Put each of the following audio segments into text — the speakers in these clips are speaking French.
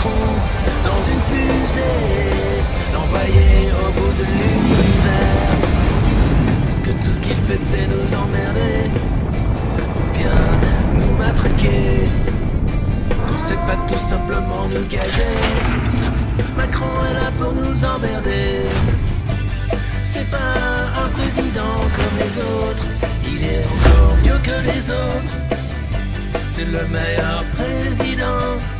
Macron dans une fusée, l'envoyer au bout de l'univers. Est-ce que tout ce qu'il fait c'est nous emmerder? Ou bien nous matraquer? Qu'on sait pas tout simplement nous gager. Macron est là pour nous emmerder. C'est pas un président comme les autres, il est encore mieux que les autres. C'est le meilleur président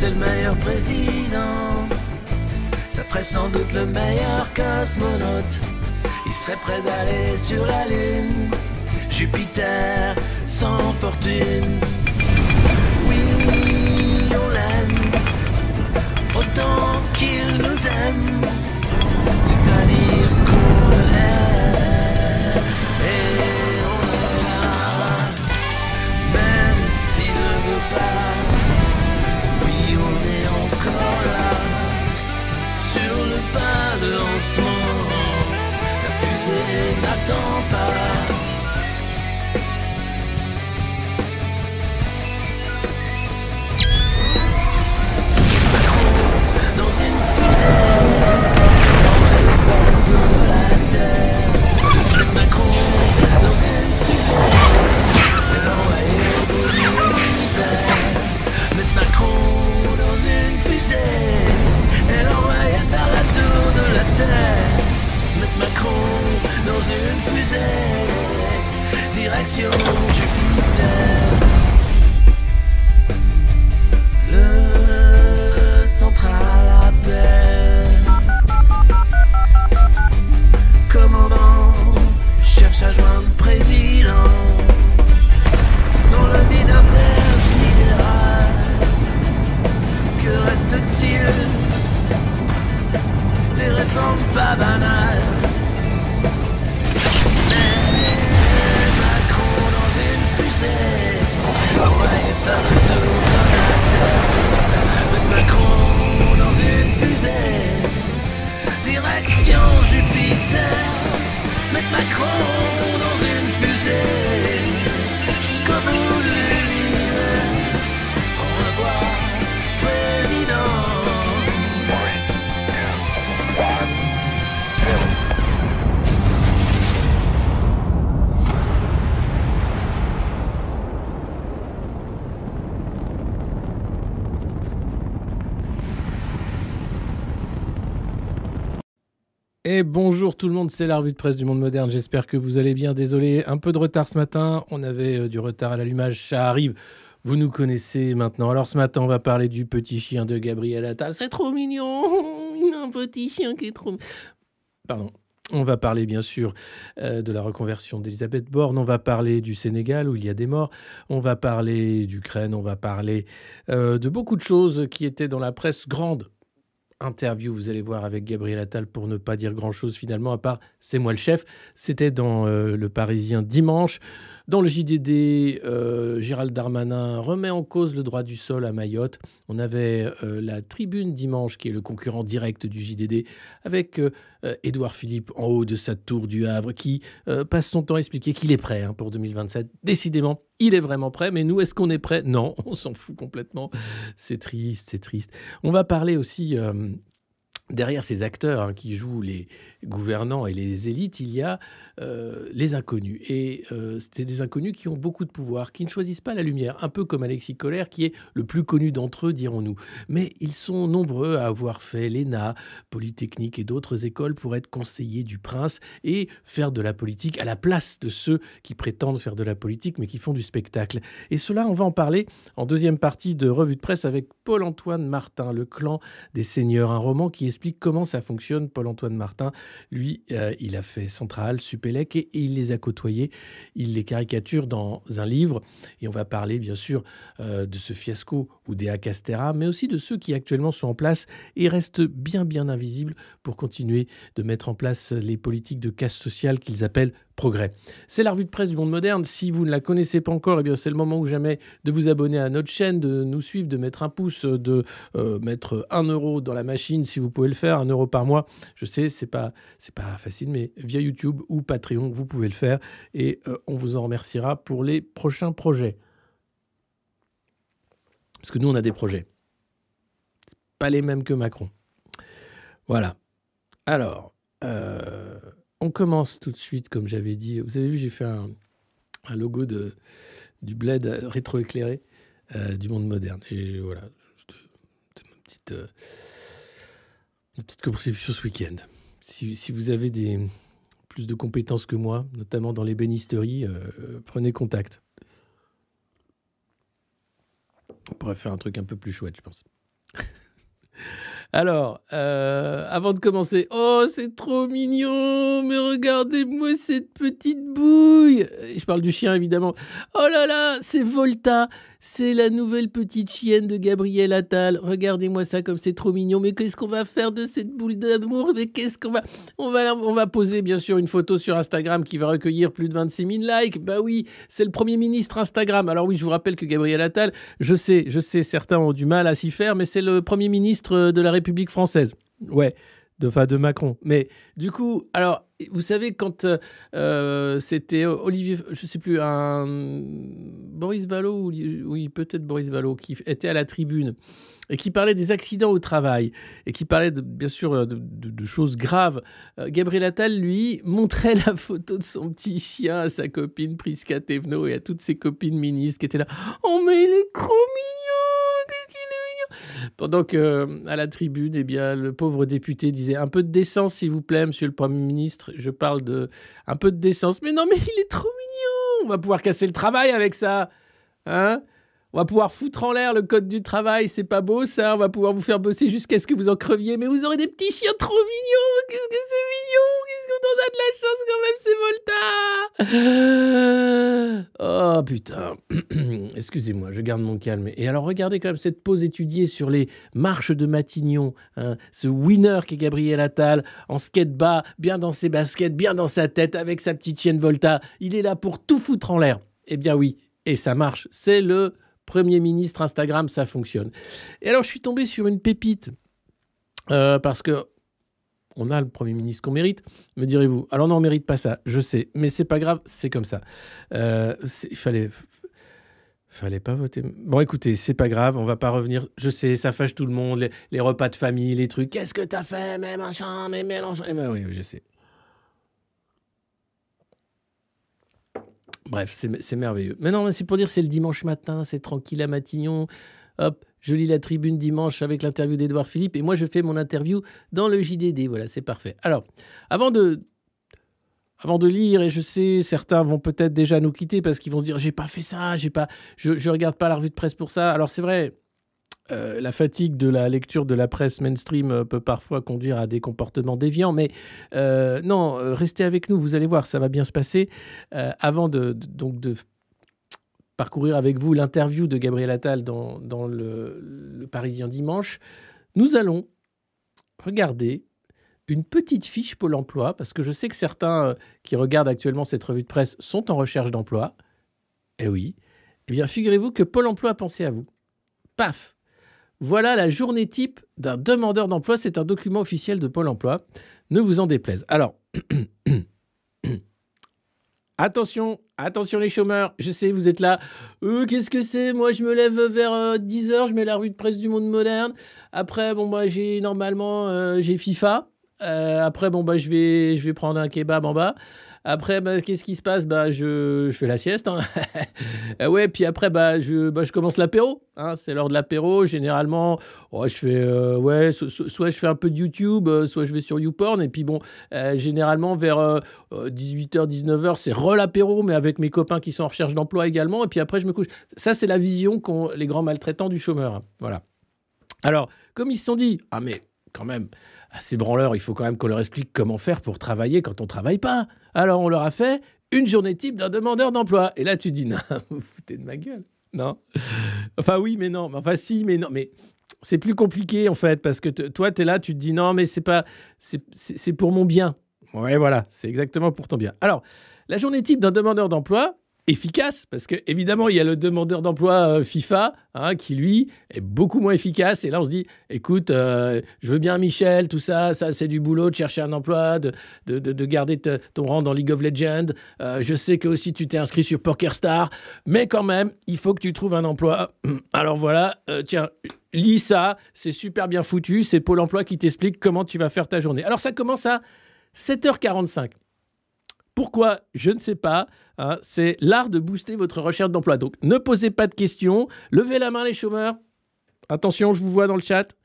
C'est le meilleur président. Ça ferait sans doute le meilleur cosmonaute. Il serait prêt d'aller sur la Lune. Jupiter sans fortune. Jupiter. Le central appelle. Commandant cherche à joindre président. Dans le vide intersidéral. Que reste-t-il? Des réformes pas banales. Macron dans une fusée. Direction Jupiter. Mettre Macron dans une fusée. Bonjour tout le monde, c'est la revue de presse du monde moderne. J'espère que vous allez bien. Désolé, un peu de retard ce matin. On avait euh, du retard à l'allumage, ça arrive. Vous nous connaissez maintenant. Alors ce matin, on va parler du petit chien de Gabriel Attal. C'est trop mignon. Un petit chien qui est trop. Pardon. On va parler bien sûr euh, de la reconversion d'Elisabeth Borne, on va parler du Sénégal où il y a des morts, on va parler d'Ukraine, on va parler euh, de beaucoup de choses qui étaient dans la presse grande interview, vous allez voir, avec Gabriel Attal pour ne pas dire grand-chose finalement, à part c'est moi le chef. C'était dans euh, Le Parisien dimanche. Dans le JDD, euh, Gérald Darmanin remet en cause le droit du sol à Mayotte. On avait euh, la Tribune dimanche, qui est le concurrent direct du JDD, avec euh, Édouard Philippe en haut de sa tour du Havre, qui passe son temps à expliquer qu'il est prêt hein, pour 2027. Décidément, il est vraiment prêt, mais nous, est-ce qu'on est prêt? Non, on s'en fout complètement. C'est triste, c'est triste. On va parler aussi derrière ces acteurs hein, qui jouent les gouvernants et les élites, il y a euh, les inconnus. Et euh, c'est des inconnus qui ont beaucoup de pouvoir, qui ne choisissent pas la lumière, un peu comme Alexis Collère, qui est le plus connu d'entre eux, dirons-nous. Mais ils sont nombreux à avoir fait l'ENA, Polytechnique et d'autres écoles pour être conseillers du prince et faire de la politique à la place de ceux qui prétendent faire de la politique, mais qui font du spectacle. Et cela, on va en parler en deuxième partie de Revue de presse avec Paul-Antoine Martin, Le clan des seigneurs, un roman qui explique comment ça fonctionne. Paul-Antoine Martin, lui, euh, il a fait Central, Supélec et, il les a côtoyés. Il les caricature dans un livre. Et on va parler, bien sûr, euh, de ce fiasco ou des Castera, mais aussi de ceux qui actuellement sont en place et restent bien, bien invisibles pour continuer de mettre en place les politiques de casse sociale qu'ils appellent progrès. C'est la revue de presse du monde moderne. Si vous ne la connaissez pas encore, eh bien c'est le moment ou jamais de vous abonner à notre chaîne, de nous suivre, de mettre un pouce, de euh, mettre un euro dans la machine si vous pouvez le faire, un euro par mois. Je sais, c'est pas pas facile, mais via YouTube ou Patreon, vous pouvez le faire et euh, on vous en remerciera pour les prochains projets. Parce que nous, on a des projets. Pas les mêmes que Macron. Voilà. Alors, euh, on commence tout de suite, comme j'avais dit. Vous avez vu, j'ai fait un, logo de, du bled rétroéclairé euh, du monde moderne. Voilà, ma petite, euh, petite conception ce week-end. Si, vous avez des, plus de compétences que moi, notamment dans l'ébénisterie, prenez contact. On pourrait faire un truc un peu plus chouette, je pense. Alors, euh, avant de commencer, oh, c'est trop mignon, mais regardez-moi cette petite bouille. Je parle du chien, évidemment. Oh là là, c'est Volta. C'est la nouvelle petite chienne de Gabriel Attal. Regardez-moi ça comme c'est trop mignon. Mais qu'est-ce qu'on va faire de cette boule d'amour? Mais qu'est-ce qu'on va... On va poser bien sûr une photo sur Instagram qui va recueillir plus de 26 000 likes. Bah oui, c'est le premier ministre Instagram. Alors oui, je vous rappelle que Gabriel Attal, je sais, je sais, certains ont du mal à s'y faire, mais c'est le premier ministre de la République française. Ouais de, de Macron. Mais du coup, alors, vous savez, quand euh, euh, c'était Olivier, je sais plus, un Boris Vallot, oui, peut-être Boris Vallot, qui était à la tribune et qui parlait des accidents au travail et qui parlait bien sûr de, choses graves. Euh, Gabriel Attal, lui, montrait la photo de son petit chien à sa copine Prisca Thévenot et à toutes ses copines ministres qui étaient là. Oh, mais il est! Pendant que à la tribune, eh bien, le pauvre député disait un peu de décence, s'il vous plaît, monsieur le Premier ministre. Je parle de un peu de décence. Mais non, mais il est trop mignon. On va pouvoir casser le travail avec ça. Hein? On va pouvoir foutre en l'air le code du travail, c'est pas beau ça. On va pouvoir vous faire bosser jusqu'à ce que vous en creviez. Mais vous aurez des petits chiens trop mignons. Qu'est-ce que c'est mignon Qu'est-ce qu'on en a de la chance quand même, c'est Volta? Oh putain. Excusez-moi, je garde mon calme. Et alors regardez quand même cette pause étudiée sur les marches de Matignon. Hein. Ce winner qui est Gabriel Attal, en skate bas, bien dans ses baskets, bien dans sa tête, avec sa petite chienne Volta. Il est là pour tout foutre en l'air. Eh bien oui, et ça marche. C'est le Premier ministre Instagram, ça fonctionne. Et alors, je suis tombé sur une pépite. Euh, parce que on a le Premier ministre qu'on mérite, me direz-vous. Alors non, on mérite pas ça, je sais, mais c'est pas grave, c'est comme ça. Euh, il fallait, fallait pas voter. Bon, écoutez, c'est pas grave, on va pas revenir. Je sais, ça fâche tout le monde, les, repas de famille, les trucs. Qu'est-ce que t'as fait, mais machin, mais Mélenchon. Eh ben oui, je sais. Bref, c'est merveilleux. Mais non, c'est pour dire c'est le dimanche matin, c'est tranquille à Matignon. Hop, je lis la tribune dimanche avec l'interview d'Edouard Philippe et moi je fais mon interview dans le JDD. Voilà, c'est parfait. Alors, avant de, avant de lire, et je sais, certains vont peut-être déjà nous quitter parce qu'ils vont se dire j'ai pas fait ça, j'ai pas, je, je regarde pas la revue de presse pour ça. Alors c'est vrai, euh, la fatigue de la lecture de la presse mainstream euh, peut parfois conduire à des comportements déviants, mais euh, non, restez avec nous, vous allez voir, ça va bien se passer. avant de, donc parcourir avec vous l'interview de Gabriel Attal dans, le, le, Parisien dimanche, nous allons regarder une petite fiche Pôle emploi, parce que je sais que certains qui regardent actuellement cette revue de presse sont en recherche d'emploi. Eh oui. Eh bien, figurez-vous que Pôle emploi a pensé à vous. Paf voilà la journée type d'un demandeur d'emploi. C'est un document officiel de Pôle emploi. Ne vous en déplaise. Alors, attention, attention les chômeurs. Je sais, vous êtes là. Euh, qu'est-ce que c'est? Moi, je me lève vers 10h, euh, je mets la rue de presse du monde moderne. Après, bon, bah, j'ai normalement, euh, j'ai FIFA. après, bon, bah, je vais, je vais prendre un kebab en bas. Après, bah, qu'est-ce qui se passe? Bah, je, je, fais la sieste. Hein. Ouais, puis après, bah, je, bah, je commence l'apéro. Hein. C'est l'heure de l'apéro. Généralement, oh, je fais, euh, ouais, soit je fais un peu de YouTube, euh, soit je vais sur YouPorn. Et puis bon, euh, généralement, vers 18h, 19h, c'est re-l'apéro, mais avec mes copains qui sont en recherche d'emploi également. Et puis après, je me couche. Ça, c'est la vision qu'ont les grands maltraitants du chômeur. Hein. Voilà. Alors, comme ils se sont dit, ah mais quand même, à ces branleurs, il faut quand même qu'on leur explique comment faire pour travailler quand on travaille pas. Alors on leur a fait une journée type d'un demandeur d'emploi. Et là, tu dis, non, vous foutez de ma gueule. Non. Enfin, oui, mais non. Enfin, si, mais non. Mais c'est plus compliqué, en fait, parce que toi, tu es là, tu te dis, non, mais c'est pas. C'est pour mon bien. Ouais, voilà, c'est exactement pour ton bien. Alors, la journée type d'un demandeur d'emploi, efficace, parce que évidemment, il y a le demandeur d'emploi euh, FIFA hein, qui, lui, est beaucoup moins efficace. Et là, on se dit, écoute, euh, je veux bien Michel, tout ça, ça c'est du boulot de chercher un emploi, de, de, garder ton rang dans League of Legends. Euh, je sais que aussi tu t'es inscrit sur PokerStar, mais quand même, il faut que tu trouves un emploi. Alors voilà, tiens, lis ça, c'est super bien foutu, c'est Pôle emploi qui t'explique comment tu vas faire ta journée. Alors ça commence à 7h45. Pourquoi? Je ne sais pas. Hein. c'est l'art de booster votre recherche d'emploi. Donc ne posez pas de questions. Levez la main les chômeurs. Attention, je vous vois dans le chat.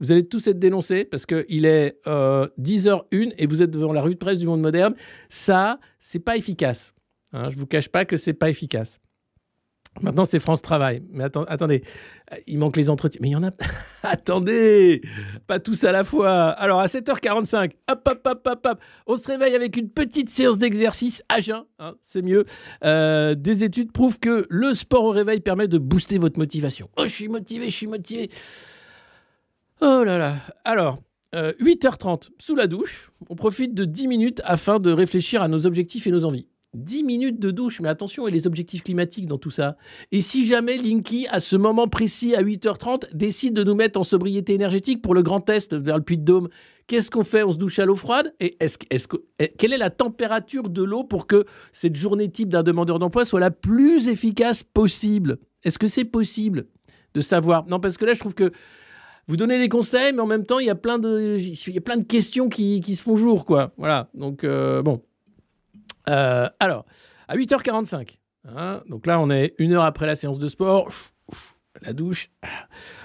Vous allez tous être dénoncés parce qu'il est 10h01 euh, et vous êtes devant la rue de presse du monde moderne. Ça, c'est pas efficace. Hein. je ne vous cache pas que c'est pas efficace. Maintenant, c'est France Travail. Mais attendez, il manque les entretiens. Mais il y en a. attendez Pas tous à la fois. Alors, à 7h45, hop, hop, hop, hop, hop, on se réveille avec une petite séance d'exercice à jeun. Hein, c'est mieux. Euh, des études prouvent que le sport au réveil permet de booster votre motivation. Oh, je suis motivé, je suis motivé. Oh là là. Alors, 8h30, euh, sous la douche, on profite de 10 minutes afin de réfléchir à nos objectifs et nos envies. 10 minutes de douche, mais attention, et les objectifs climatiques dans tout ça. Et si jamais Linky, à ce moment précis, à 8h30, décide de nous mettre en sobriété énergétique pour le grand test vers le puits de Dôme, qu'est-ce qu'on fait? On se douche à l'eau froide? Et est-ce, est-ce eh, quelle est la température de l'eau pour que cette journée type d'un demandeur d'emploi soit la plus efficace possible? Est-ce que c'est possible de savoir? Non, parce que là, je trouve que vous donnez des conseils, mais en même temps, il y a plein de, il y a plein de questions qui, qui se font jour, quoi. Voilà. Donc, euh, bon. Euh, alors, à 8h45, hein, donc là on est une heure après la séance de sport, la douche,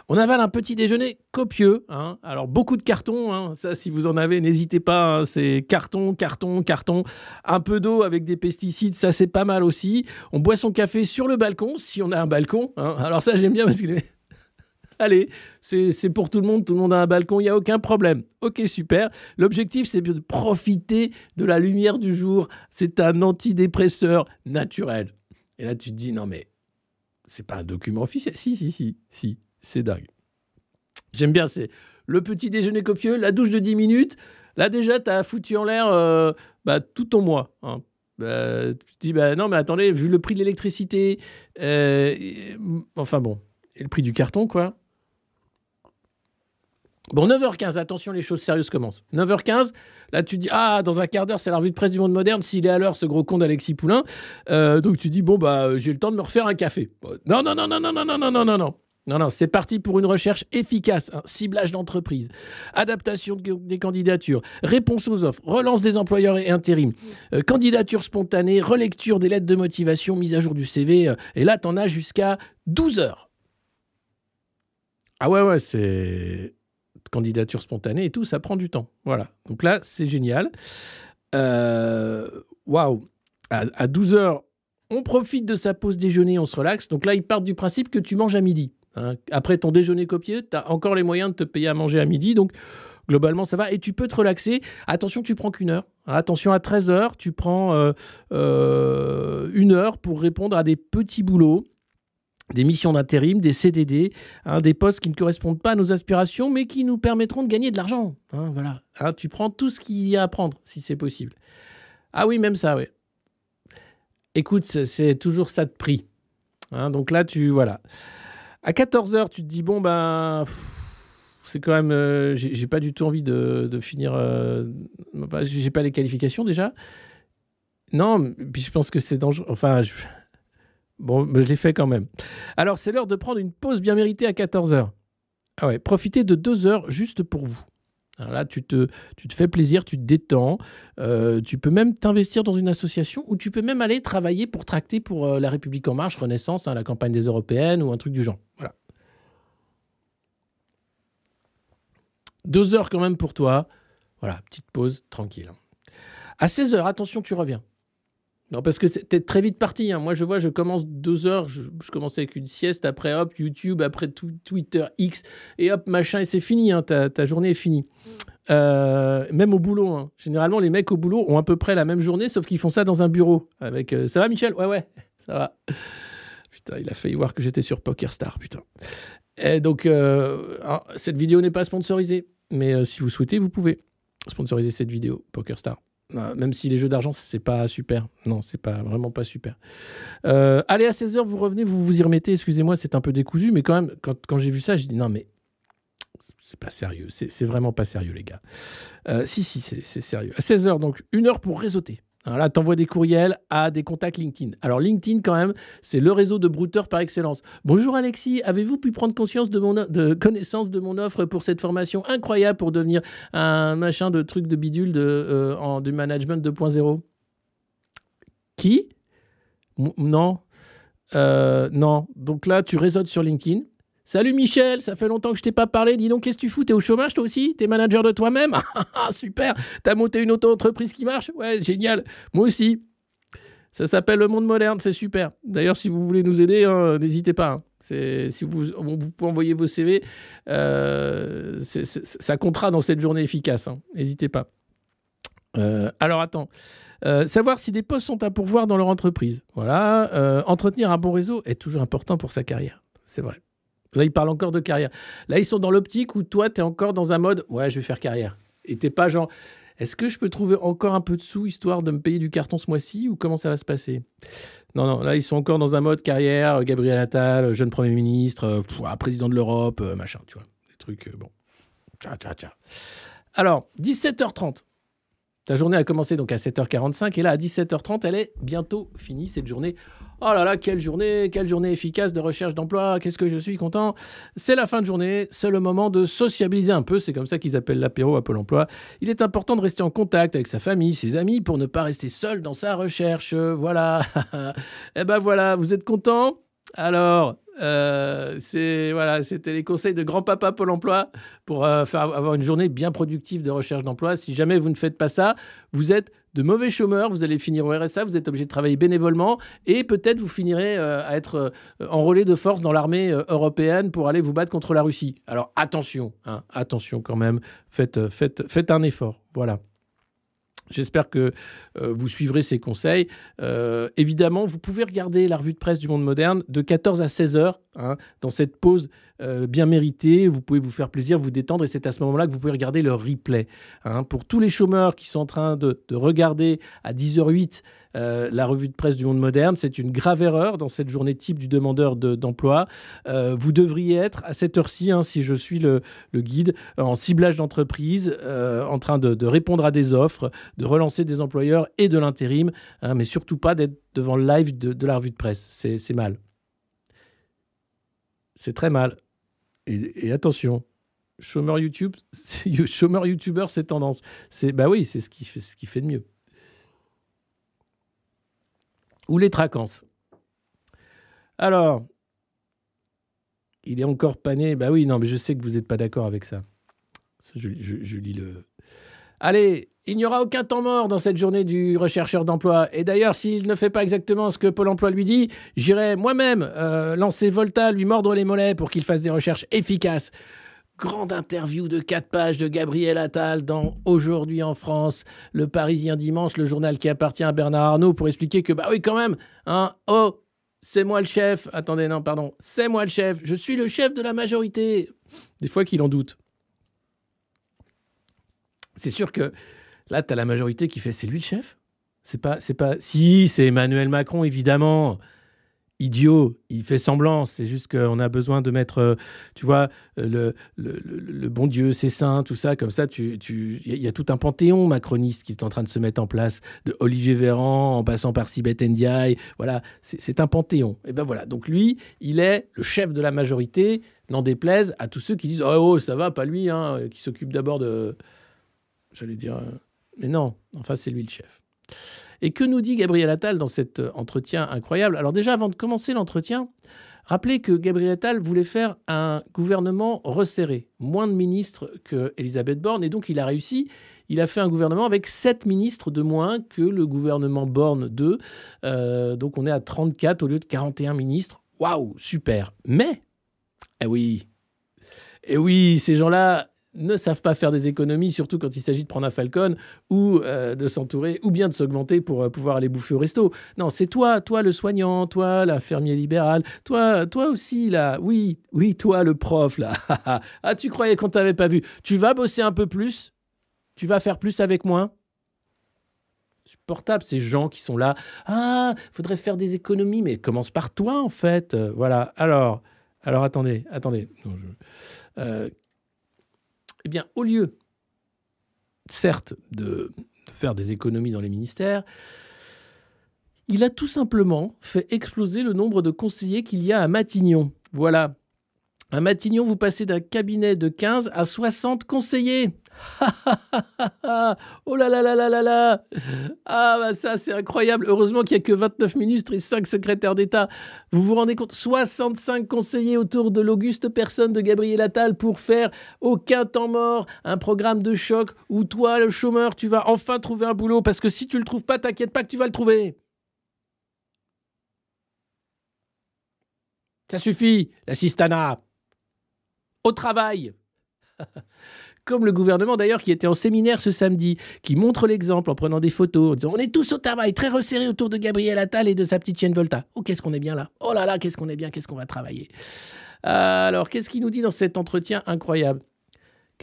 on avale un petit déjeuner copieux. Hein. alors beaucoup de cartons, hein. ça si vous en avez, n'hésitez pas, c'est carton, carton, carton, un peu d'eau avec des pesticides, ça c'est pas mal aussi. On boit son café sur le balcon, si on a un balcon. alors ça j'aime bien parce que Allez, c'est pour tout le monde, tout le monde a un balcon, il n'y a aucun problème. Ok, super. L'objectif, c'est de profiter de la lumière du jour. C'est un antidépresseur naturel. Et là, tu te dis, non, mais c'est pas un document officiel. Si, si, si, si, c'est dingue. J'aime bien, c'est le petit déjeuner copieux, la douche de 10 minutes. Là, déjà, tu as foutu en l'air euh, bah, tout ton mois. Hein. Bah, tu te dis, bah, non, mais attendez, vu le prix de l'électricité, euh, enfin bon, et le prix du carton, quoi. Bon, 9h15, attention, les choses sérieuses commencent. 9h15, là tu dis, ah, dans un quart d'heure, c'est la revue de presse du monde moderne, s'il est à l'heure, ce gros con d'Alexis Poulain. Euh, donc tu dis, bon, bah, j'ai le temps de me refaire un café. Non, non, non, non, non, non, non, non, non, non, non. Non, non, c'est parti pour une recherche efficace, ciblage d'entreprise, adaptation des candidatures, réponse aux offres, relance des employeurs et intérim, euh, candidature spontanée, relecture des lettres de motivation, mise à jour du CV. Euh, et là, tu en as jusqu'à 12 heures. Ah ouais, ouais, c'est candidature spontanée et tout, ça prend du temps. Voilà. Donc là, c'est génial. Euh, waouh. À, 12 h on profite de sa pause déjeuner, on se relaxe. Donc là, ils partent du principe que tu manges à midi. Hein. Après ton déjeuner copieux, tu as encore les moyens de te payer à manger à midi. Donc globalement, ça va. Et tu peux te relaxer. Attention, tu prends qu'une heure. Attention, à 13 h tu prends euh, euh, une heure pour répondre à des petits boulots des missions d'intérim, des CDD, hein, des postes qui ne correspondent pas à nos aspirations, mais qui nous permettront de gagner de l'argent. Hein, voilà. Hein, tu prends tout ce qu'il y a à prendre, si c'est possible. Ah oui, même ça, oui. Écoute, c'est toujours ça de prix. donc là, tu. Voilà. À 14h, tu te dis, bon, ben. C'est quand même. Euh, j'ai pas du tout envie de, finir. Euh, j'ai pas les qualifications déjà. Non, puis je pense que c'est dangereux. Enfin, je, Bon, je l'ai fait quand même. Alors, c'est l'heure de prendre une pause bien méritée à 14h. Ah ouais, profitez de deux heures juste pour vous. Là, tu te, tu te fais plaisir, tu te détends. Euh, tu peux même t'investir dans une association ou tu peux même aller travailler pour tracter pour euh, La République En Marche, Renaissance, hein, la campagne des Européennes ou un truc du genre. Voilà. Deux heures quand même pour toi. Voilà, petite pause, tranquille. À 16h, attention, tu reviens. Parce que c'était très vite parti. hein. Moi, je vois, je commence deux heures, je, commençais avec une sieste, après hop, YouTube, après Twitter, X, et hop, machin, et c'est fini, hein, ta, journée est finie. Euh, même au boulot. hein. Généralement, les mecs au boulot ont à peu près la même journée, sauf qu'ils font ça dans un bureau. Avec, euh, ça va, Michel? Ouais, ouais, ça va. Putain, il a failli voir que j'étais sur PokerStar, putain. Et donc, euh, alors, cette vidéo n'est pas sponsorisée, mais si vous souhaitez, vous pouvez sponsoriser cette vidéo, PokerStar. Euh, même si les jeux d'argent, c'est pas super. Non, c'est pas vraiment pas super. Euh, allez, à 16h, vous revenez, vous vous y remettez. Excusez-moi, c'est un peu décousu, mais quand même, quand, j'ai vu ça, j'ai dit non, mais c'est pas sérieux. C'est vraiment pas sérieux, les gars. Euh, si, si, c'est sérieux. À 16h, donc, une heure pour réseauter. Alors là, t'envoies des courriels à des contacts LinkedIn. Alors LinkedIn, quand même, c'est le réseau de brouteurs par excellence. Bonjour Alexis, avez-vous pu prendre conscience de mon de connaissance de mon offre pour cette formation incroyable pour devenir un machin de truc de bidule de, euh, du management 2.0 Qui? Non. Euh, non. Donc là, tu réseautes sur LinkedIn. Salut Michel, ça fait longtemps que je t'ai pas parlé. Dis donc, qu'est-ce que tu fous? T'es au chômage toi aussi? T'es manager de toi-même? Ah, Super T'as monté une auto-entreprise qui marche? Ouais, génial. Moi aussi. Ça s'appelle le monde moderne, c'est super. D'ailleurs, si vous voulez nous aider, hein, n'hésitez pas. hein. Si vous, pouvez envoyer vos CV, euh, ça comptera dans cette journée efficace. hein. N'hésitez pas. Euh, alors attends. Euh, savoir si des postes sont à pourvoir dans leur entreprise. Voilà. Entretenir un bon réseau est toujours important pour sa carrière. C'est vrai. Là, ils parlent encore de carrière. Là, ils sont dans l'optique où toi, tu es encore dans un mode Ouais, je vais faire carrière. Et t'es pas genre Est-ce que je peux trouver encore un peu de sous histoire de me payer du carton ce mois-ci ou comment ça va se passer? Non, non, là, ils sont encore dans un mode carrière. euh, Gabriel Attal, euh, jeune Premier ministre, euh, ah, président de l'Europe, machin, tu vois. Des trucs, bon. Tcha, tcha, tcha. Alors, 17h30. Ta journée a commencé donc à 7h45 et là à 17h30 elle est bientôt finie cette journée. Oh là là, quelle journée, quelle journée efficace de recherche d'emploi, qu'est-ce que je suis content. C'est la fin de journée, c'est le moment de sociabiliser un peu, c'est comme ça qu'ils appellent l'apéro à Pôle emploi. Il est important de rester en contact avec sa famille, ses amis pour ne pas rester seul dans sa recherche. Voilà. Eh ben voilà, vous êtes content? Alors, euh, voilà, c'était les conseils de grand-papa Pôle emploi pour euh, faire avoir une journée bien productive de recherche d'emploi. Si jamais vous ne faites pas ça, vous êtes de mauvais chômeurs, vous allez finir au RSA, vous êtes obligé de travailler bénévolement et peut-être vous finirez euh, à être enrôlé de force dans l'armée européenne pour aller vous battre contre la Russie. Alors attention, hein, attention quand même, faites, faites, faites un effort. Voilà. J'espère que euh, vous suivrez ces conseils. Euh, évidemment, vous pouvez regarder la revue de presse du monde moderne de 14 à 16 heures, hein, dans cette pause euh, bien méritée. Vous pouvez vous faire plaisir, vous détendre, et c'est à ce moment-là que vous pouvez regarder le replay. hein. Pour tous les chômeurs qui sont en train de, de regarder à 10h08 euh, la revue de presse du monde moderne, c'est une grave erreur dans cette journée type du demandeur de- d'emploi. Euh, vous devriez être à cette heure-ci, hein, si je suis le, guide, en ciblage d'entreprise, euh, en train de, répondre à des offres, de relancer des employeurs et de l'intérim, hein, mais surtout pas d'être devant le live de, la revue de presse. C'est mal. C'est très mal. Et, attention, chômeur YouTube, chômeur YouTuber, c'est tendance. C'est bah oui, c'est ce qui fait de mieux. Ou les traquances. Alors, il est encore pané. Bah oui, non, mais je sais que vous n'êtes pas d'accord avec ça. Je lis le. Allez, il n'y aura aucun temps mort dans cette journée du rechercheur d'emploi. Et d'ailleurs, s'il ne fait pas exactement ce que Pôle emploi lui dit, j'irai moi-même euh, lancer Volta, lui mordre les mollets pour qu'il fasse des recherches efficaces. Grande interview de 4 pages de Gabriel Attal dans Aujourd'hui en France, le Parisien dimanche, le journal qui appartient à Bernard Arnault, pour expliquer que, bah oui, quand même, hein, oh, c'est moi le chef. Attendez, non, pardon, c'est moi le chef. Je suis le chef de la majorité. Des fois qu'il en doute. C'est sûr que là, tu as la majorité qui fait c'est lui le chef? C'est pas, c'est pas. Si, c'est Emmanuel Macron, évidemment. Idiot, il fait semblant. C'est juste qu'on a besoin de mettre, euh, tu vois, euh, le, bon Dieu, c'est saint, tout ça. Comme ça, tu, tu, il y, a- tout un panthéon macroniste qui est en train de se mettre en place, de Olivier Véran en passant par Sibeth Ndiaye. Voilà, c'est un panthéon. Et ben voilà. Donc lui, il est le chef de la majorité. N'en déplaise à tous ceux qui disent oh, oh, ça va, pas lui, hein, qui s'occupe d'abord de, j'allais dire, euh, mais non. Enfin, c'est lui le chef. Et que nous dit Gabriel Attal dans cet euh, entretien incroyable? Alors déjà, avant de commencer l'entretien, Rappelez que Gabriel Attal voulait faire un gouvernement resserré, moins de ministres que Elisabeth Borne, et donc il a réussi. Il a fait un gouvernement avec 7 ministres de moins que le gouvernement Borne 2. Euh, donc on est à 34 au lieu de 41 ministres. Waouh, super. Mais, eh oui, eh oui, ces gens-là, ne savent pas faire des économies, surtout quand il s'agit de prendre un Falcon ou euh, de s'entourer, ou bien de s'augmenter pour euh, pouvoir aller bouffer au resto. Non, c'est toi, toi le soignant, toi l'infirmier libéral, toi, toi aussi là, oui, oui, toi le prof là. ah, tu croyais qu'on t'avait pas vu. Tu vas bosser un peu plus, tu vas faire plus avec moins? Supportable ces gens qui sont là. Ah, faudrait faire des économies, mais commence par toi en fait. Euh, voilà. Alors, alors attendez, attendez. Eh bien, au lieu, certes, de faire des économies dans les ministères, il a tout simplement fait exploser le nombre de conseillers qu'il y a à Matignon. Voilà, à Matignon, vous passez d'un cabinet de 15 à 60 conseillers. oh là là là là là là Ah bah ça c'est incroyable. Heureusement qu'il n'y a que 29 ministres et 5 secrétaires d'État. Vous vous rendez compte 65 conseillers autour de l'auguste personne de Gabriel Attal pour faire aucun temps mort, un programme de choc où toi le chômeur tu vas enfin trouver un boulot parce que si tu le trouves pas, t'inquiète pas que tu vas le trouver. Ça suffit, la cistana au travail. Comme le gouvernement d'ailleurs qui était en séminaire ce samedi, qui montre l'exemple en prenant des photos, en disant on est tous au travail, très resserrés autour de Gabriel Attal et de sa petite chienne Volta. Oh, qu'est-ce qu'on est bien là. Oh là là, qu'est-ce qu'on est bien, qu'est-ce qu'on va travailler. Alors, qu'est-ce qu'il nous dit dans cet entretien incroyable?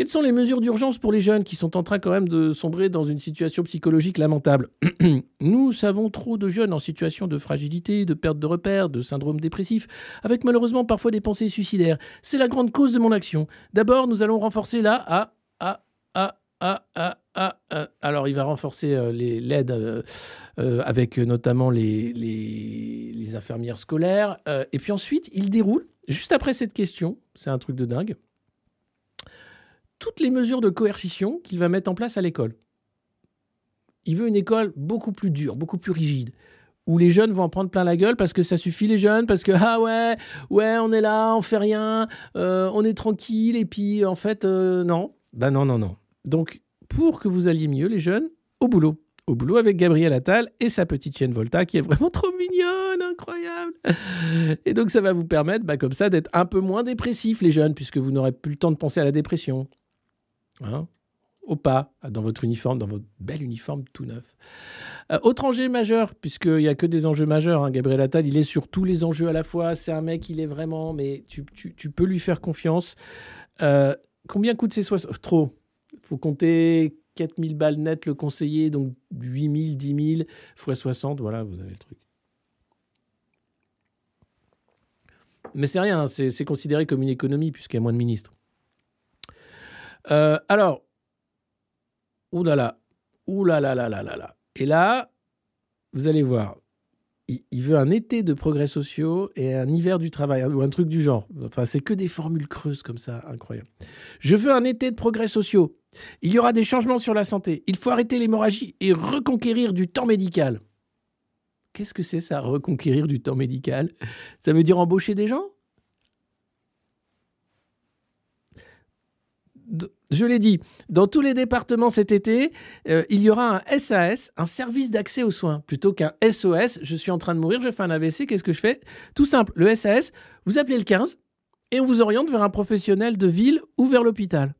Quelles sont les mesures d'urgence pour les jeunes qui sont en train quand même de sombrer dans une situation psychologique lamentable Nous savons trop de jeunes en situation de fragilité, de perte de repères, de syndrome dépressif, avec malheureusement parfois des pensées suicidaires. C'est la grande cause de mon action. D'abord, nous allons renforcer la A, A, A, A, A, A, Alors, il va renforcer euh, l'aide euh, euh, avec notamment les, les infirmières scolaires. et puis ensuite, il déroule, juste après cette question, c'est un truc de dingue, toutes les mesures de coercition qu'il va mettre en place à l'école. Il veut une école beaucoup plus dure, beaucoup plus rigide, où les jeunes vont en prendre plein la gueule parce que ça suffit les jeunes, parce que ah ouais, ouais, on est là, on fait rien, euh, on est tranquille, et puis en fait, euh, non. Ben non, non, non. Donc, pour que vous alliez mieux, les jeunes, au boulot. Au boulot avec Gabriel Attal et sa petite chienne Volta qui est vraiment trop mignonne, incroyable. Et donc ça va vous permettre, bah, comme ça, d'être un peu moins dépressif, les jeunes, puisque vous n'aurez plus le temps de penser à la dépression. Hein, au pas, dans votre uniforme, dans votre bel uniforme tout neuf. Euh, autre enjeu majeur, puisqu'il n'y a que des enjeux majeurs, hein, Gabriel Attal, il est sur tous les enjeux à la fois. C'est un mec, il est vraiment, mais tu, peux lui faire confiance. Euh, combien coûte ces 60 Trop? Il faut compter 4000 balles net le conseiller, donc 8000, 10 000, fois 60, voilà, vous avez le truc. Mais c'est rien, c'est considéré comme une économie puisqu'il y a moins de ministres. Euh, alors, oulala, oulala, là là là là. Et là, vous allez voir, il, veut un été de progrès sociaux et un hiver du travail, ou un truc du genre. Enfin, c'est que des formules creuses comme ça, incroyable. Je veux un été de progrès sociaux. Il y aura des changements sur la santé. Il faut arrêter l'hémorragie et reconquérir du temps médical. Qu'est-ce que c'est ça, reconquérir du temps médical? Ça veut dire embaucher des gens? Je l'ai dit, dans tous les départements cet été, euh, il y aura un SAS, un service d'accès aux soins, plutôt qu'un SOS. Je suis en train de mourir, je fais un AVC, qu'est-ce que je fais? Tout simple, le SAS, vous appelez le 15 et on vous oriente vers un professionnel de ville ou vers l'hôpital.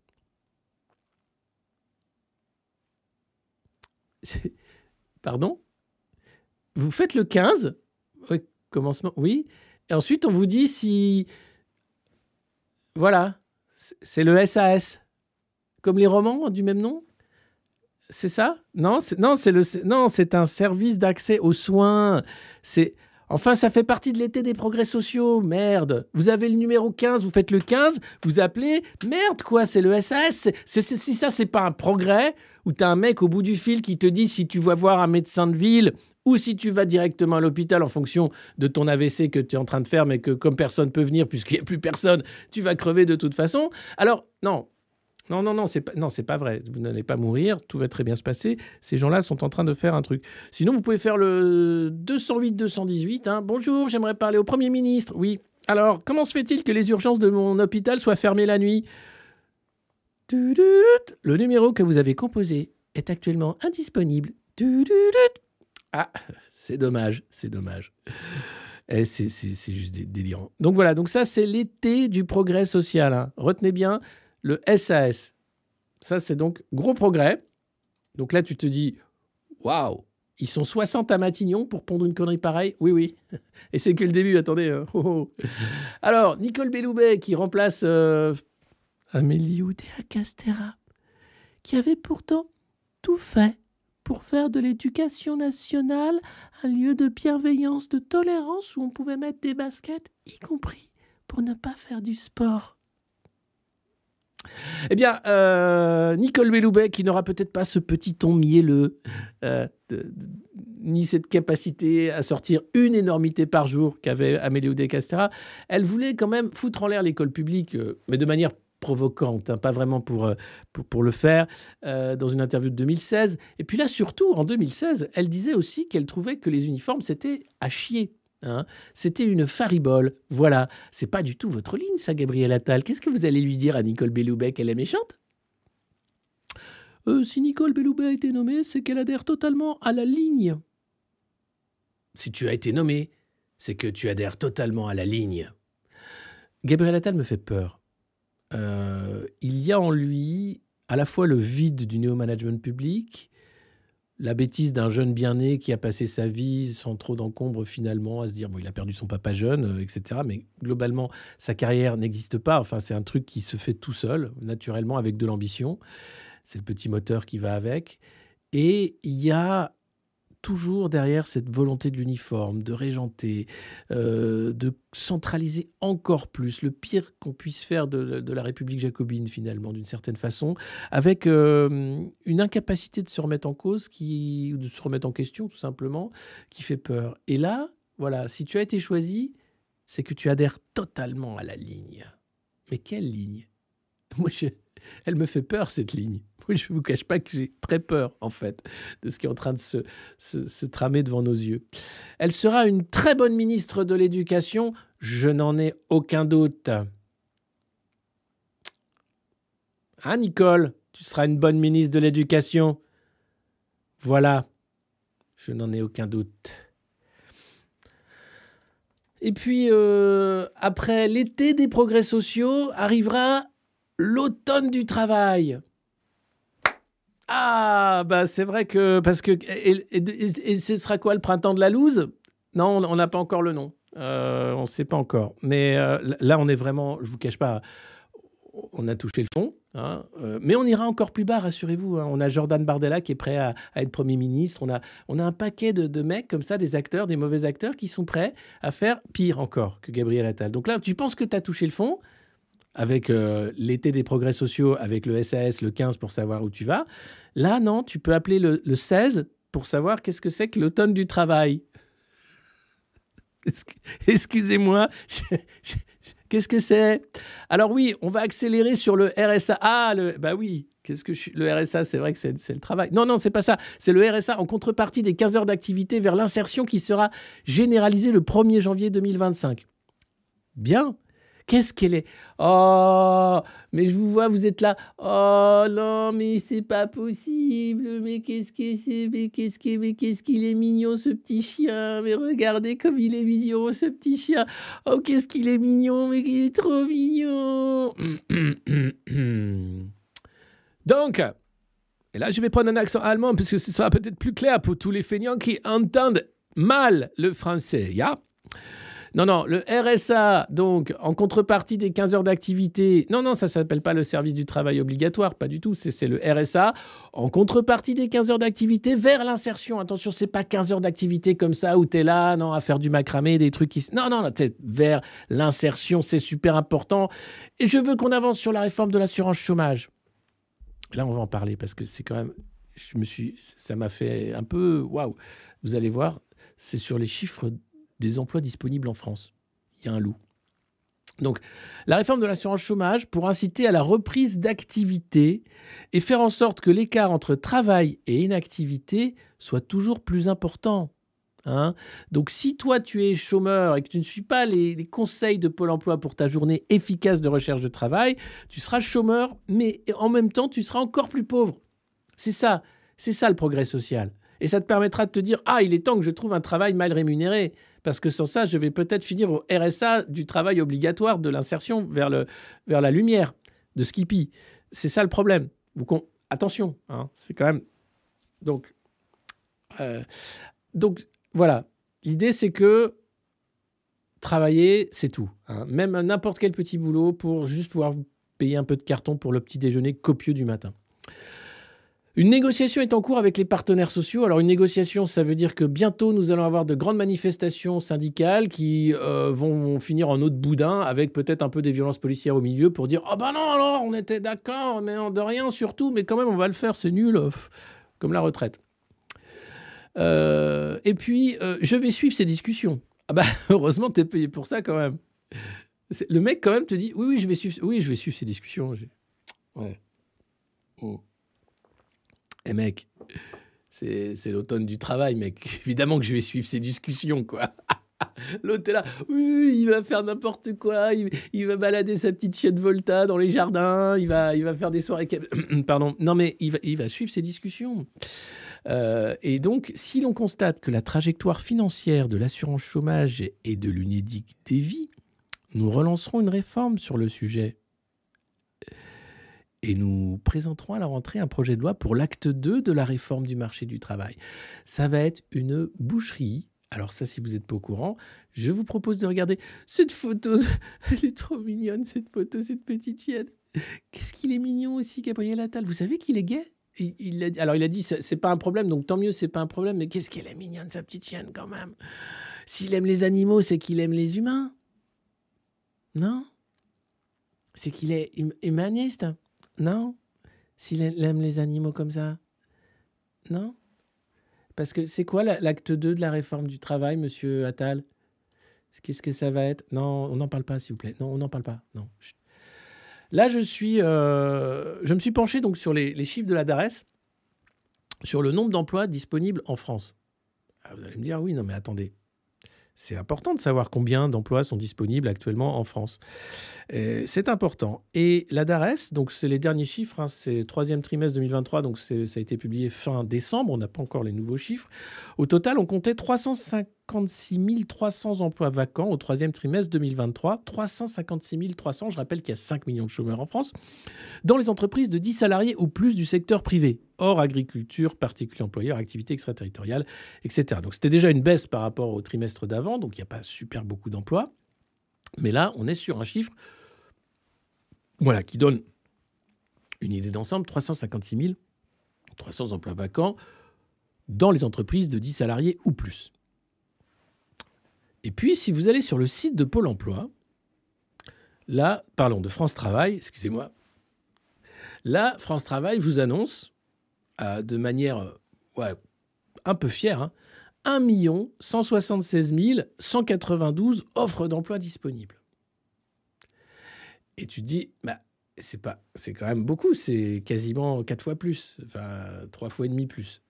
Pardon? Vous faites le 15 oui, commencement, oui. Et ensuite, on vous dit si. Voilà, c'est le SAS. Comme les romans du même nom? C'est ça? Non, c'est non, c'est le non, c'est un service d'accès aux soins. C'est Enfin, ça fait partie de l'été des progrès sociaux. Merde. Vous avez le numéro 15, vous faites le 15, vous appelez. Merde, quoi, c'est le SAS. Si ça, c'est pas un progrès, où t'as un mec au bout du fil qui te dit si tu vas voir un médecin de ville ou si tu vas directement à l'hôpital en fonction de ton AVC que tu es en train de faire, mais que comme personne peut venir, puisqu'il n'y a plus personne, tu vas crever de toute façon. Alors, non, non, non, non, c'est pas, non, c'est pas vrai. Vous n'allez pas mourir, tout va très bien se passer. Ces gens-là sont en train de faire un truc. Sinon, vous pouvez faire le 208-218. Hein. Bonjour, j'aimerais parler au Premier ministre. Oui. Alors, comment se fait-il que les urgences de mon hôpital soient fermées la nuit? Le numéro que vous avez composé est actuellement indisponible. Ah, c'est dommage, c'est dommage. Eh, c'est juste délirant. Donc voilà, donc ça c'est l'été du progrès social. Hein. Retenez bien le SAS. Ça c'est donc gros progrès. Donc là tu te dis, waouh, ils sont 60 à Matignon pour pondre une connerie pareille Oui, oui. Et c'est que le début, attendez. Euh, oh, oh. Alors, Nicole Belloubet qui remplace euh, Amélie Oudéa Castera, qui avait pourtant tout fait pour faire de l'éducation nationale un lieu de bienveillance, de tolérance où on pouvait mettre des baskets, y compris pour ne pas faire du sport. Eh bien, euh, Nicole Belloubet, qui n'aura peut-être pas ce petit ton mielleux, euh, ni cette capacité à sortir une énormité par jour qu'avait Amélie Oudé Castera, elle voulait quand même foutre en l'air l'école publique, euh, mais de manière provocante, hein, pas vraiment pour, pour le faire, dans une interview de 2016. Et puis là, surtout, en 2016, elle disait aussi qu'elle trouvait que les uniformes, c'était à chier. Hein. C'était une faribole. Voilà. C'est pas du tout votre ligne, ça, Gabriel Attal. Qu'est-ce que vous allez lui dire à Nicole Belloubet qu'elle est méchante? Euh, Si Nicole Belloubet a été nommée, c'est qu'elle adhère totalement à la ligne. Si tu as été nommé, c'est que tu adhères totalement à la ligne. Gabriel Attal me fait peur. Euh, il y a en lui à la fois le vide du néo-management public la bêtise d'un jeune bien-né qui a passé sa vie sans trop d'encombre finalement à se dire bon il a perdu son papa jeune euh, etc mais globalement sa carrière n'existe pas. Enfin c'est un truc qui se fait tout seul naturellement avec de l'ambition. C'est le petit moteur qui va avec. Et il y a toujours derrière cette volonté de l'uniforme, de régenter, euh, de centraliser encore plus, le pire qu'on puisse faire de, la République jacobine finalement, d'une certaine façon, avec euh, une incapacité de se remettre en cause, qui, de se remettre en question tout simplement, qui fait peur. Et là, voilà, si tu as été choisi, c'est que tu adhères totalement à la ligne. Mais quelle ligne? Moi, je, elle me fait peur, cette ligne. Je ne vous cache pas que j'ai très peur, en fait, de ce qui est en train de se, se, tramer devant nos yeux. Elle sera une très bonne ministre de l'Éducation, je n'en ai aucun doute. Hein, Nicole Tu seras une bonne ministre de l'Éducation Voilà, je n'en ai aucun doute. Et puis, euh, après l'été des progrès sociaux, arrivera l'automne du travail. Ah, bah c'est vrai que. Parce que. Et, ce sera quoi le printemps de la loose? Non, on n'a pas encore le nom. Euh, on ne sait pas encore. Mais euh, là, on est vraiment. Je ne vous cache pas. On a touché le fond. Hein, euh, mais on ira encore plus bas, rassurez-vous. Hein. On a Jordan Bardella qui est prêt à, être Premier ministre. On a, on a un paquet de, de, mecs comme ça, des acteurs, des mauvais acteurs, qui sont prêts à faire pire encore que Gabriel Attal. Donc là, tu penses que tu as touché le fond? Avec euh, l'été des progrès sociaux, avec le SAS, le 15 pour savoir où tu vas. Là, non, tu peux appeler le, 16 pour savoir qu'est-ce que c'est que l'automne du travail. Excusez-moi, qu'est-ce que c'est? Alors oui, on va accélérer sur le RSA. Ah, le, bah oui, qu'est-ce que je le RSA C'est vrai que c'est le travail. Non, non, c'est pas ça. C'est le RSA en contrepartie des 15 heures d'activité vers l'insertion qui sera généralisée le 1er janvier 2025. Bien. Qu'est-ce qu'elle est? Oh, mais je vous vois, vous êtes là. Oh non, mais c'est pas possible. Mais qu'est-ce que c'est? Mais qu'est-ce mais qu'est-ce qu'il est mignon ce petit chien. Mais regardez comme il est mignon ce petit chien. Oh, qu'est-ce qu'il est mignon, mais qu'il est trop mignon. Donc, et là je vais prendre un accent allemand parce que ce sera peut-être plus clair pour tous les feignants qui entendent mal le français. Ya? Non, non, le RSA, donc, en contrepartie des 15 heures d'activité, non, non, ça ne s'appelle pas le service du travail obligatoire, pas du tout, c'est le RSA, en contrepartie des 15 heures d'activité vers l'insertion. Attention, c'est pas 15 heures d'activité comme ça où tu es là, non, à faire du macramé, des trucs qui... Non, non, tu vers l'insertion, c'est super important. Et je veux qu'on avance sur la réforme de l'assurance chômage. Là, on va en parler parce que c'est quand même... Je me suis, ça m'a fait un peu waouh. Vous allez voir, c'est sur les chiffres des emplois disponibles en France. Il y a un loup. Donc, la réforme de l'assurance chômage pour inciter à la reprise d'activité et faire en sorte que l'écart entre travail et inactivité soit toujours plus important. Hein Donc si toi tu es chômeur et que tu ne suis pas les, les, conseils de Pôle Emploi pour ta journée efficace de recherche de travail, tu seras chômeur, mais en même temps tu seras encore plus pauvre. C'est ça, c'est ça le progrès social. Et ça te permettra de te dire, ah, il est temps que je trouve un travail mal rémunéré. Parce que sans ça, je vais peut-être finir au RSA du travail obligatoire de l'insertion vers, vers la lumière de Skippy. C'est ça le problème. Attention, hein, c'est quand même. Donc, euh, donc voilà. L'idée, c'est que travailler, c'est tout. Hein. Même n'importe quel petit boulot pour juste pouvoir payer un peu de carton pour le petit déjeuner copieux du matin. Une négociation est en cours avec les partenaires sociaux. Alors une négociation, ça veut dire que bientôt nous allons avoir de grandes manifestations syndicales qui euh, vont finir en eau de boudin avec peut-être un peu des violences policières au milieu pour dire ah oh bah non alors on était d'accord mais de rien surtout mais quand même on va le faire c'est nul comme la retraite. Euh, et puis euh, je vais suivre ces discussions. Ah bah heureusement tu es payé pour ça quand même. Le mec quand même te dit oui oui je vais suivre oui je vais suivre ces discussions. Ouais. Oh. Eh mec, c'est l'automne du travail, mec. Évidemment que je vais suivre ces discussions, quoi. L'autre là, oui, il va faire n'importe quoi, il, va balader sa petite chienne Volta dans les jardins, il va, il va faire des soirées. Pardon, non mais il va, il va suivre ces discussions. Euh, et donc, si l'on constate que la trajectoire financière de l'assurance chômage est de l'UNEDIC dévie, nous relancerons une réforme sur le sujet et nous présenterons à la rentrée un projet de loi pour l'acte 2 de la réforme du marché du travail. Ça va être une boucherie. Alors ça, si vous n'êtes pas au courant, je vous propose de regarder cette photo. Elle est trop mignonne, cette photo, cette petite chienne. Qu'est-ce qu'il est mignon aussi, Gabriel Attal. Vous savez qu'il est gay? Alors il a dit c'est pas un problème, donc tant mieux c'est pas un problème. Mais qu'est-ce qu'elle est mignonne sa petite chienne quand même. S'il aime les animaux, c'est qu'il aime les humains. Non? C'est qu'il est humaniste. Non S'il aime les animaux comme ça Non Parce que c'est quoi l'acte 2 de la réforme du travail, monsieur Attal? Qu'est-ce que ça va être? Non, on n'en parle pas, s'il vous plaît. Non, on n'en parle pas. Non. Là, je suis, euh, je me suis penché donc sur les, chiffres de la DARES, sur le nombre d'emplois disponibles en France. Ah, vous allez me dire, oui, non, mais attendez, c'est important de savoir combien d'emplois sont disponibles actuellement en France. C'est important. Et la DARES, donc c'est les derniers chiffres, hein, c'est troisième trimestre 2023, donc ça a été publié fin décembre, on n'a pas encore les nouveaux chiffres. Au total, on comptait 356 300 emplois vacants au troisième trimestre 2023. 356 300, je rappelle qu'il y a 5 millions de chômeurs en France, dans les entreprises de 10 salariés ou plus du secteur privé hors agriculture, particulier employeur, activité extraterritoriale, etc. Donc c'était déjà une baisse par rapport au trimestre d'avant, donc il n'y a pas super beaucoup d'emplois. Mais là, on est sur un chiffre voilà, qui donne une idée d'ensemble, 356 300 emplois vacants dans les entreprises de 10 salariés ou plus. Et puis, si vous allez sur le site de Pôle Emploi, là, parlons de France Travail, excusez-moi, là, France Travail vous annonce de manière euh, un peu fière, hein, 1 176 192 offres d'emploi disponibles. Et tu te dis, bah, c'est pas, c'est quand même beaucoup, c'est quasiment quatre fois plus, enfin trois fois et demi plus.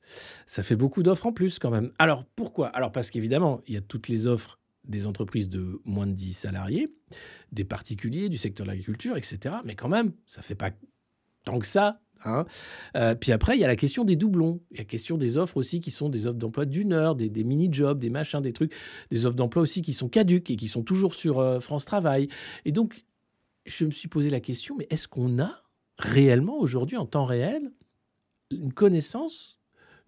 Ça fait beaucoup d'offres en plus quand même. Alors pourquoi? Alors parce qu'évidemment, il y a toutes les offres des entreprises de moins de 10 salariés, des particuliers, du secteur de l'agriculture, etc. Mais quand même, ça fait pas tant que ça Hein. Euh, puis après, il y a la question des doublons. Il y a la question des offres aussi qui sont des offres d'emploi d'une heure, des, mini-jobs, des machins, des trucs, des offres d'emploi aussi qui sont caduques et qui sont toujours sur euh, France Travail. Et donc, je me suis posé la question, mais est-ce qu'on a réellement aujourd'hui, en temps réel, une connaissance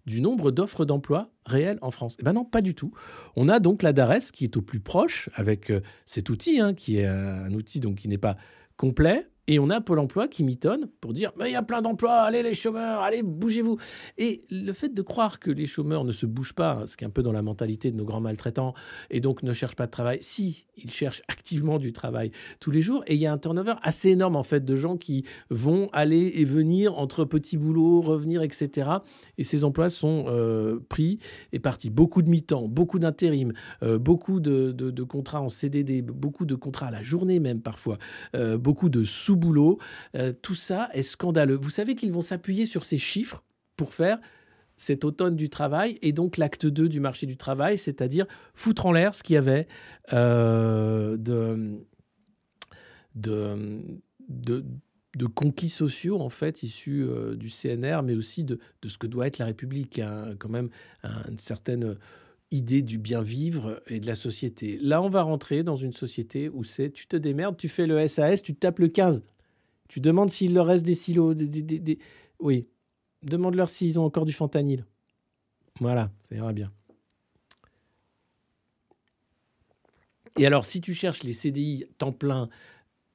du nombre d'offres d'emploi réelles en France Eh bien non, pas du tout. On a donc la DARES qui est au plus proche avec euh, cet outil, hein, qui est un outil donc, qui n'est pas complet, et on a Pôle emploi qui mitonne pour dire Mais il y a plein d'emplois, allez les chômeurs, allez, bougez-vous. Et le fait de croire que les chômeurs ne se bougent pas, ce qui est un peu dans la mentalité de nos grands maltraitants, et donc ne cherchent pas de travail, si, ils cherchent activement du travail tous les jours. Et il y a un turnover assez énorme, en fait, de gens qui vont aller et venir entre petits boulots, revenir, etc. Et ces emplois sont euh, pris et partis. Beaucoup de mi-temps, beaucoup d'intérim, euh, beaucoup de, contrats en CDD, beaucoup de contrats à la journée même parfois, euh, beaucoup de sous boulot. Euh, tout ça est scandaleux. Vous savez qu'ils vont s'appuyer sur ces chiffres pour faire cet automne du travail et donc l'acte 2 du marché du travail, c'est-à-dire foutre en l'air ce qu'il y avait euh, de, de, de, conquis sociaux, en fait, issus euh, du CNR, mais aussi de, de, ce que doit être la République, quand même une certaine idée du bien vivre et de la société. Là, on va rentrer dans une société où c'est tu te démerdes, tu fais le SAS, tu tapes le 15. Tu demandes s'il leur reste des silos. Des, Oui. Demande-leur s'ils ont encore du fentanyl. Voilà, ça ira bien. Et alors, si tu cherches les CDI temps plein,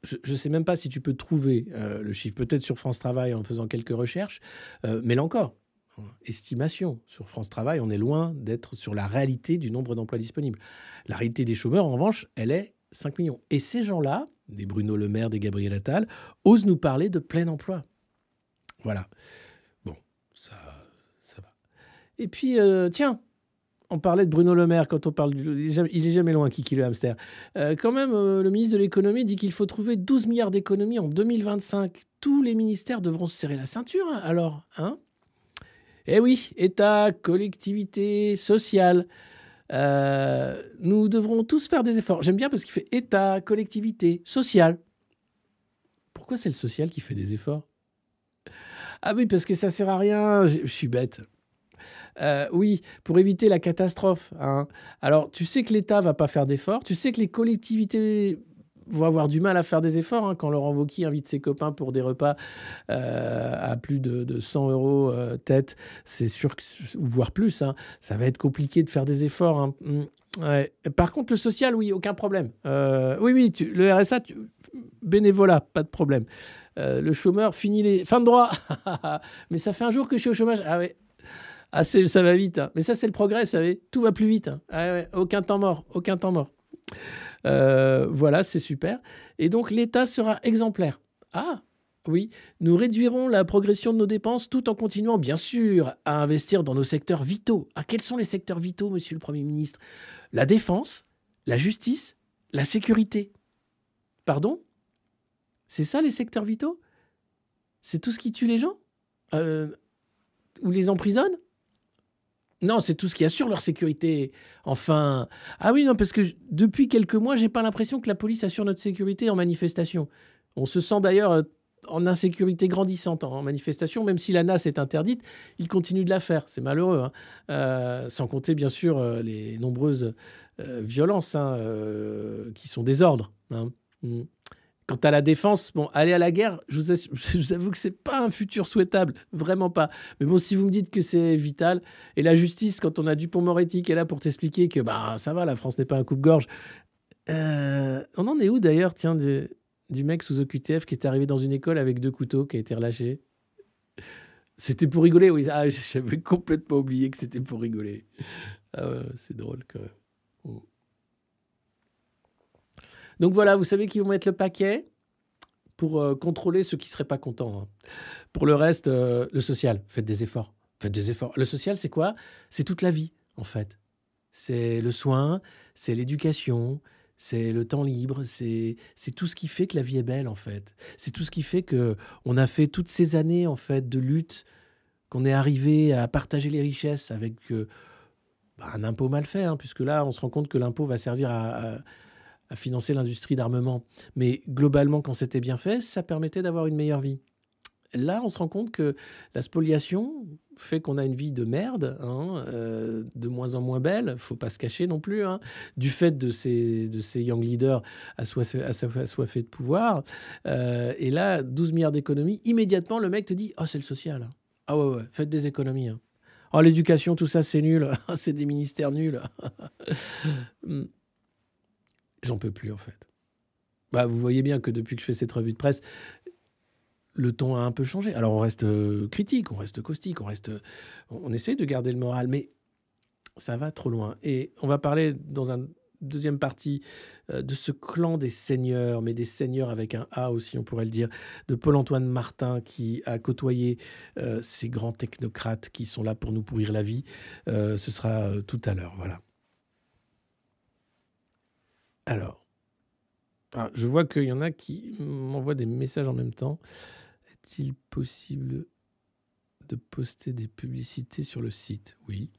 je ne sais même pas si tu peux trouver euh, le chiffre, peut-être sur France Travail en faisant quelques recherches, euh, mais là encore, estimation. Sur France Travail, on est loin d'être sur la réalité du nombre d'emplois disponibles. La réalité des chômeurs, en revanche, elle est 5 millions. Et ces gens-là, des Bruno Le Maire, des Gabriel Attal, osent nous parler de plein emploi. Voilà. Bon, ça, ça va. Et puis, euh, tiens, on parlait de Bruno Le Maire quand on parle du... Il est jamais loin, Kiki le hamster. Euh, quand même, euh, le ministre de l'économie dit qu'il faut trouver 12 milliards d'économies en 2025. Tous les ministères devront se serrer la ceinture, alors, hein? Eh oui, État, collectivité, sociale. Euh, nous devrons tous faire des efforts. J'aime bien parce qu'il fait État, collectivité, social. Pourquoi c'est le social qui fait des efforts? Ah oui, parce que ça sert à rien. Je, suis bête. Euh, oui, pour éviter la catastrophe. Hein. Alors, tu sais que l'État va pas faire d'efforts. Tu sais que les collectivités vont avoir du mal à faire des efforts. Hein, quand Laurent Wauquiez invite ses copains pour des repas euh, à plus de, 100 euros euh, tête, c'est sûr, que, voire plus, hein, ça va être compliqué de faire des efforts. Hein. Mmh, Par contre, le social, oui, aucun problème. Euh, oui, oui, le RSA, bénévolat, pas de problème. le chômeur, finit les... Fin de droit Mais ça fait un jour que je suis au chômage. Ah ouais, ah, ça va vite. Mais ça, c'est le progrès, vous savez. Tout va plus vite. Ah aucun temps mort. Aucun temps mort. Euh, voilà, c'est super. Et donc l'État sera exemplaire. Ah, oui, nous réduirons la progression de nos dépenses tout en continuant, bien sûr, à investir dans nos secteurs vitaux. Ah, quels sont les secteurs vitaux, monsieur le Premier ministre? La défense, la justice, la sécurité. Pardon? C'est ça les secteurs vitaux? C'est tout ce qui tue les gens? Euh, Ou les emprisonne? Non, c'est tout ce qui assure leur sécurité. Enfin, ah oui, non, parce que depuis quelques mois, j'ai pas l'impression que la police assure notre sécurité en manifestation. On se sent d'ailleurs euh, en insécurité grandissante en manifestation, même si la NAS est interdite, ils continuent de la faire. C'est malheureux, hein. euh, sans compter bien sûr euh, les nombreuses violences hein, qui sont des ordres. Hein. Mm. Quant à la défense, bon, aller à la guerre, je vous, avoue que c'est pas un futur souhaitable, vraiment pas. Mais bon, si vous me dites que c'est vital, et la justice, quand on a Dupont-Moretti qui est là pour t'expliquer que bah ça va, la France n'est pas un coupe-gorge. Euh, on en est où d'ailleurs, tiens, du, mec sous OQTF qui est arrivé dans une école avec deux couteaux, qui a été relâché? C'était pour rigoler, oui. Ah, j'avais complètement oublié que c'était pour rigoler. Ah c'est drôle quand même. Oh. Donc voilà, vous savez qu'ils vont mettre le paquet pour euh, contrôler ceux qui ne seraient pas contents. Hein. Pour le reste, euh, le social, faites des efforts. Faites des efforts. Le social, c'est quoi? C'est toute la vie, en fait. C'est le soin, c'est l'éducation, c'est le temps libre, c'est tout ce qui fait que la vie est belle, en fait. C'est tout ce qui fait que on a fait toutes ces années, en fait, de lutte, qu'on est arrivé à partager les richesses avec euh, bah, un impôt mal fait, hein, puisque là, on se rend compte que l'impôt va servir à à financer l'industrie d'armement. Mais globalement, quand c'était bien fait, ça permettait d'avoir une meilleure vie. Là, on se rend compte que la spoliation fait qu'on a une vie de merde, hein, euh, de moins en moins belle, faut pas se cacher non plus, hein, du fait de ces, de ces young leaders assoiffés, assoiffés de pouvoir. Euh, et là, 12 milliards d'économies, immédiatement, le mec te dit « Oh, c'est le social. Ah ouais, ouais, faites des économies. Hein. Oh, l'éducation, tout ça, c'est nul. c'est des ministères nuls. J'en peux plus en fait. Bah, vous voyez bien que depuis que je fais cette revue de presse, le ton a un peu changé. Alors on reste euh, critique, on reste caustique, on reste, on essaie de garder le moral, mais ça va trop loin. Et on va parler dans un deuxième partie euh, de ce clan des seigneurs, mais des seigneurs avec un A aussi, on pourrait le dire, de Paul-Antoine Martin qui a côtoyé euh, ces grands technocrates qui sont là pour nous pourrir la vie. ce sera tout à l'heure, voilà. Alors, ah, je vois qu'il y en a qui m'envoient des messages en même temps. Est-il possible de poster des publicités sur le site? Oui.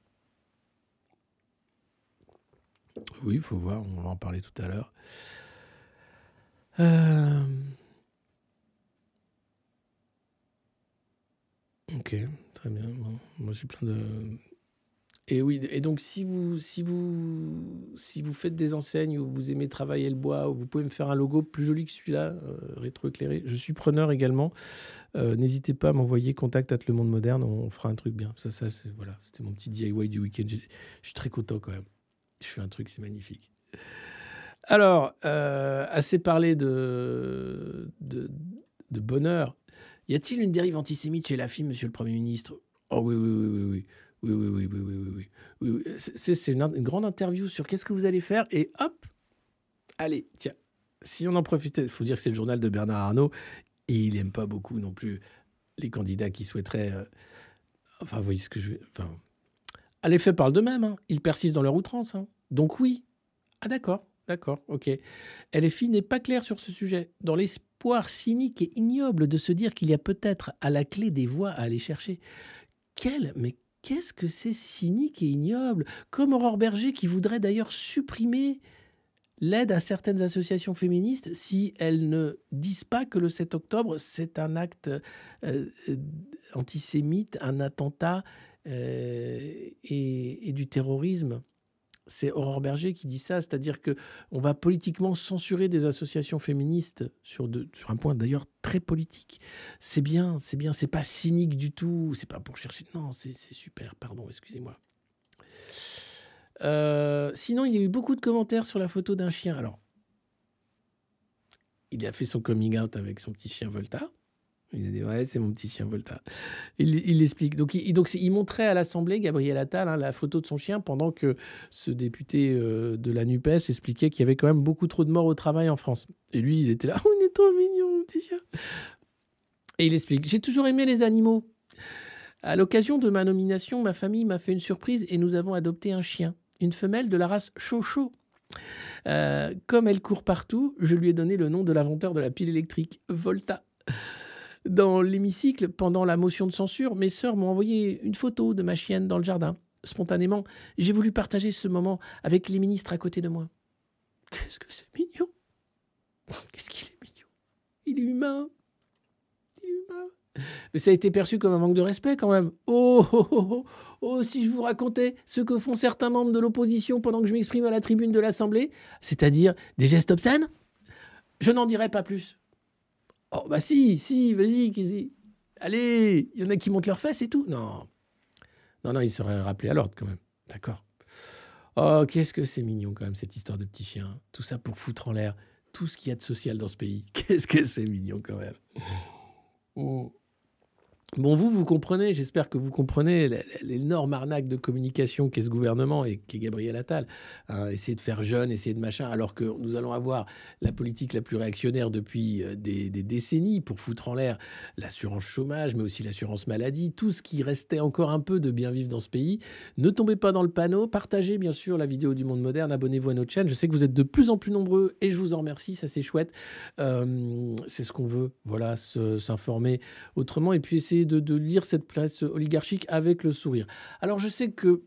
Oui, il faut voir, on va en parler tout à l'heure. Euh, Ok, très bien. moi, j'ai plein de. Et oui, et donc si vous, si vous, si vous faites des enseignes ou vous aimez travailler le bois, vous pouvez me faire un logo plus joli que celui-là, euh, rétroéclairé. Je suis preneur également. Euh, n'hésitez pas à m'envoyer contact at le monde moderne, on fera un truc bien. Ça, ça, voilà, c'était mon petit DIY du week-end. Je suis très content quand même. Je fais un truc, c'est magnifique. Alors, euh, assez parlé de, de, de bonheur. Y a-t-il une dérive antisémite chez la fille, monsieur le Premier ministre? Oh oui, oui, oui, oui, oui. Oui, oui, oui, oui, oui, oui, oui. C'est une, grande interview sur qu'est-ce que vous allez faire et hop, allez, tiens, si on en profitait, il faut dire que c'est le journal de Bernard Arnault et il n'aime pas beaucoup non plus les candidats qui souhaiteraient. Euh, enfin, vous voyez ce que je veux. Enfin, à l'effet parle d'eux-mêmes, hein. ils persistent dans leur outrance. Hein. Donc oui. Ah d'accord, d'accord, ok. LFI n'est pas clair sur ce sujet. Dans l'espoir cynique et ignoble de se dire qu'il y a peut-être à la clé des voix à aller chercher. Quel, mais Qu'est-ce que c'est cynique et ignoble? Comme Aurore Berger qui voudrait d'ailleurs supprimer l'aide à certaines associations féministes si elles ne disent pas que le 7 octobre, c'est un acte euh, antisémite, un attentat euh, et, et, du terrorisme c'est Aurore Berger qui dit ça, c'est-à-dire que on va politiquement censurer des associations féministes sur, un point d'ailleurs très politique. C'est bien, c'est bien, c'est pas cynique du tout, c'est pas pour chercher. Non, c'est super, pardon, excusez-moi. Euh, sinon, il y a eu beaucoup de commentaires sur la photo d'un chien. Alors, il a fait son coming out avec son petit chien Volta. Il a dit Ouais, c'est mon petit chien Volta. Il, il, donc, il montrait à l'Assemblée, Gabriel Attal, hein, la photo de son chien pendant que ce député euh, de la NUPES expliquait qu'il y avait quand même beaucoup trop de morts au travail en France. Et lui, il était là Oh, il est trop mignon, mon petit chien. Et il explique J'ai toujours aimé les animaux. À l'occasion de ma nomination, ma famille m'a fait une surprise et nous avons adopté un chien, une femelle de la race Chocho. Euh, comme elle court partout, je lui ai donné le nom de l'inventeur de la pile électrique, Volta. Dans l'hémicycle, pendant la motion de censure, mes sœurs m'ont envoyé une photo de ma chienne dans le jardin. Spontanément, j'ai voulu partager ce moment avec les ministres à côté de moi. Qu'est-ce que c'est mignon Qu'est-ce qu'il est mignon Il est humain Il est humain Mais ça a été perçu comme un manque de respect quand même. Oh, oh, oh, oh, oh si je vous racontais ce que font certains membres de l'opposition pendant que je m'exprime à la tribune de l'Assemblée, c'est-à-dire des gestes obscènes, je n'en dirai pas plus. Oh, bah si, si, vas-y. Allez, il y en a qui montent leurs fesses et tout. Non. Non, non, il serait rappelé à l'ordre quand même. D'accord. Oh, qu'est-ce que c'est mignon quand même, cette histoire de petit chien. Tout ça pour foutre en l'air tout ce qu'il y a de social dans ce pays. Qu'est-ce que c'est mignon quand même. Oh. Bon, vous, vous comprenez, j'espère que vous comprenez l'énorme arnaque de communication qu'est ce gouvernement et qu'est Gabriel Attal. Hein, essayer de faire jeune, essayer de machin, alors que nous allons avoir la politique la plus réactionnaire depuis euh, des, décennies pour foutre en l'air l'assurance chômage, mais aussi l'assurance maladie, tout ce qui restait encore un peu de bien vivre dans ce pays. Ne tombez pas dans le panneau, partagez bien sûr la vidéo du Monde Moderne, abonnez-vous à notre chaîne. Je sais que vous êtes de plus en plus nombreux et je vous en remercie, ça c'est chouette. Euh, c'est ce qu'on veut, voilà, s'informer autrement et puis essayer de, lire cette place oligarchique avec le sourire. Alors je sais que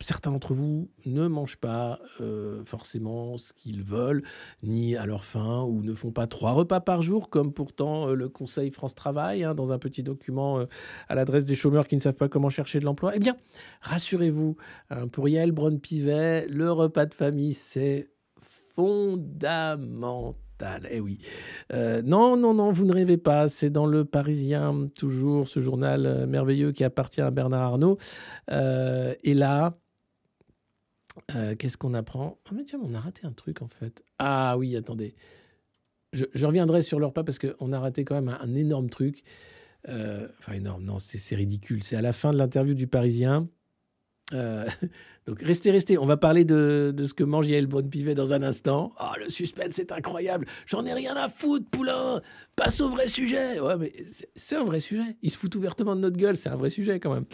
certains d'entre vous ne mangent pas euh, forcément ce qu'ils veulent, ni à leur faim, ou ne font pas trois repas par jour, comme pourtant euh, le Conseil France Travail, hein, dans un petit document euh, à l'adresse des chômeurs qui ne savent pas comment chercher de l'emploi. Eh bien, rassurez-vous, un pourriel Braun-Pivet, le repas de famille, c'est fondamental eh oui. Euh, non, non, non, vous ne rêvez pas. C'est dans Le Parisien, toujours ce journal euh, merveilleux qui appartient à Bernard Arnault. Euh, et là, qu'est-ce qu'on apprend? Ah, mais tiens, on a raté un truc en fait. Ah oui, attendez. Je, reviendrai sur leur pas parce qu'on a raté quand même un, énorme truc. enfin, énorme, non, c'est ridicule. C'est à la fin de l'interview du Parisien. Donc restez, restez. On va parler de, ce que mange Yael Bonne-Pivet dans un instant. Ah, le suspense, c'est incroyable. J'en ai rien à foutre, poulain. Passe au vrai sujet. Ouais, mais c'est un vrai sujet. Il se fout ouvertement de notre gueule. C'est un vrai sujet quand même.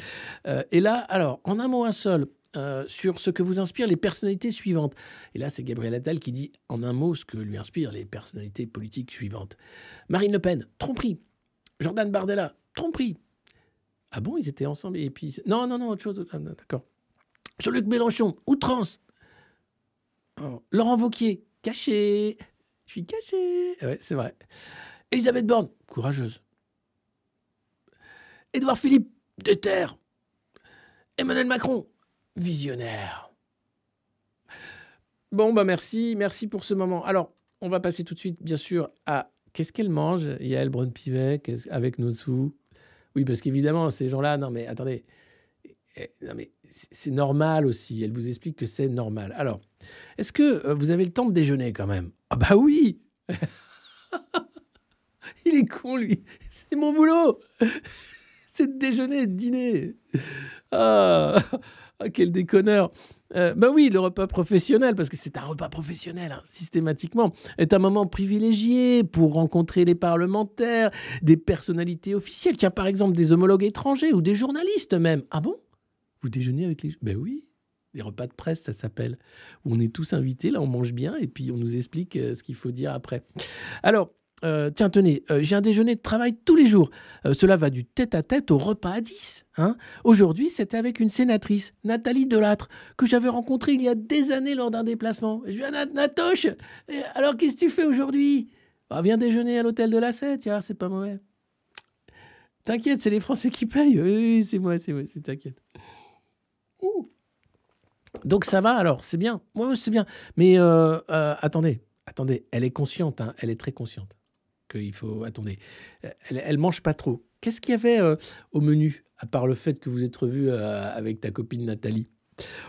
Euh, et là, alors, en un mot, un seul. Euh, sur ce que vous inspirent les personnalités suivantes. Et là, c'est Gabriel Attal qui dit en un mot ce que lui inspirent les personnalités politiques suivantes. Marine Le Pen, tromperie. Jordan Bardella, tromperie. Ah bon, ils étaient ensemble et puis non non non autre chose. Ah, D'accord. Jean-Luc Mélenchon, outrance. Laurent Vauquier, caché. Je suis caché. Ouais, c'est vrai. Elisabeth Borne, courageuse. Édouard Philippe, déter. Emmanuel Macron, visionnaire. Bon, bah merci, merci pour ce moment. Alors, on va passer tout de suite, bien sûr, à qu'est-ce qu'elle mange, Yael Braun-Pivet, avec nos sous. Oui, parce qu'évidemment, ces gens-là, non mais attendez, Eh, non mais c'est normal aussi. Elle vous explique que c'est normal. Alors, est-ce que euh, vous avez le temps de déjeuner quand même? Ah bah oui Il est con, lui. C'est mon boulot. C'est de déjeuner de dîner. Ah, ah, quel déconneur. Euh, bah oui, le repas professionnel, parce que c'est un repas professionnel, hein, systématiquement, est un moment privilégié pour rencontrer les parlementaires, des personnalités officielles. Tiens, par exemple, des homologues étrangers ou des journalistes même. Ah bon? Vous déjeunez avec les... Ben oui, des repas de presse, ça s'appelle. On est tous invités, là, on mange bien, et puis on nous explique euh, ce qu'il faut dire après. Alors, euh, tiens, tenez, euh, j'ai un déjeuner de travail tous les jours. Euh, cela va du tête-à-tête au repas à 10. Hein Aujourd'hui, c'était avec une sénatrice, Nathalie Delattre, que j'avais rencontrée il y a des années lors d'un déplacement. Je lui ai Natoche, alors qu'est-ce que tu fais aujourd'hui? Bah, Viens déjeuner à l'hôtel de la Sète, tiens, c'est pas mauvais. T'inquiète, c'est les Français qui payent. Oui, c'est moi, c'est moi, c'est t'inquiète. Donc ça va alors, c'est bien. Moi, c'est bien. Mais attendez, attendez, elle est consciente, hein, elle est très consciente qu'il faut. Attendez, elle, elle mange pas trop. Qu'est-ce qu'il y avait euh, au menu, à part le fait que vous êtes revu euh, avec ta copine Nathalie?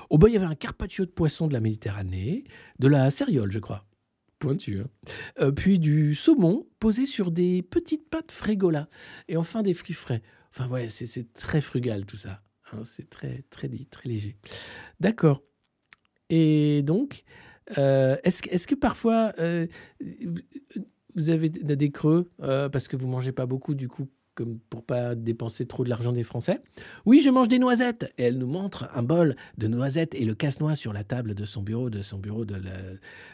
Oh, bah, il y avait un carpaccio de poisson de la Méditerranée, de la céréole, je crois. Pointu. hein. Euh, puis du saumon posé sur des petites pâtes frégola. Et enfin des fruits frais. Enfin, voilà, c'est- très frugal tout ça. hein, c'est très, très dit, très léger. D'accord. Et donc, est-ce que- est-ce que parfois vous avez des creux euh, parce que vous mangez pas beaucoup du coup comme pour pas dépenser trop de l'argent des Français. Oui, je mange des noisettes. Et elle nous montre un bol de noisettes et le casse-noix sur la table de son bureau, de son bureau de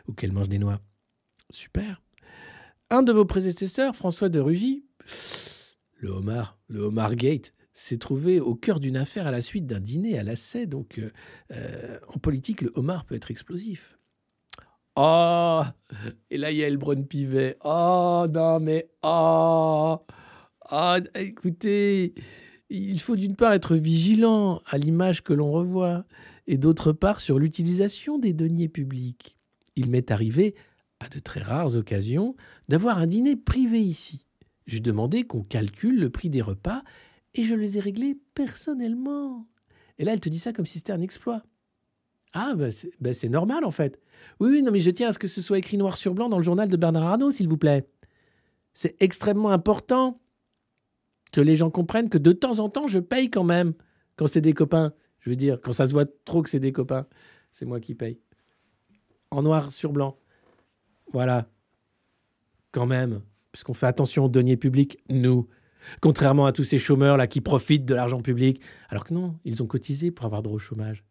où qu'elle mange des noix. Super. Un de vos prédécesseurs, François de Rugy, le homard, le homard gate, s'est trouvé au cœur d'une affaire à la suite d'un dîner à l'asset. Donc, euh, euh, en politique, le homard peut être explosif. Oh Et là, il y a Elbron Pivet. Oh non, mais oh Ah, écoutez, il faut d'une part être vigilant à l'image que l'on revoit, et d'autre part sur l'utilisation des deniers publics. Il m'est arrivé, à de très rares occasions, d'avoir un dîner privé ici. J'ai demandé qu'on calcule le prix des repas et je les ai réglés personnellement. Et là, elle te dit ça comme si c'était un exploit. Ah, bah c'est bah c'est normal en fait. Oui, oui, non, mais je tiens à ce que ce soit écrit noir sur blanc dans le journal de Bernard Arnault, s'il vous plaît. C'est extrêmement important que les gens comprennent que de temps en temps, je paye quand même quand c'est des copains. Je veux dire, quand ça se voit trop que c'est des copains, c'est moi qui paye. En noir sur blanc. Voilà. Quand même. Puisqu'on fait attention aux deniers publics, nous. Contrairement à tous ces chômeurs là qui profitent de l'argent public. Alors que non, ils ont cotisé pour avoir droit au chômage.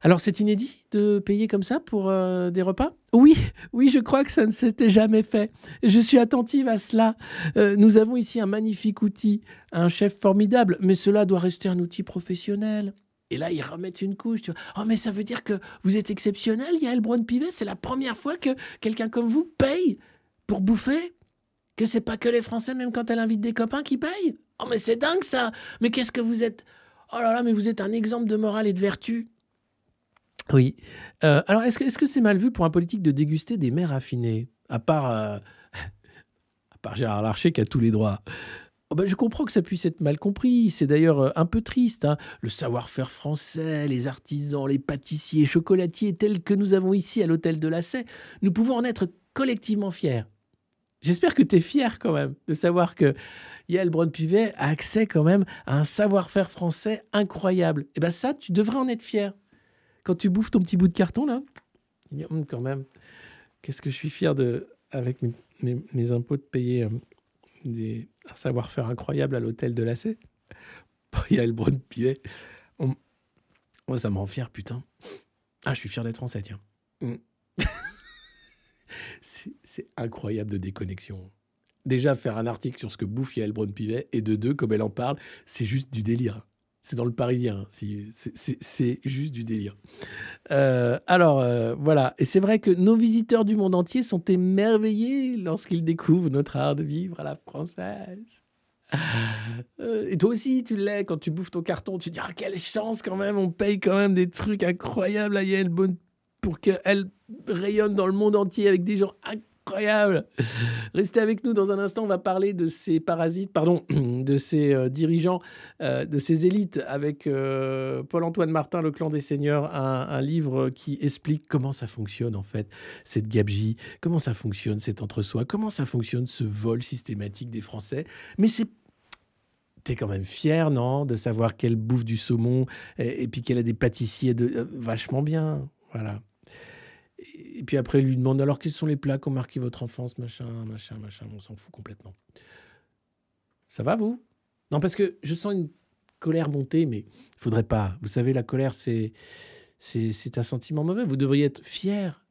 Alors c'est inédit de payer comme ça pour euh, des repas? Oui, oui, je crois que ça ne s'était jamais fait. Je suis attentive à cela. Euh, nous avons ici un magnifique outil, un chef formidable, mais cela doit rester un outil professionnel. Et là, ils remettent une couche. Oh, mais ça veut dire que vous êtes exceptionnel, Yael Braun-Pivet? C'est la première fois que quelqu'un comme vous paye pour bouffer? Que c'est pas que les Français, même quand elle invite des copains, qui payent? Oh, mais c'est dingue ça Mais qu'est-ce que vous êtes? Oh là là, mais vous êtes un exemple de morale et de vertu. Oui. Euh, alors, est-ce que c'est mal vu pour un politique de déguster des mets raffinés À part, euh, à part Gérard Larcher qui a tous les droits? Oh ben, je comprends que ça puisse être mal compris. C'est d'ailleurs euh, un peu triste. hein. Le savoir-faire français, les artisans, les pâtissiers, chocolatiers tels que nous avons ici à l'hôtel de la Sey, nous pouvons en être collectivement fiers. J'espère que tu es fier quand même de savoir que Yael Braun-Pivet a accès quand même à un savoir-faire français incroyable. Et ben ça, tu devrais en être fier. Quand tu bouffes ton petit bout de carton là, dis, Hum, quand même, qu'est-ce que je suis fier de, avec mes, impôts, de payer euh, des, un savoir-faire incroyable à l'hôtel de la C. Yael Braun-Pivet, on- moi ça me rend fier, putain. Ah, je suis fier d'être français, tiens. Hum. C'est c'est incroyable de déconnexion. déjà faire un article sur ce que bouffe Yael Braun-Pivet, et de deux, comme elle en parle, c'est juste du délire. C'est dans le Parisien, hein. c'est juste du délire. Euh, alors euh, voilà, et c'est vrai que nos visiteurs du monde entier sont émerveillés lorsqu'ils découvrent notre art de vivre à la française. Euh, et toi aussi, tu l'es quand tu bouffes ton carton. Tu te dis ah, quelle chance quand même, on paye quand même des trucs incroyables à Yael Bonne pour qu'elle rayonne dans le monde entier avec des gens incroyable. Restez avec nous dans un instant. On va parler de ces parasites, pardon, de ces euh, dirigeants, euh, de ces élites avec euh, Paul-Antoine Martin, Le Clan des Seigneurs, un, livre qui explique comment ça fonctionne en fait, cette gabegie, comment ça fonctionne cet entre-soi, comment ça fonctionne ce vol systématique des Français? Mais c'est T'es quand même fier, non, de savoir qu'elle bouffe du saumon et, et puis qu'elle a des pâtissiers de, vachement bien. Voilà. Et puis après, il lui demande alors quels sont les plats qui ont marqué votre enfance, machin, machin, machin. On s'en fout complètement. Ça va, vous? Non, parce que je sens une colère monter, mais il faudrait pas. Vous savez, la colère, c'est, c'est, un sentiment mauvais. Vous devriez être fier,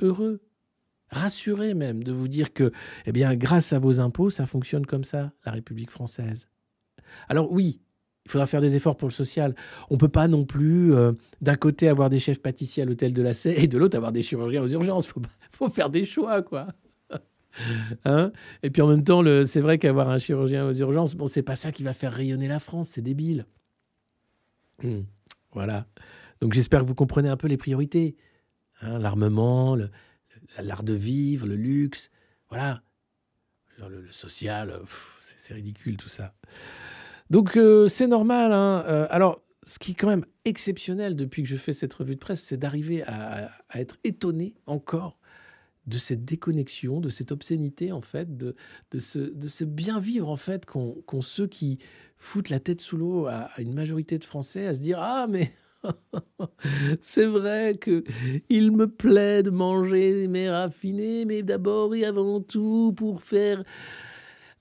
heureux, rassuré même de vous dire que, eh bien, grâce à vos impôts, ça fonctionne comme ça, la République française. Alors oui, il faudra faire des efforts pour le social. On ne peut pas non plus, euh, d'un côté, avoir des chefs pâtissiers à l'hôtel de la Seine et de l'autre, avoir des chirurgiens aux urgences. Il faut, faire des choix, quoi. hein? Et puis en même temps, c'est vrai qu'avoir un chirurgien aux urgences, bon, c'est pas ça qui va faire rayonner la France, c'est débile. Hmm. Voilà. Donc j'espère que vous comprenez un peu les priorités. Hein, l'armement, l'art de vivre, le luxe, voilà. Le, social, c'est ridicule tout ça. Donc euh, c'est normal. Hein. Euh, alors, ce qui est quand même exceptionnel depuis que je fais cette revue de presse, c'est d'arriver à, être étonné encore de cette déconnexion, de cette obscénité en fait, de, ce, bien vivre en fait qu'ont ceux qui foutent la tête sous l'eau à, une majorité de Français, à se dire ah mais c'est vrai que il me plaît de manger mes raffinés, mais d'abord et avant tout pour faire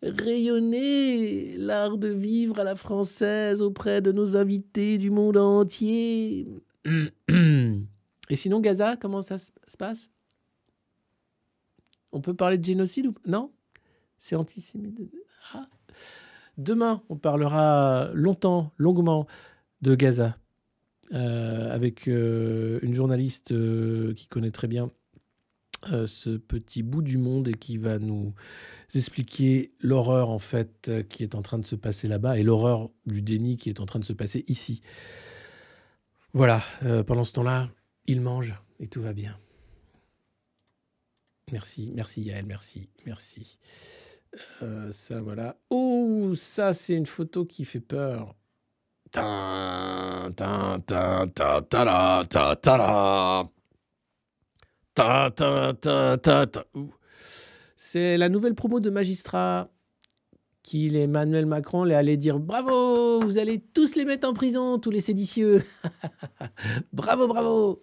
rayonner l'art de vivre à la française auprès de nos invités du monde entier. Et sinon, Gaza, comment ça se passe? On peut parler de génocide ou non? C'est antisémite. Ah. Demain, on parlera longtemps, longuement de Gaza euh, avec euh, une journaliste euh, qui connaît très bien ce petit bout du monde et qui va nous expliquer l'horreur en fait qui est en train de se passer là-bas et l'horreur du déni qui est en train de se passer ici. Voilà, euh, pendant ce temps-là, il mange et tout va bien. Merci, merci Yael, merci, merci. Euh, ça voilà. Oh, ça c'est une photo qui fait peur. Ta ta ta ta ta ta ta ta c'est la nouvelle promo de Magistrat qu'il Emmanuel Macron est allé dire bravo, vous allez tous les mettre en prison, tous les séditieux. bravo, bravo.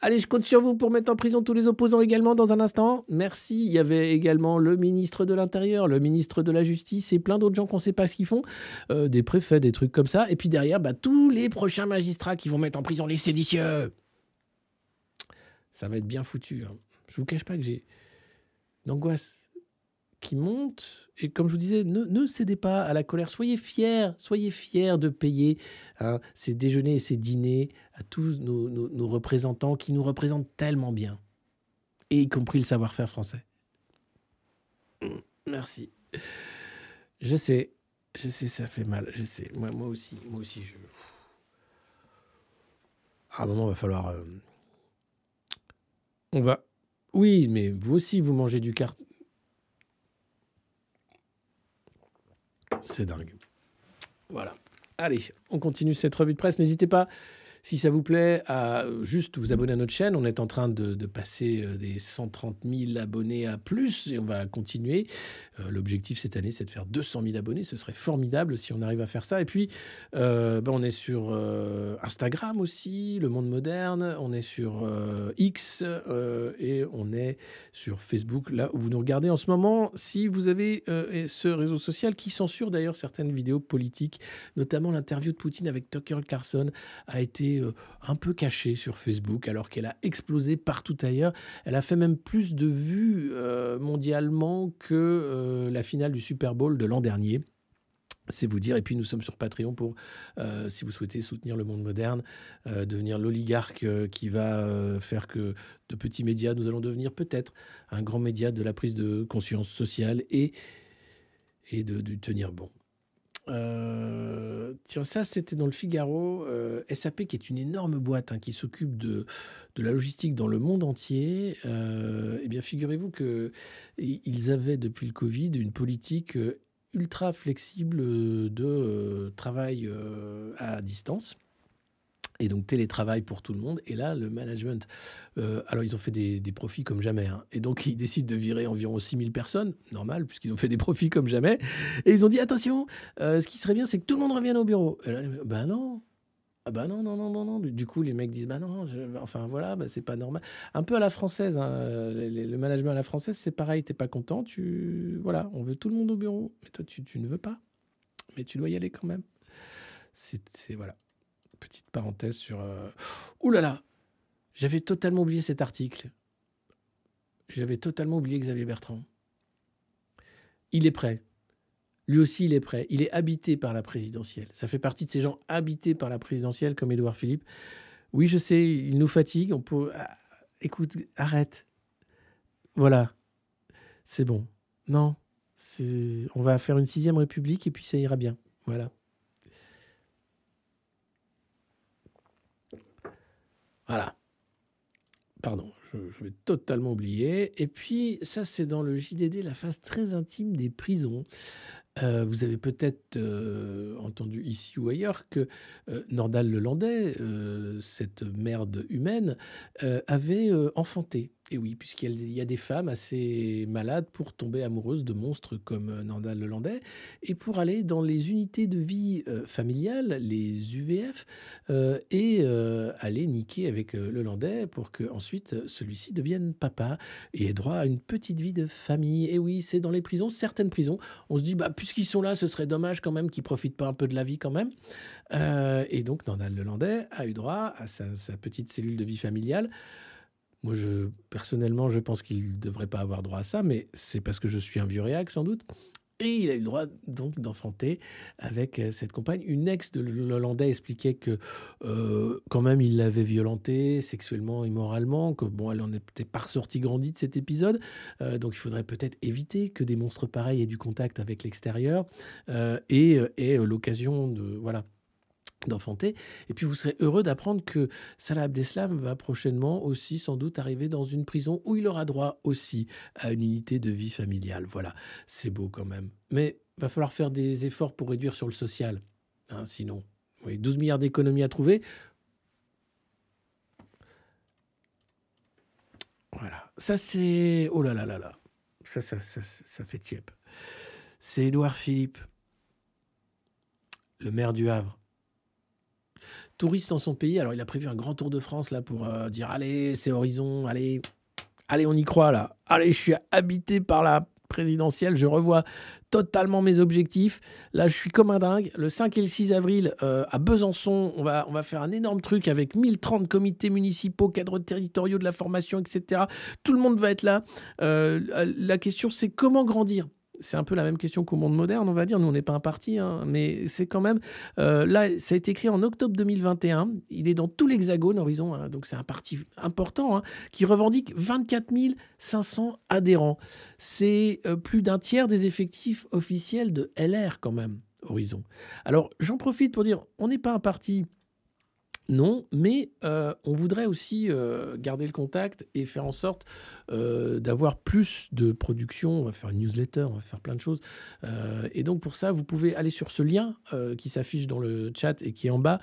Allez, je compte sur vous pour mettre en prison tous les opposants également dans un instant. Merci. Il y avait également le ministre de l'Intérieur, le ministre de la Justice et plein d'autres gens qu'on ne sait pas ce qu'ils font, euh, des préfets, des trucs comme ça. Et puis derrière, bah, tous les prochains magistrats qui vont mettre en prison les séditieux. Ça va être bien foutu. Hein. Je vous cache pas que j'ai d'angoisse qui monte. Et comme je vous disais, ne, cédez pas à la colère. Soyez fiers, soyez fiers de payer hein, ces déjeuners et ces dîners à tous nos, représentants qui nous représentent tellement bien, et y compris le savoir-faire français. Merci. Je sais, je sais, ça fait mal. Je sais. Moi, moi aussi, moi aussi, je. À un moment, il va falloir. Euh, on va oui, mais vous aussi, vous mangez du carton. C'est dingue. Voilà. Allez, on continue cette revue de presse. N'hésitez pas si ça vous plaît, à juste vous abonner à notre chaîne. On est en train de, passer euh, des 130 000 abonnés à plus et on va continuer. Euh, l'objectif cette année, c'est de faire 200 000 abonnés. Ce serait formidable si on arrive à faire ça. Et puis, euh, ben, on est sur Instagram aussi, Le Monde Moderne. On est sur X et on est sur Facebook, là où vous nous regardez en ce moment. Si vous avez ce réseau social qui censure d'ailleurs certaines vidéos politiques, notamment l'interview de Poutine avec Tucker Carlson, a été est un peu cachée sur Facebook alors qu'elle a explosé partout ailleurs. Elle a fait même plus de vues mondialement que la finale du Super Bowl de l'an dernier. C'est vous dire. Et puis nous sommes sur Patreon pour, si vous souhaitez soutenir le monde moderne, devenir l'oligarque qui va faire que de petits médias, nous allons devenir peut-être un grand média de la prise de conscience sociale et, et de tenir bon. Euh, tiens, ça, c'était dans le Figaro. Euh, SAP, qui est une énorme boîte hein, qui s'occupe de, la logistique dans le monde entier. Euh, eh figurez-vous qu'ils avaient, depuis le Covid, une politique ultra flexible de travail à distance et donc télétravail pour tout le monde. Et là, le management, euh, alors ils ont fait des, profits comme jamais. Hein. Et donc ils décident de virer environ 6000 personnes, normal, puisqu'ils ont fait des profits comme jamais. Et ils ont dit, attention, euh, ce qui serait bien, c'est que tout le monde revienne au bureau. Ben non. Ah ben non, non, non, non, non. Du coup, les mecs disent, bah non, enfin voilà, bah, c'est pas normal. Un peu à la française, hein. le, management à la française, c'est pareil, t'es pas content, tu... Voilà, on veut tout le monde au bureau. Mais toi, tu ne veux pas. Mais tu dois y aller quand même. C'est... Voilà petite parenthèse sur. Euh... Ouh là là J'avais totalement oublié cet article. J'avais totalement oublié Xavier Bertrand. Il est prêt. Lui aussi, il est prêt. Il est habité par la présidentielle. Ça fait partie de ces gens habités par la présidentielle, comme Édouard Philippe. Oui, je sais, il nous fatigue. On peut. Ah, écoute, arrête. Voilà. C'est bon. Non. On va faire une sixième république et puis ça ira bien. Voilà. Voilà. Pardon, je, vais totalement oublier. Et puis, ça, c'est dans le JDD, la phase très intime des prisons. Euh, vous avez peut-être euh, entendu ici ou ailleurs que euh, Nordal Lelandais, cette merde humaine, avait enfanté. Et oui, puisqu'il y a des femmes assez malades pour tomber amoureuses de monstres comme Nordal Lelandais et pour aller dans les unités de vie familiale, les UVF, et aller niquer avec le Landais pour que ensuite celui-ci devienne papa et ait droit à une petite vie de famille. Et oui, c'est dans les prisons, certaines prisons, on se dit, bah, puisqu'ils sont là, ce serait dommage quand même qu'ils profitent pas un peu de la vie quand même. Euh, et donc, Nandal Lelandais a eu droit à sa, petite cellule de vie familiale. Moi, je, personnellement, je pense qu'il ne devrait pas avoir droit à ça, mais c'est parce que je suis un vieux réac, sans doute. Et il a eu le droit donc d'enfanter avec euh, cette compagne. Une ex de l'Hollandais expliquait que euh, quand même il l'avait violentée sexuellement et moralement, que bon, elle en était pas ressortie grandie de cet épisode. Euh, donc il faudrait peut-être éviter que des monstres pareils aient du contact avec l'extérieur et, et l'occasion de voilà d'enfanter. Et puis vous serez heureux d'apprendre que Salah Abdeslam va prochainement aussi sans doute arriver dans une prison où il aura droit aussi à une unité de vie familiale. Voilà, c'est beau quand même. Mais va falloir faire des efforts pour réduire sur le social. Hein, sinon, oui, 12 milliards d'économies à trouver. Voilà, ça c'est... Oh là là là là. Ça, ça, ça, ça fait tiep. C'est Édouard Philippe, le maire du Havre touriste dans son pays. Alors, il a prévu un grand tour de France là pour euh, dire allez, c'est Horizon, allez, allez, on y croit là. Allez, je suis habité par la présidentielle, je revois totalement mes objectifs. Là, je suis comme un dingue. Le 5 et le 6 avril, euh, à Besançon, on va, on va faire un énorme truc avec 1030 comités municipaux, cadres territoriaux de la formation, etc. Tout le monde va être là. Euh, la question, c'est comment grandir? C'est un peu la même question qu'au monde moderne, on va dire. Nous, on n'est pas un parti, hein, mais c'est quand même. Euh, là, ça a été écrit en octobre 2021. Il est dans tout l'Hexagone, Horizon, hein, donc c'est un parti important hein, qui revendique 24 500 adhérents. C'est euh, plus d'un tiers des effectifs officiels de LR, quand même, Horizon. Alors, j'en profite pour dire on n'est pas un parti non, mais euh, on voudrait aussi euh, garder le contact et faire en sorte euh, d'avoir plus de production. On va faire une newsletter, on va faire plein de choses. et donc pour ça, vous pouvez aller sur ce lien qui s'affiche dans le chat et qui est en bas.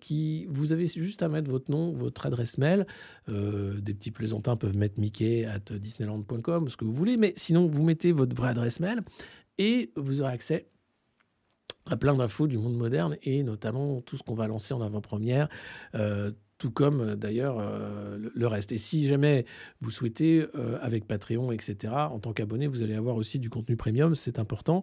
qui vous avez juste à mettre votre nom, votre adresse mail. des petits plaisantins peuvent mettre Mickey at disneyland.com, ce que vous voulez, mais sinon vous mettez votre vraie adresse mail et vous aurez accès à plein d'infos du monde moderne et notamment tout ce qu'on va lancer en avant-première. Euh, tout comme euh, d'ailleurs euh, le reste. Et si jamais vous souhaitez, avec Patreon, etc., en tant qu'abonné, vous allez avoir aussi du contenu premium, c'est important.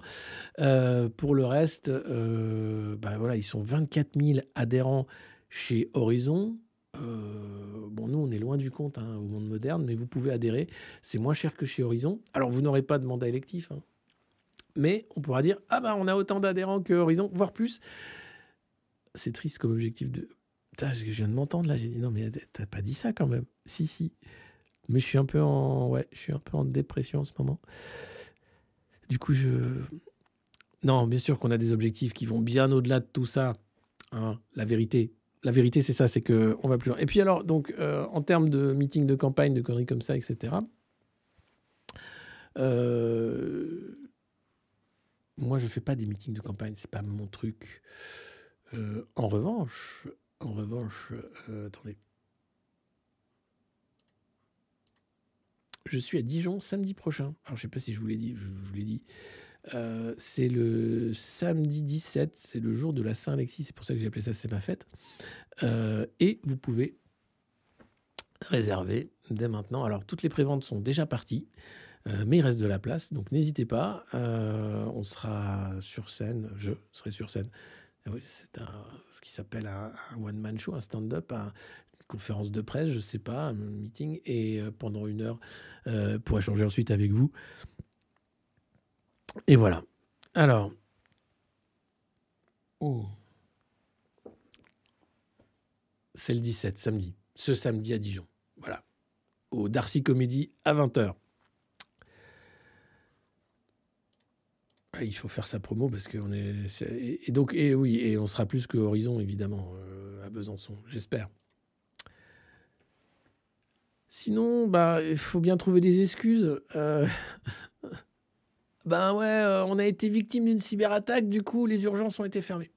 pour le reste, bah voilà, ils sont 24 000 adhérents chez Horizon, bon, nous, on est loin du compte hein, au monde moderne, mais vous pouvez adhérer. C'est moins cher que chez Horizon. Alors, vous n'aurez pas de mandat électif, hein. Mais on pourra dire Ah, bah, on a autant d'adhérents que Horizon, voire plus. C'est triste comme objectif de. Putain, je viens de m'entendre là. J'ai dit Non, mais t'as pas dit ça quand même. Si, si. Mais je suis un peu en, ouais, je suis un peu en dépression en ce moment. Du coup, je. Non, bien sûr qu'on a des objectifs qui vont bien au-delà de tout ça. Hein, la vérité, la vérité, c'est ça, c'est que on va plus loin. Et puis alors, donc, euh, en termes de meeting de campagne, de conneries comme ça, etc. Euh, moi, je fais pas des meetings de campagne, c'est pas mon truc. Euh, en revanche, en revanche, attendez. Je suis à Dijon samedi prochain. Alors, je sais pas si je vous l'ai dit, je vous l'ai dit. Euh, c'est le samedi 17, c'est le jour de la Saint-Alexis, c'est pour ça que j'ai appelé ça C'est ma fête. Euh, et vous pouvez réserver dès maintenant. Alors, toutes les préventes sont déjà parties, euh, mais il reste de la place, donc n'hésitez pas. on sera sur scène, je serai sur scène. Ah c'est ce qui s'appelle un, one-man show, un stand-up, une conférence de presse, je sais pas, un meeting, et pendant une heure pour échanger ensuite avec vous. Et voilà. Alors. Oh. C'est le 17, samedi. Ce samedi à Dijon. Voilà. Au Darcy Comedy à 20h. Ah, il faut faire sa promo parce qu'on est, Et donc, et oui, et on sera plus que Horizon, évidemment, euh, à Besançon, j'espère. Sinon, bah, il faut bien trouver des excuses. Ben ouais, euh, on a été victime d'une cyberattaque, du coup, les urgences ont été fermées.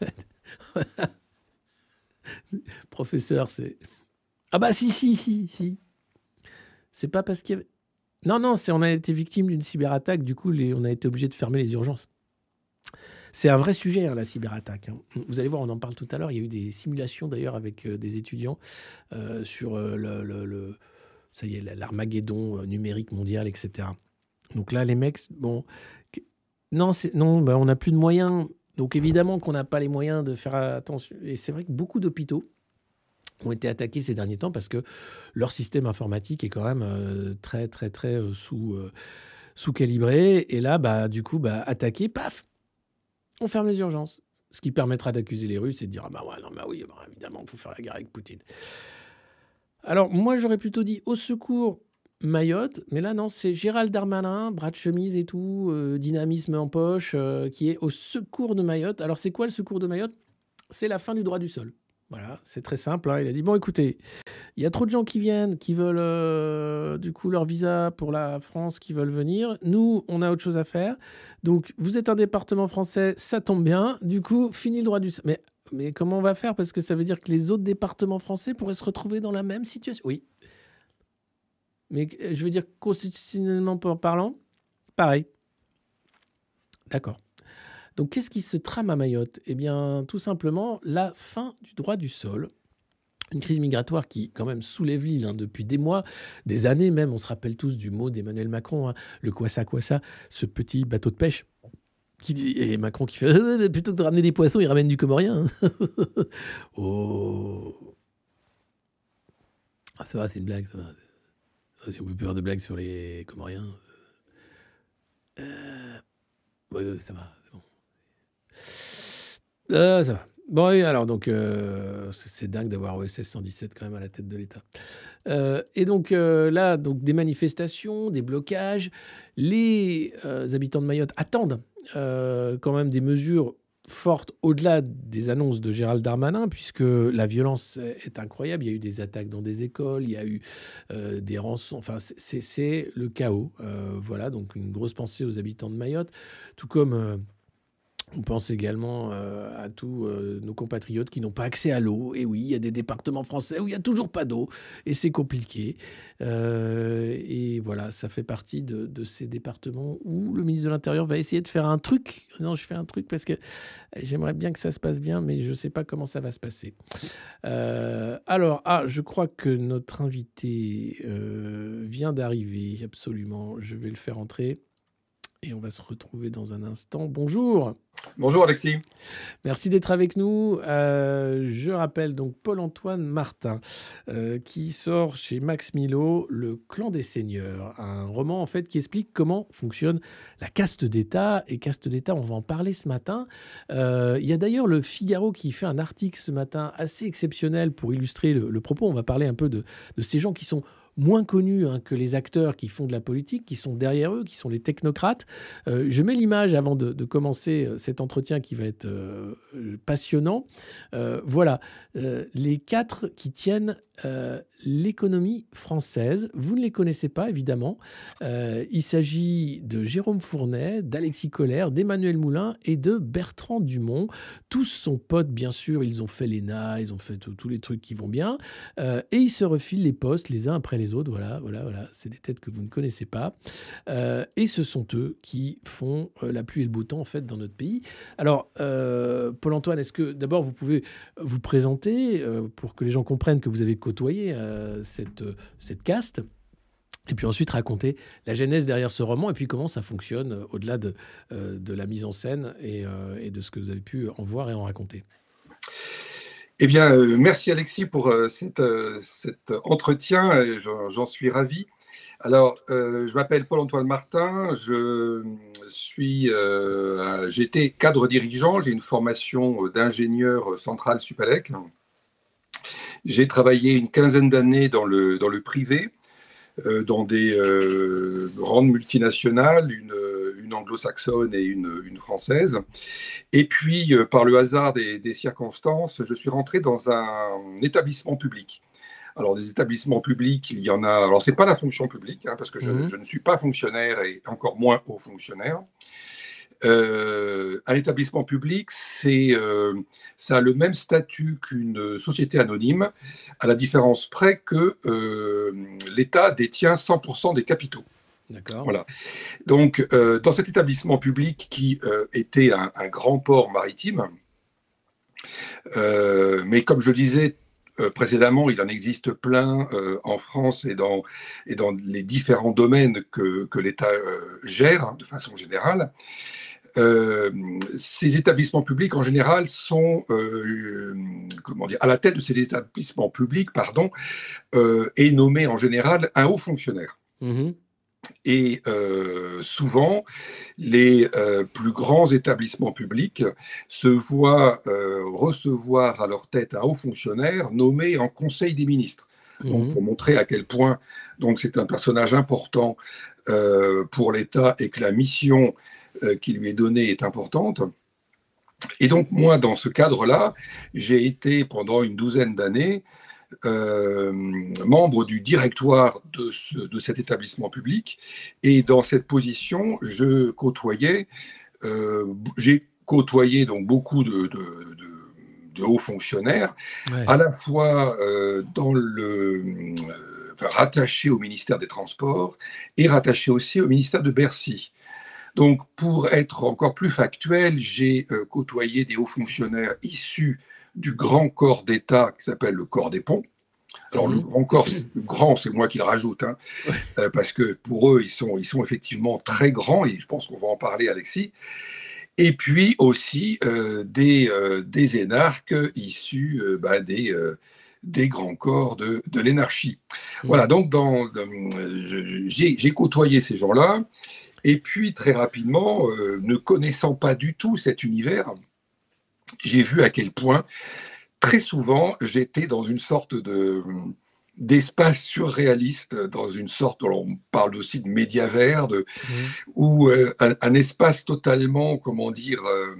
Professeur, c'est. Ah bah si, si, si, si. C'est pas parce qu'il y avait. Non, non, c'est on a été victime d'une cyberattaque, du coup, on a été obligé de fermer les urgences. C'est un vrai sujet, hein, la cyberattaque. Hein. Vous allez voir, on en parle tout à l'heure. Il y a eu des simulations d'ailleurs avec euh, des étudiants euh, sur le ça y est, l'Armageddon euh, numérique mondial, etc. Donc là, les mecs, bon, non, non ben, on n'a plus de moyens. Donc évidemment qu'on n'a pas les moyens de faire attention. Et c'est vrai que beaucoup d'hôpitaux ont été attaqués ces derniers temps parce que leur système informatique est quand même euh, très, très, très euh, sous, sous-calibré. Et là, bah, du coup, bah, attaqué, paf, on ferme les urgences. Ce qui permettra d'accuser les Russes et de dire Ah bah ouais, non, bah oui, bah, évidemment, il faut faire la guerre avec Poutine. Alors, moi, j'aurais plutôt dit au secours Mayotte, mais là, non, c'est Gérald Darmanin, bras de chemise et tout, euh, dynamisme en poche, euh, qui est au secours de Mayotte. Alors, c'est quoi le secours de Mayotte? C'est la fin du droit du sol. Voilà, c'est très simple. Hein. Il a dit bon, écoutez, il y a trop de gens qui viennent, qui veulent euh, du coup leur visa pour la France, qui veulent venir. Nous, on a autre chose à faire. Donc, vous êtes un département français, ça tombe bien. Du coup, fini le droit du. Mais mais comment on va faire? Parce que ça veut dire que les autres départements français pourraient se retrouver dans la même situation. Oui. Mais euh, je veux dire, constitutionnellement parlant, pareil. D'accord. Donc, qu'est-ce qui se trame à Mayotte? Eh bien, tout simplement, la fin du droit du sol. Une crise migratoire qui, quand même, soulève l'île hein, depuis des mois, des années même. On se rappelle tous du mot d'Emmanuel Macron, hein, le quoi ça, quoi ça, ce petit bateau de pêche et Macron qui fait euh, plutôt que de ramener des poissons, il ramène du comorien. oh. Ah, ça va, c'est une blague. Ça va. Si on peut plus faire de blagues sur les comoriens. Euh... ça va. Euh, ça va. Bon, alors, donc, euh, c'est dingue d'avoir OSS 117 quand même à la tête de l'État. Euh, et donc, là, donc, des manifestations, des blocages. Les habitants de Mayotte attendent quand même des mesures fortes au-delà des annonces de Gérald Darmanin, puisque la violence est incroyable. Il y a eu des attaques dans des écoles, il y a eu des rançons. Enfin, c'est le chaos. voilà, donc une grosse pensée aux habitants de Mayotte, tout comme on pense également euh, à tous euh, nos compatriotes qui n'ont pas accès à l'eau. Et oui, il y a des départements français où il n'y a toujours pas d'eau et c'est compliqué. Euh, et voilà, ça fait partie de, ces départements où le ministre de l'Intérieur va essayer de faire un truc. Non, je fais un truc parce que j'aimerais bien que ça se passe bien, mais je ne sais pas comment ça va se passer. alors, ah, je crois que notre invité vient d'arriver, absolument. Je vais le faire entrer. Et on va se retrouver dans un instant. Bonjour. Bonjour Alexis. Merci d'être avec nous. Euh, je rappelle donc Paul-Antoine Martin euh, qui sort chez Max Milo Le Clan des Seigneurs, un roman en fait qui explique comment fonctionne la caste d'État. Et caste d'État, on va en parler ce matin. Euh, il y a d'ailleurs le Figaro qui fait un article ce matin assez exceptionnel pour illustrer le, propos. On va parler un peu de, de ces gens qui sont moins connus hein, que les acteurs qui font de la politique, qui sont derrière eux, qui sont les technocrates. Euh, je mets l'image avant de, commencer euh, cet entretien qui va être euh, passionnant. voilà, les quatre qui tiennent l'économie française. Vous ne les connaissez pas, évidemment. il s'agit de Jérôme Fournet, d'Alexis Collère, d'Emmanuel Moulin et de Bertrand Dumont. Tous sont potes, bien sûr. Ils ont fait l'ENA, ils ont fait tous les trucs qui vont bien. et ils se refilent les postes les uns après les les autres. Voilà, voilà, voilà. C'est des têtes que vous ne connaissez pas. Euh, et ce sont eux qui font euh, la pluie et le beau temps, en fait, dans notre pays. Alors, euh, Paul-Antoine, est-ce que d'abord vous pouvez vous présenter pour que les gens comprennent que vous avez côtoyé cette, cette caste et puis ensuite raconter la genèse derrière ce roman et puis comment ça fonctionne au-delà de, de la mise en scène et, et de ce que vous avez pu en voir et en raconter? Eh bien, euh, merci Alexis pour euh, euh, cet entretien. J'en suis ravi. Alors, je m'appelle Paul-Antoine Martin. Je suis, j'étais cadre dirigeant. J'ai une formation d'ingénieur central Supalec. J'ai travaillé une quinzaine d'années dans le, dans le privé. Dans des grandes multinationales, une, anglo-saxonne et une, française. Et puis, euh, par le hasard des, circonstances, je suis rentré dans un établissement public. Alors, des établissements publics, il y en a. Alors, ce n'est pas la fonction publique, hein, parce que je, mmh. je, ne suis pas fonctionnaire et encore moins haut fonctionnaire. Euh, un établissement public, c'est, euh, ça a le même statut qu'une société anonyme, à la différence près que euh, l'État détient 100% des capitaux. D'accord. Voilà. Donc, dans cet établissement public qui était un, grand port maritime, mais comme je disais précédemment, il en existe plein en France et dans, et dans les différents domaines que, que l'État gère hein, de façon générale. Euh, ces établissements publics, en général, sont euh, comment dire, à la tête de ces établissements publics, pardon, euh, est nommé en général un haut fonctionnaire. Mm-hmm. Et souvent, les plus grands établissements publics se voient recevoir à leur tête un haut fonctionnaire nommé en Conseil des ministres. Donc, mm-hmm. pour montrer à quel point donc c'est un personnage important pour l'État et que la mission euh, qui lui est donnée est importante. Et donc moi, dans ce cadre-là, j'ai été pendant une douzaine d'années euh, membre du directoire de, de, cet établissement public. Et dans cette position, je côtoyais, euh, j'ai côtoyé donc beaucoup de, de, hauts fonctionnaires, à la fois dans le rattaché au ministère des Transports et rattaché aussi au ministère de Bercy. Donc, pour être encore plus factuel, j'ai euh, côtoyé des hauts fonctionnaires issus du grand corps d'État qui s'appelle le corps des ponts. Alors, le mhm. grand corps, le grand, c'est moi qui le rajoute, hein, euh, parce que pour eux, ils sont, ils sont effectivement très grands, et je pense qu'on va en parler, Alexis. Et puis aussi euh, des, des énarques issus bah, des, des grands corps de, de l'énarchie. Mhm. Voilà, donc dans, j'ai côtoyé ces gens-là. Et puis, très rapidement, euh, ne connaissant pas du tout cet univers, j'ai vu à quel point, très souvent, j'étais dans une sorte de d'espace surréaliste, dans une sorte, on parle aussi de médiavers, de, mmh. ou euh, un, espace totalement, comment dire, euh,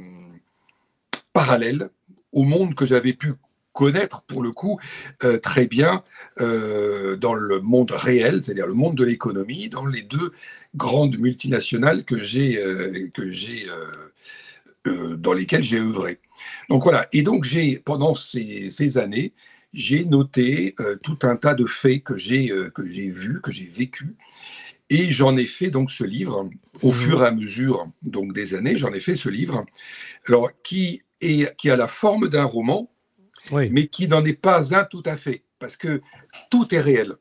parallèle au monde que j'avais pu connaître pour le coup euh, très bien euh, dans le monde réel, c'est-à-dire le monde de l'économie, dans les deux grandes multinationales que j'ai euh, que j'ai dans lesquelles j'ai œuvré. Donc voilà. Et donc j'ai pendant ces, ces années j'ai noté tout un tas de faits que j'ai que j'ai vus, que j'ai vécu. Et j'en ai fait donc ce livre au mmh fur et à mesure donc des années. J'en ai fait ce livre, alors qui est qui a la forme d'un roman, mais qui n'en est pas un tout à fait, parce que tout est réel.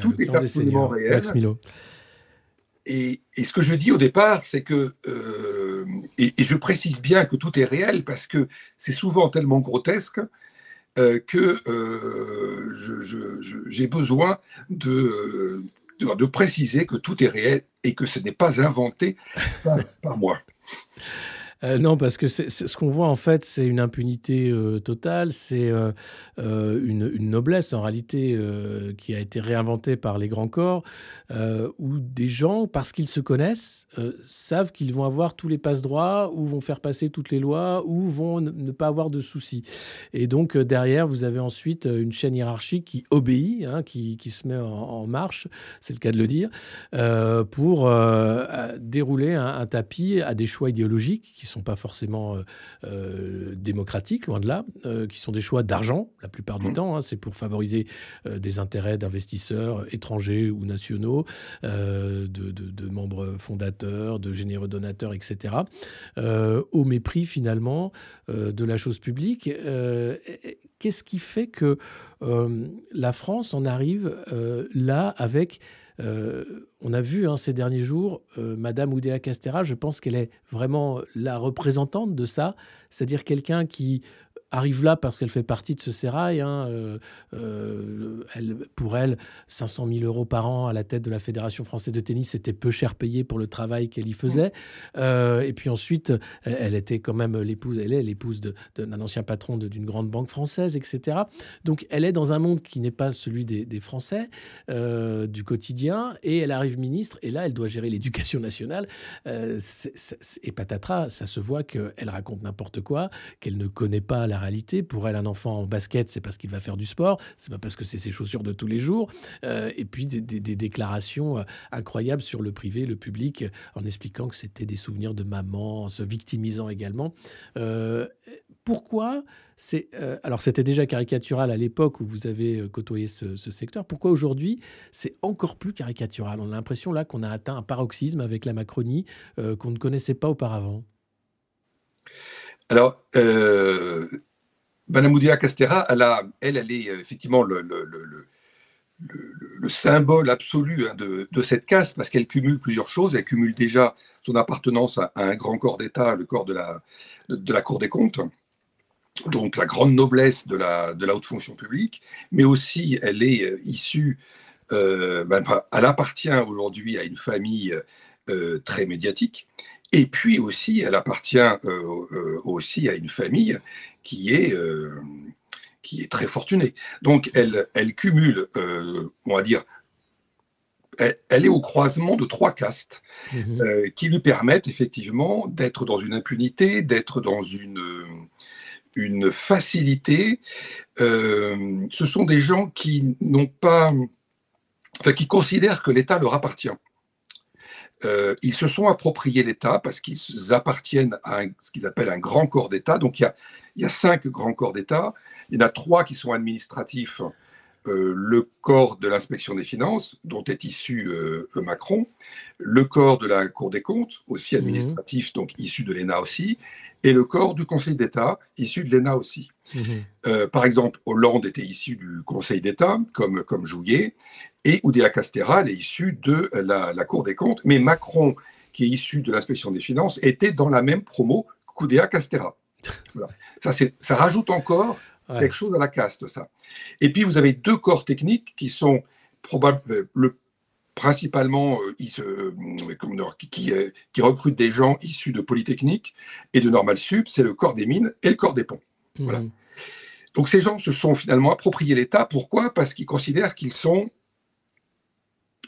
tout est absolument réel. et, ce que je dis au départ, c'est que, et, je précise bien que tout est réel parce que c'est souvent tellement grotesque que j'ai besoin de, de, préciser que tout est réel et que ce n'est pas inventé par moi. Euh, non, parce que ce qu'on voit en fait, c'est une impunité euh, totale, c'est euh, une, noblesse en réalité qui a été réinventée par les grands corps, où des gens, parce qu'ils se connaissent, savent qu'ils vont avoir tous les passe-droits, ou vont faire passer toutes les lois, ou vont ne, pas avoir de soucis. Et donc derrière, vous avez ensuite une chaîne hiérarchique qui obéit, hein, qui, se met en, marche, c'est le cas de le dire, pour dérouler un, tapis à des choix idéologiques qui sont pas forcément euh, euh, démocratiques, loin de là, euh, qui sont des choix d'argent la plupart du mmh. temps. Hein. c'est pour favoriser des intérêts d'investisseurs étrangers ou nationaux, de, membres fondateurs, de généreux donateurs, etc. au mépris finalement de la chose publique. Qu'est-ce qui fait que la France en arrive là avec euh, on a vu hein, ces derniers jours, euh, Madame Oudéa Castera, je pense qu'elle est vraiment la représentante de ça, c'est-à-dire quelqu'un qui arrive là parce qu'elle fait partie de ce sérail. Hein, euh, euh, pour elle, 500 000 euros par an à la tête de la Fédération française de tennis, c'était peu cher payé pour le travail qu'elle y faisait. Euh, et puis ensuite, elle était quand même l'épouse, elle est l'épouse d'un ancien patron d'une grande banque française, etc. Donc elle est dans un monde qui n'est pas celui des, Français, du quotidien, et elle arrive ministre, et là, elle doit gérer l'éducation nationale. et patatras, ça se voit qu'elle raconte n'importe quoi, qu'elle ne connaît pas la Pour elle, un enfant en basket, c'est parce qu'il va faire du sport, c'est pas parce que c'est ses chaussures de tous les jours. Euh, et puis des, déclarations euh, incroyables sur le privé, le public, en expliquant que c'était des souvenirs de maman, en se victimisant également. Euh, pourquoi c'est alors c'était déjà caricatural à l'époque où vous avez côtoyé ce, secteur. Pourquoi aujourd'hui c'est encore plus caricatural? On a l'impression là qu'on a atteint un paroxysme avec la Macronie qu'on ne connaissait pas auparavant. Alors, Madame Oudia Castera, elle, elle, est euh, effectivement le, symbole absolu hein, de, cette caste parce qu'elle cumule plusieurs choses. Elle cumule déjà son appartenance à, un grand corps d'État, le corps de la, Cour des comptes, donc la grande noblesse de la, de la haute fonction publique, mais aussi elle est euh, issue, euh, ben, elle appartient aujourd'hui à une famille très médiatique. Et puis aussi, elle appartient aussi à une famille qui est, euh, qui est très fortunée. Donc, elle, elle cumule, euh, on va dire, elle, est au croisement de trois castes mhm. euh, qui lui permettent effectivement d'être dans une impunité, d'être dans une, une facilité. ce sont des gens qui n'ont pas, enfin, qui considèrent que l'État leur appartient. Ils se sont appropriés l'État parce qu'ils appartiennent à ce qu'ils appellent un grand corps d'État. Donc il y a, il y a cinq grands corps d'État. Il y en a trois qui sont administratifs. Euh, le corps de l'inspection des finances, dont est issu euh, Macron, le corps de la Cour des comptes, aussi mhm. administratif, donc issu de l'ENA aussi, et le corps du Conseil d'État, issu de l'ENA aussi. Mhm. Euh, par exemple, Hollande était issu du Conseil d'État, comme, comme Jouillet, et Oudéa Castera, est issu de la, la, Cour des comptes, mais Macron, qui est issu de l'inspection des finances, était dans la même promo qu'Oudéa Castera. Ça, ça rajoute encore quelque chose à la caste, ça. Et puis, vous avez deux corps techniques qui sont probablement euh, le, principalement euh, euh, qui, qui, recrutent des gens issus de Polytechnique et de Normal Sup, c'est le corps des mines et le corps des ponts. Voilà. Mmh. Donc ces gens se sont finalement appropriés l'État. Pourquoi? Parce qu'ils considèrent qu'ils sont,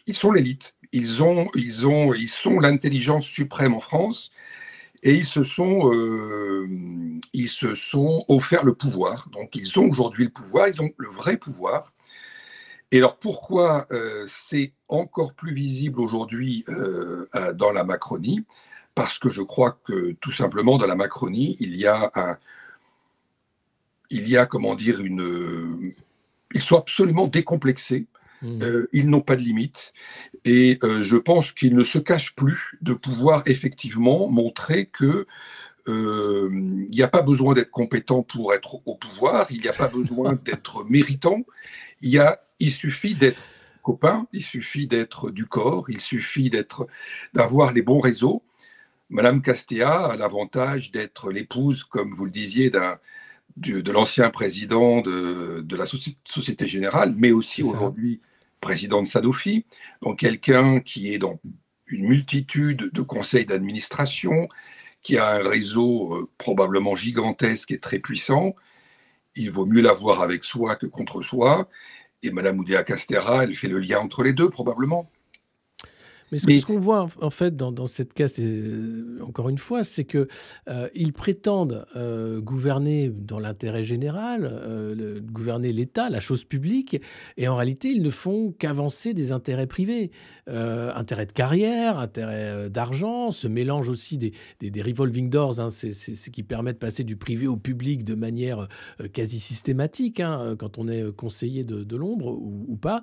ils sont l'élite. Ils ont, ils ont, ils sont l'intelligence suprême en France et ils se sont, euh, ils se sont offert le pouvoir. Donc ils ont aujourd'hui le pouvoir, ils ont le vrai pouvoir. Et alors pourquoi euh, c'est encore plus visible aujourd'hui euh, dans la Macronie? Parce que je crois que tout simplement dans la Macronie, il y a il y a comment dire une, ils sont absolument décomplexés Mmh. Euh, ils n'ont pas de limite. Et euh, je pense qu'ils ne se cachent plus de pouvoir effectivement montrer que euh, il n'y a pas besoin d'être compétent pour être au pouvoir, il n'y a pas besoin d'être méritant, il, y a, il suffit d'être copain, il suffit d'être du corps, il suffit d'être, d'avoir les bons réseaux. Madame Castéa a l'avantage d'être l'épouse, comme vous le disiez, d'un, de, l'ancien président de, la Société Générale, mais aussi aujourd'hui président de Sanofi, donc quelqu'un qui est dans une multitude de conseils d'administration, qui a un réseau euh, probablement gigantesque et très puissant. Il vaut mieux l'avoir avec soi que contre soi. Et Madame Oudéa Castera, elle fait le lien entre les deux, probablement. Mais ce, qu'on voit en fait dans, cette case, euh, encore une fois, c'est que euh, ils prétendent euh, gouverner dans l'intérêt général, gouverner l'État, la chose publique, et en réalité, ils ne font qu'avancer des intérêts privés, intérêts de carrière, intérêts d'argent, se mélange aussi des, revolving doors, hein, c'est ce qui permet de passer du privé au public de manière quasi systématique, hein, quand on est conseiller de, l'ombre ou, ou, pas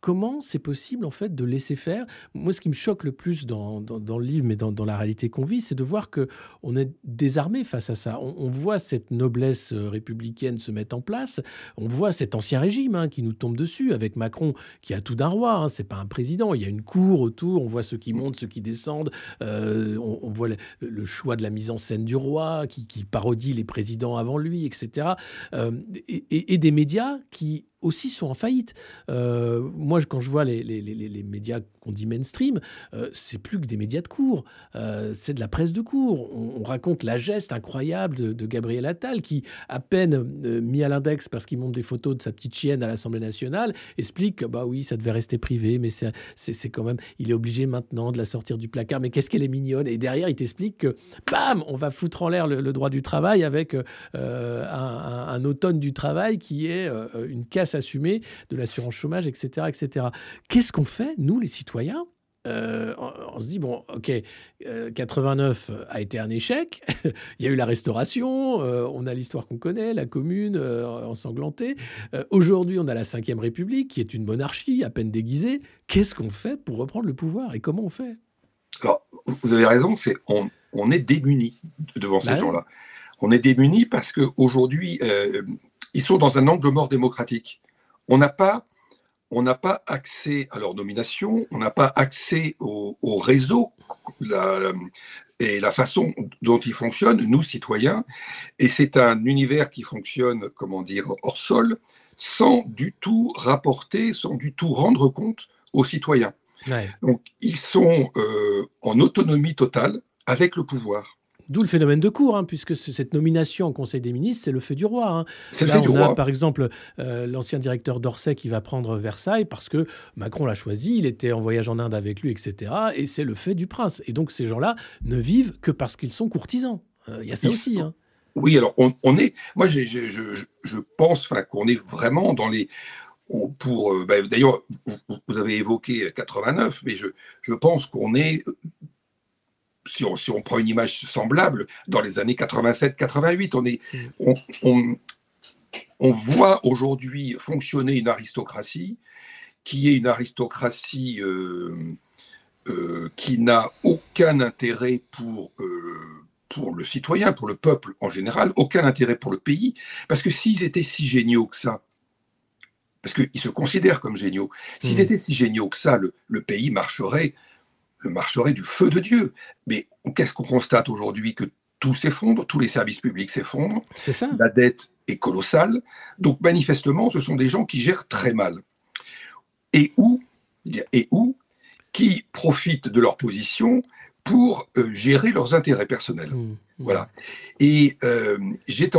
comment c'est possible en fait de laisser faire? Moi, ce qui me choque le plus dans, le livre, mais dans, la réalité qu'on vit, c'est de voir que on est désarmé face à ça. On, voit cette noblesse euh, républicaine se mettre en place. On voit cet ancien régime hein, qui nous tombe dessus avec Macron qui a tout d'un roi. Hein. C'est pas un président. Il y a une cour autour. On voit ceux qui montent, ceux qui descendent. Euh, on, voit le, choix de la mise en scène du roi qui, parodie les présidents avant lui, etc. Euh, et des médias qui aussi sont en faillite. Euh, moi, quand je vois les, les, les, les médias qu'on dit mainstream, euh, c'est plus que des médias de cours. Euh, c'est de la presse de cours. On, raconte la geste incroyable de, Gabriel Attal qui, à peine mis à l'index parce qu'il montre des photos de sa petite chienne à l'Assemblée nationale, explique que bah oui, ça devait rester privé, mais c'est quand même, il est obligé maintenant de la sortir du placard. Mais qu'est-ce qu'elle est mignonne Et derrière, il t'explique que, bam, on va foutre en l'air le, droit du travail avec un, automne du travail qui est une casse assumer de l'assurance chômage, etc. etc. Qu'est-ce qu'on fait, nous, les citoyens euh, on, se dit, bon, ok, 89 euh, a été un échec, il y a eu la restauration, euh, on a l'histoire qu'on connaît, la commune ensanglantée. Aujourd'hui, on a la Ve République, qui est une monarchie à peine déguisée. Qu'est-ce qu'on fait pour reprendre le pouvoir et comment on fait? Alors, vous avez raison, c'est on, on est démunis devant ces bah gens-là. On est démunis parce qu'aujourd'hui, ils sont dans un angle mort démocratique. On n'a pas, on pas accès à leur nomination, on n'a pas accès au, réseau et la façon dont ils fonctionnent, nous citoyens. Et c'est un univers qui fonctionne, comment dire, hors sol, sans du tout rapporter, sans du tout rendre compte aux citoyens. Donc ils sont euh, en autonomie totale avec le pouvoir. D'où le phénomène de cour, hein, puisque cette nomination au Conseil des ministres, c'est le feu du roi. Hein. C'est le fait du roi. par exemple, euh, l'ancien directeur d'Orsay qui va prendre Versailles parce que Macron l'a choisi, il était en voyage en Inde avec lui, etc. Et c'est le fait du prince. Et donc ces gens-là ne vivent que parce qu'ils sont courtisans. Euh, il y a ça aussi. Hein. Oui, alors on, est. Moi, je, je, pense qu'on est vraiment dans les pour euh, bah, d'ailleurs vous, avez évoqué 89 mais je pense qu'on est si on, prend une image semblable, dans les années 87-88, on, est, mm. on, voit aujourd'hui fonctionner une aristocratie qui est une aristocratie euh, euh, qui n'a aucun intérêt pour, euh, pour le citoyen, pour le peuple en général, aucun intérêt pour le pays, parce que s'ils étaient si géniaux que ça, parce qu'ils se considèrent comme géniaux, s'ils mm. étaient si géniaux que ça, le pays marcherait marcherait du feu de Dieu. Mais qu'est-ce qu'on constate aujourd'hui Que tout s'effondre, tous les services publics s'effondrent. C'est ça. La dette est colossale. Donc manifestement, ce sont des gens qui gèrent très mal. Et où, et où qui profitent de leur position pour euh, gérer leurs intérêts personnels. Mmh. Voilà. Et euh, j'ai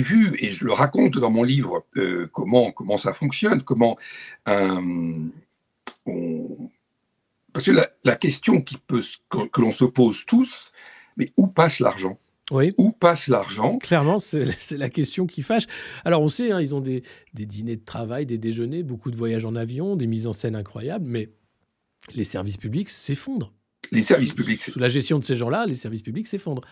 vu, et je le raconte dans mon livre, euh, comment, comment ça fonctionne, comment un, on, parce que la, question qui peut, que, l'on se pose tous, mais où passe l'argent? Oui. Où passe l'argent? Clairement, c'est la question qui fâche. Alors, on sait, hein, ils ont des, dîners de travail, des déjeuners, beaucoup de voyages en avion, des mises en scène incroyables, mais les services publics s'effondrent. Les services publics. Sous, la gestion de ces gens-là, les services publics s'effondrent.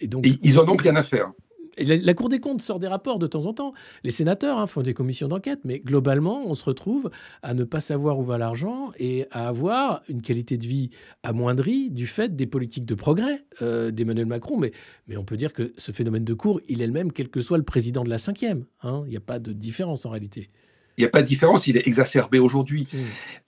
Et donc, ils en ont rien à faire la, Cour des comptes sort des rapports de temps en temps. Les sénateurs hein, font des commissions d'enquête, mais globalement, on se retrouve à ne pas savoir où va l'argent et à avoir une qualité de vie amoindrie du fait des politiques de progrès euh, d'Emmanuel Macron. Mais, mais on peut dire que ce phénomène de cour, il est le même, quel que soit le président de la cinquième. Hein. Il n'y a pas de différence en réalité. il n'y a pas de différence, il est exacerbé aujourd'hui. Mm.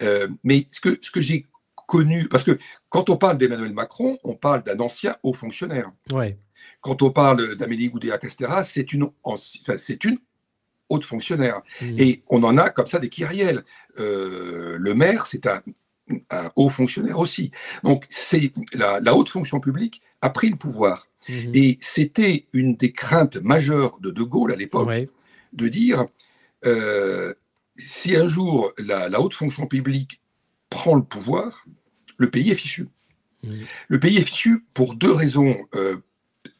Euh, mais ce que, ce que j'ai connu, parce que quand on parle d'Emmanuel Macron, on parle d'un ancien haut fonctionnaire. Ouais. Quand on parle d'Amélie Goudéa-Castera, c'est une, enfin, c'est une haute fonctionnaire. Mm. Et on en a comme ça des kyrielles. Euh, le maire, c'est un, un haut fonctionnaire aussi. Donc, c'est la, la haute fonction publique a pris le pouvoir. Mhm. Et c'était une des craintes majeures de De Gaulle à l'époque, Ouais. de dire euh, si un jour la, la haute fonction publique prend le pouvoir, le pays est fichu. Mhm. Le pays est fichu pour deux raisons. Euh,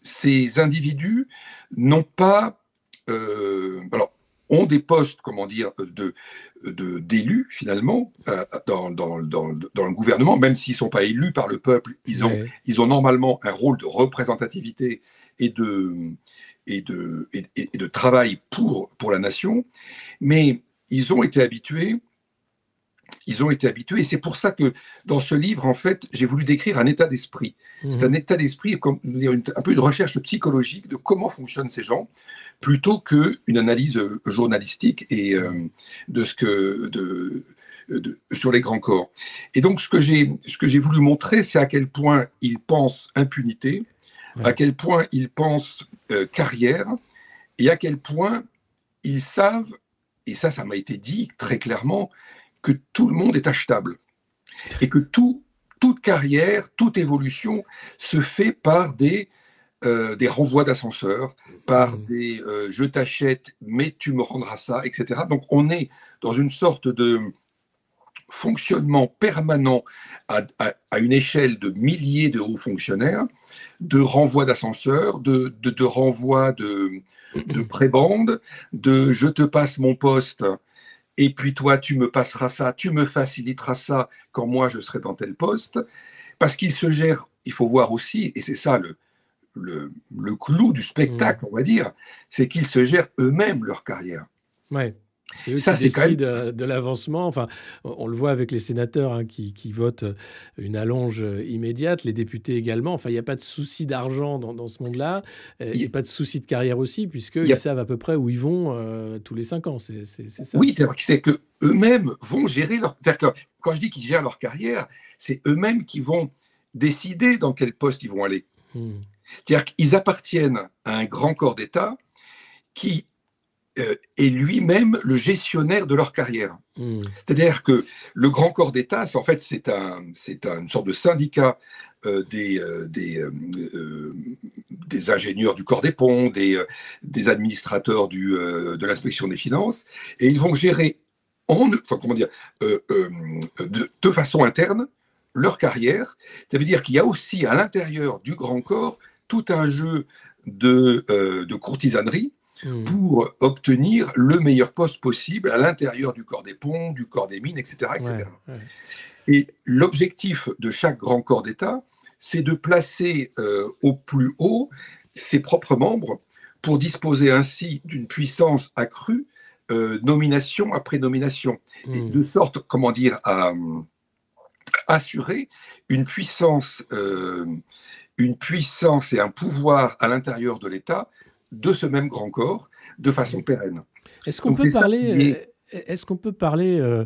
ces individus n'ont pas, euh, alors, ont des postes, comment dire, de de- d'élus finalement euh, dans, dans, dans, dans le gouvernement, même s'ils ne sont pas élus par le peuple, ils ont, ils ont normalement un rôle de représentativité et de, et de, et de travail pour, pour la nation, mais ils ont été habitués. Ils ont été habitués, et c'est pour ça que dans ce livre, en fait, j'ai voulu décrire un état d'esprit. C'est Mhm. un état d'esprit, comme un peu une recherche psychologique de comment fonctionnent ces gens, plutôt qu'une analyse euh, journalistique et euh, de ce que de, de- sur les grands corps. Et donc, ce que j'ai ce que j'ai voulu montrer, c'est à quel point ils pensent impunité, à quel point ils pensent euh, carrière, et à quel point ils savent, et ça, ça m'a été dit très clairement, que tout le monde est achetable et que tout, toute carrière, toute évolution se fait par des, euh, des renvois d'ascenseur, par Mhm. des euh, je t'achète, mais tu me rendras ça, etc. Donc on est dans une sorte de fonctionnement permanent à, à- à une échelle de milliers de hauts fonctionnaires, de renvois d'ascenseur, de, de, de renvois de, de prébande, de je te passe mon poste et puis toi tu me passeras ça, tu me faciliteras ça quand moi je serai dans tel poste, parce qu'ils se gèrent, il faut voir aussi, et c'est ça le, le, le clou du spectacle, on va dire, c'est qu'ils se gèrent eux-mêmes leur carrière. Ouais. C'est eux Ça, qui c'est quand même- décident euh, de l'avancement. Enfin, on le voit avec les sénateurs hein, qui, qui votent euh, une allonge euh, immédiate, les députés également. Enfin, il n'y a pas de souci d'argent dans, dans ce monde-là. Il n'y a pas de souci de carrière aussi, Il puisqu'ils a- savent à peu près où ils vont euh, tous les cinq ans. C'est c'est- c'est ça. Oui, c'est que eux-mêmes vont gérer leur. C'est-à-dire que quand je dis qu'ils gèrent leur carrière, c'est eux-mêmes qui vont décider dans quel poste ils vont aller. Hmm. C'est-à-dire qu'ils appartiennent à un grand corps d'État qui est lui-même le gestionnaire de leur carrière. Hmm. C'est-à-dire que le grand corps d'État, c'est en fait c'est un, c'est un- une sorte de syndicat euh, des, euh, des, euh, euh, des ingénieurs du corps des ponts, des, euh, des administrateurs du, euh, de l'inspection des finances, et ils vont gérer en, enfin, comment dire, euh, euh, de, de façon interne leur carrière. Ça veut dire qu'il y a aussi à l'intérieur du grand corps tout un jeu de, euh, de courtisanerie Hmm. pour obtenir le meilleur poste possible à l'intérieur du corps des ponts, du corps des mines, etc. etc. Ouais, ouais. Et l'objectif de chaque grand corps d'État, c'est de placer euh, au plus haut ses propres membres pour disposer ainsi d'une puissance accrue, euh, nomination après nomination, et Hmm. de sorte, comment dire, à euh, assurer une puissance, euh, une puissance et un pouvoir à l'intérieur de l'État de ce même grand corps de façon pérenne. Est-ce qu'on Donc, peut parler euh, Est-ce qu'on peut parler, euh,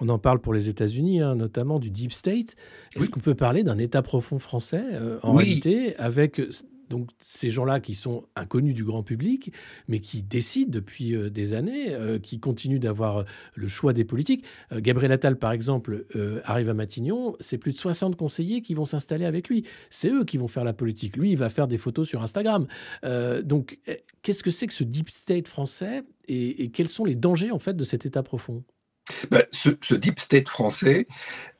on en parle pour les États-Unis, hein, notamment du deep state. Est-ce Oui. qu'on peut parler d'un État profond français euh, en Oui. réalité, avec euh, donc ces gens-là qui sont inconnus du grand public, mais qui décident depuis euh, des années, euh, qui continuent d'avoir euh, le choix des politiques. Gabriel Attal, par exemple, arrive à Matignon, c'est plus de 60 conseillers qui vont s'installer avec lui. C'est eux qui vont faire la politique. Lui, il va faire des photos sur Instagram. Donc, euh, qu'est-ce que c'est que ce deep state français et, et quels sont les dangers en fait de cet État profond? Ben, ce, ce deep state français,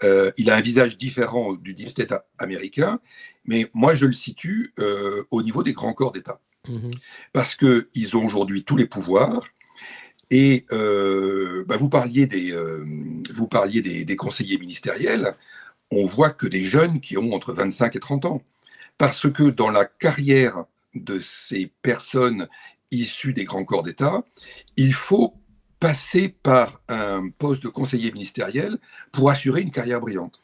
euh, il a un visage différent du deep state américain, mais moi je le situe euh, au niveau des grands corps d'État. Mhm. Parce qu'ils ont aujourd'hui tous les pouvoirs. Et euh, ben, vous parliez, des, vous parliez des, des conseillers ministériels, on voit que des jeunes qui ont entre 25 et 30 ans. Parce que dans la carrière de ces personnes issues des grands corps d'État, il faut passer par un poste de conseiller ministériel pour assurer une carrière brillante.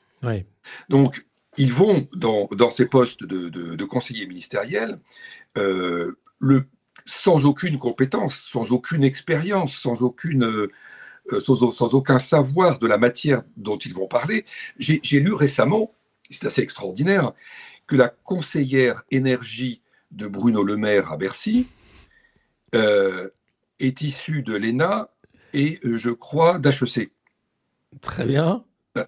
Donc, ils vont dans, dans ces postes de, de, de conseiller ministériel euh, le, sans aucune compétence, sans aucune expérience, sans aucune, euh, sans, aucun savoir de la matière dont ils vont parler. J'ai lu récemment, c'est assez extraordinaire, que la conseillère énergie de Bruno Le Maire à Bercy est issue de l'ENA et, je crois, d'HEC. Très bien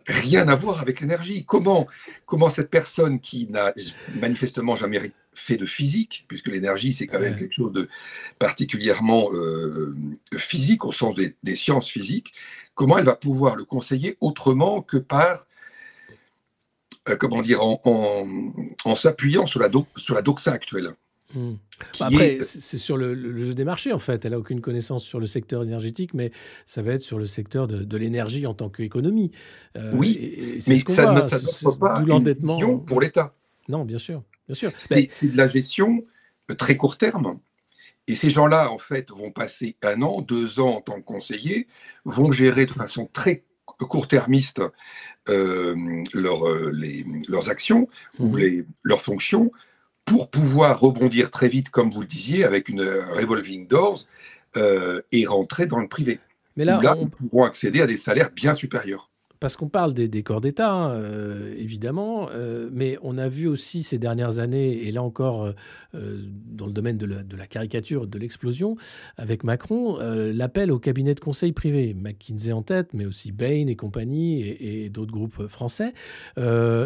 rien à voir avec l'énergie. Comment, comment cette personne qui n'a manifestement jamais fait de physique, puisque l'énergie c'est quand même quelque chose de particulièrement euh, physique au sens des, sciences physiques, comment elle va pouvoir le conseiller autrement que par, euh, comment dire, en, s'appuyant sur la, sur la doxa actuelle? Bah, après, c'est sur le, jeu des marchés, en fait. Elle n'a aucune connaissance sur le secteur énergétique, mais ça va être sur le secteur de, l'énergie en tant qu'économie. Euh, oui, mais ça n'offre pas une vision pour l'État. Non, bien sûr. Bien sûr. C'est de la gestion euh, très court terme. Et ces gens-là, en fait, vont passer un an, deux ans en tant que conseillers, vont gérer de façon très court-termiste euh, leurs actions ou mmh les, leurs fonctions pour pouvoir rebondir très vite, comme vous le disiez, avec une revolving doors euh, et rentrer dans le privé. Mais là, là on... pourront accéder à des salaires bien supérieurs parce qu'on parle des, corps d'État, hein, euh, évidemment, euh, mais on a vu aussi ces dernières années, et là encore euh, dans le domaine de la, caricature, de l'explosion, avec Macron, l'appel au cabinet de conseil privé, McKinsey en tête, mais aussi Bain et compagnie, et, d'autres groupes français.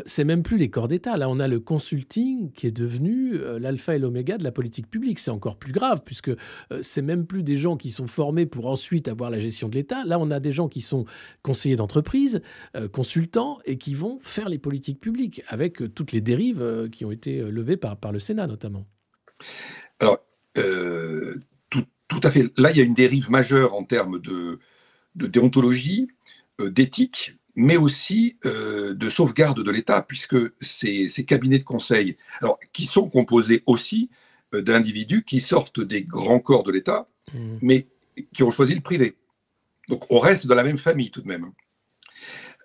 c'est même plus les corps d'État. Là, on a le consulting qui est devenu l'alpha et l'oméga de la politique publique. C'est encore plus grave, puisque c'est même plus des gens qui sont formés pour ensuite avoir la gestion de l'État. Là, on a des gens qui sont conseillers d'entreprise euh, consultants et qui vont faire les politiques publiques avec euh, toutes les dérives euh, qui ont été levées par, par le Sénat notamment. Alors, tout, tout, à fait. Là, il y a une dérive majeure en termes de, de déontologie, d'éthique, mais aussi de sauvegarde de l'État, puisque ces, ces, cabinets de conseil, alors, qui sont composés aussi d'individus qui sortent des grands corps de l'État, mmh. mais qui ont choisi le privé. Donc on reste dans la même famille tout de même.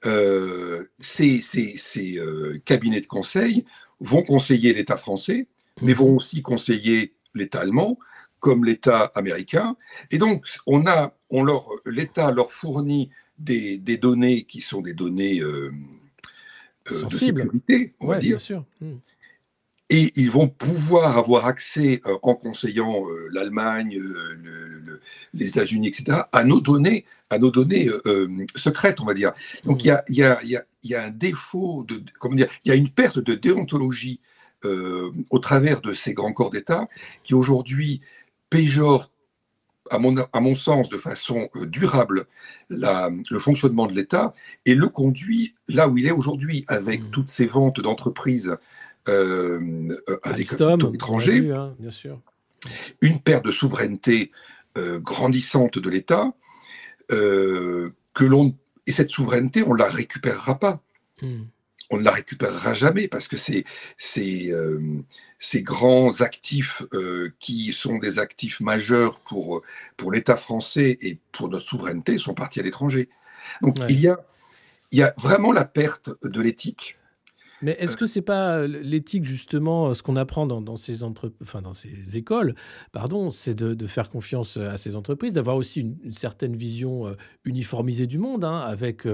Euh, ces, euh, cabinets de conseil vont conseiller l'État français, mais mhm. vont aussi conseiller l'État allemand, comme l'État américain. Et donc, on a, on leur, l'État leur fournit des, données qui sont des données euh, de sécurité, on va dire. Bien sûr. Et ils vont pouvoir avoir accès, euh, en conseillant euh, l'Allemagne, euh, les États-Unis, etc., à nos données, à nos données secrètes, on va dire. Donc il y, a, un défaut de, comment dire, il y a une perte de déontologie au travers de ces grands corps d'État qui aujourd'hui péjorent à mon, à mon, sens, de façon durable, le fonctionnement de l'État et le conduit là où il est aujourd'hui, avec mmh. toutes ces ventes d'entreprises à des capitaux étrangers, hein, bien sûr. une perte de souveraineté euh, grandissante de l'État, euh, que l'on et cette souveraineté, on ne la récupérera pas. Hmm. On ne la récupérera jamais parce que ces, ces, ces grands actifs qui sont des actifs majeurs pour, pour l'État français et pour notre souveraineté sont partis à l'étranger. Donc il, y a, il y a vraiment la perte de l'éthique, mais est-ce que c'est pas euh, l'éthique justement, euh, ce qu'on apprend dans, ces entre... enfin, dans ces écoles, pardon, c'est de, faire confiance euh, à ces entreprises, d'avoir aussi une, certaine vision uniformisée du monde, hein, avec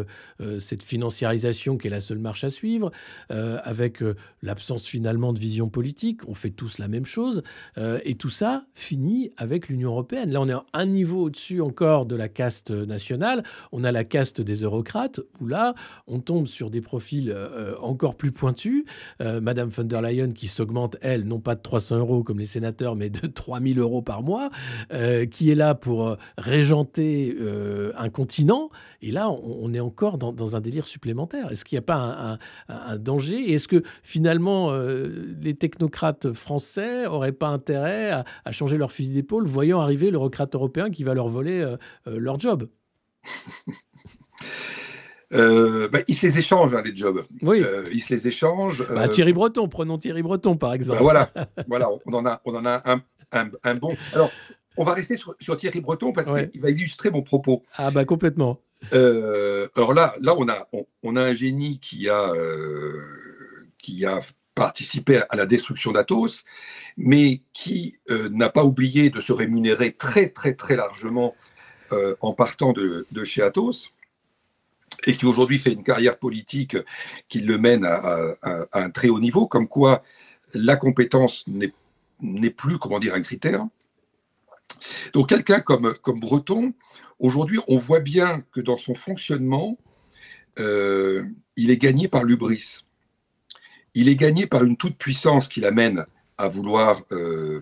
cette financiarisation qui est la seule marche à suivre, avec l'absence finalement de vision politique. On fait tous la même chose, et tout ça finit avec l'Union européenne. Là, on est un niveau au-dessus encore de la caste nationale. On a la caste des eurocrates, où là, on tombe sur des profils encore plus pointue. Euh, Madame von der Leyen qui s'augmente, elle, non pas de 300 euros comme les sénateurs, mais de 3000 euros par mois, euh, qui est là pour euh, régenter un continent. Et là, on, est encore dans, un délire supplémentaire. Est-ce qu'il n'y a pas un, danger? Est-ce que finalement, les technocrates français n'auraient pas intérêt à, à, changer leur fusil d'épaule, voyant arriver l'eurocrate européen qui va leur voler leur job? Euh, bah, ils se les échangent, hein, les jobs. Oui. Euh, ils se les échangent. Bah, euh, Thierry Breton, prenons Thierry Breton, par exemple. Bah, voilà, voilà on, en a, on en a un, un, bon. Alors, on va rester sur, Thierry Breton parce qu'il va illustrer mon propos. Ah, bah, complètement. alors là, là on, a, on, a un génie qui a, qui a participé à la destruction d'Athos, mais qui n'a pas oublié de se rémunérer très, très, très largement en partant de, chez Atos et qui aujourd'hui fait une carrière politique qui le mène à, un très haut niveau, comme quoi la compétence n'est plus, comment dire, un critère. Donc quelqu'un comme, comme Breton, aujourd'hui, on voit bien que dans son fonctionnement, euh, il est gagné par l'ubris. Il est gagné par une toute puissance qui l'amène à vouloir euh,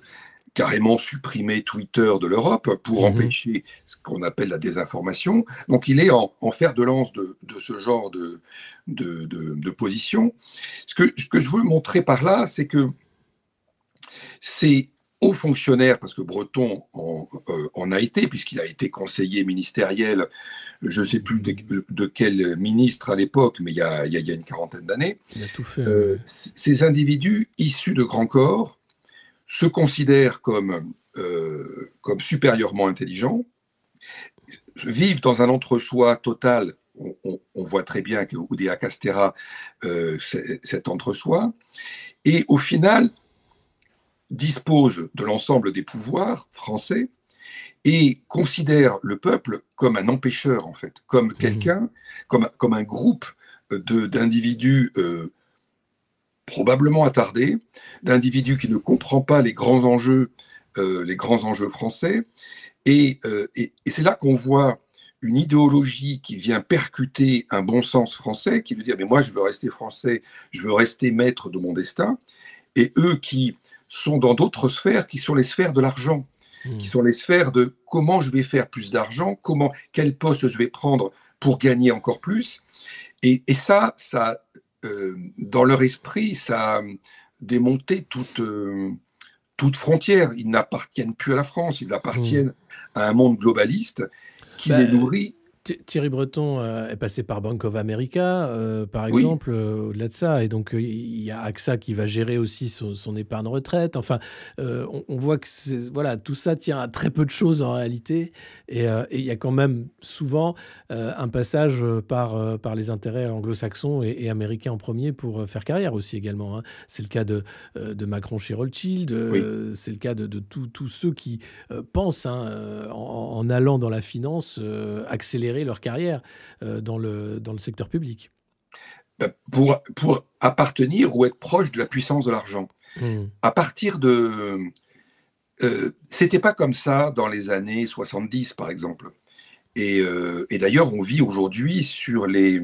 carrément supprimer Twitter de l'Europe pour mhm. empêcher ce qu'on appelle la désinformation. Donc il est en, fer de lance de, ce genre de, de, position. Ce que, je veux montrer par là, c'est que c'est hauts fonctionnaires, parce que Breton euh, en, a été, puisqu'il a été conseiller ministériel, je ne sais plus de, quel ministre à l'époque, mais il y, a, une quarantaine d'années. Euh, ces individus issus de grands corps se considèrent comme, euh, comme supérieurement intelligents, vivent dans un entre-soi total. On, voit très bien que Oudéa Castera, c'est cet entre-soi. Et au final, dispose de l'ensemble des pouvoirs français et considère le peuple comme un empêcheur, en fait, comme mmh. quelqu'un, comme, comme un groupe d'individus euh, probablement attardés, d'individus qui ne comprennent pas les grands enjeux, euh, les grands enjeux français. Et, euh, et, et c'est là qu'on voit une idéologie qui vient percuter un bon sens français, qui veut dire, mais moi je veux rester français, je veux rester maître de mon destin, et eux qui sont dans d'autres sphères qui sont les sphères de l'argent, qui hmm. sont les sphères de comment je vais faire plus d'argent, comment, quel poste je vais prendre pour gagner encore plus. Et, ça, ça euh, dans leur esprit, ça a démonté toute, euh, toute frontière. Ils n'appartiennent plus à la France, ils appartiennent hmm. à un monde globaliste qui bah, les nourrit Thierry Breton euh, est passé par Bank of America, euh, par exemple, euh, au-delà de ça. Et donc, il y a AXA qui va gérer aussi son, épargne retraite. Enfin, on, voit que voilà, tout ça tient à très peu de choses en réalité. Et il y a quand même souvent un passage par, par les intérêts anglo-saxons et, américains en premier pour faire carrière aussi également. Hein. C'est le cas de, de Macron chez Rothschild. C'est le cas de, de tous ceux qui pensent, hein, en, en, allant dans la finance, accélérer leur carrière euh, dans, le, dans le secteur public. Euh, pour, pour appartenir ou être proche de la puissance de l'argent. Hmm. À partir de... Euh, c'était pas comme ça dans les années 70, par exemple. Et, euh, et d'ailleurs, on vit aujourd'hui sur les,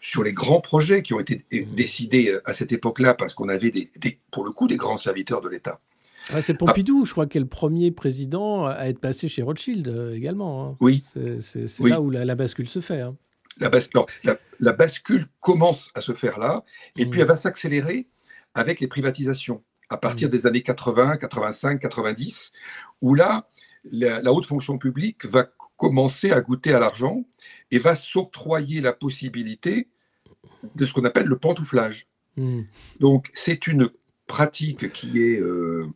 sur les grands projets qui ont été hmm. décidés à cette époque-là, parce qu'on avait, des, pour le coup, des grands serviteurs de l'État c'est Pompidou, je crois, qui est le premier président à être passé chez Rothschild euh, également. Hein. Oui. C'est là où la, bascule se fait. Hein. La, la, bascule commence à se faire là, et puis mmh. elle va s'accélérer avec les privatisations à partir mmh. des années 80, 85, 90, où là, la, haute fonction publique va commencer à goûter à l'argent et va s'octroyer la possibilité de ce qu'on appelle le pantouflage. Mmh. Donc, c'est une pratique qui est euh,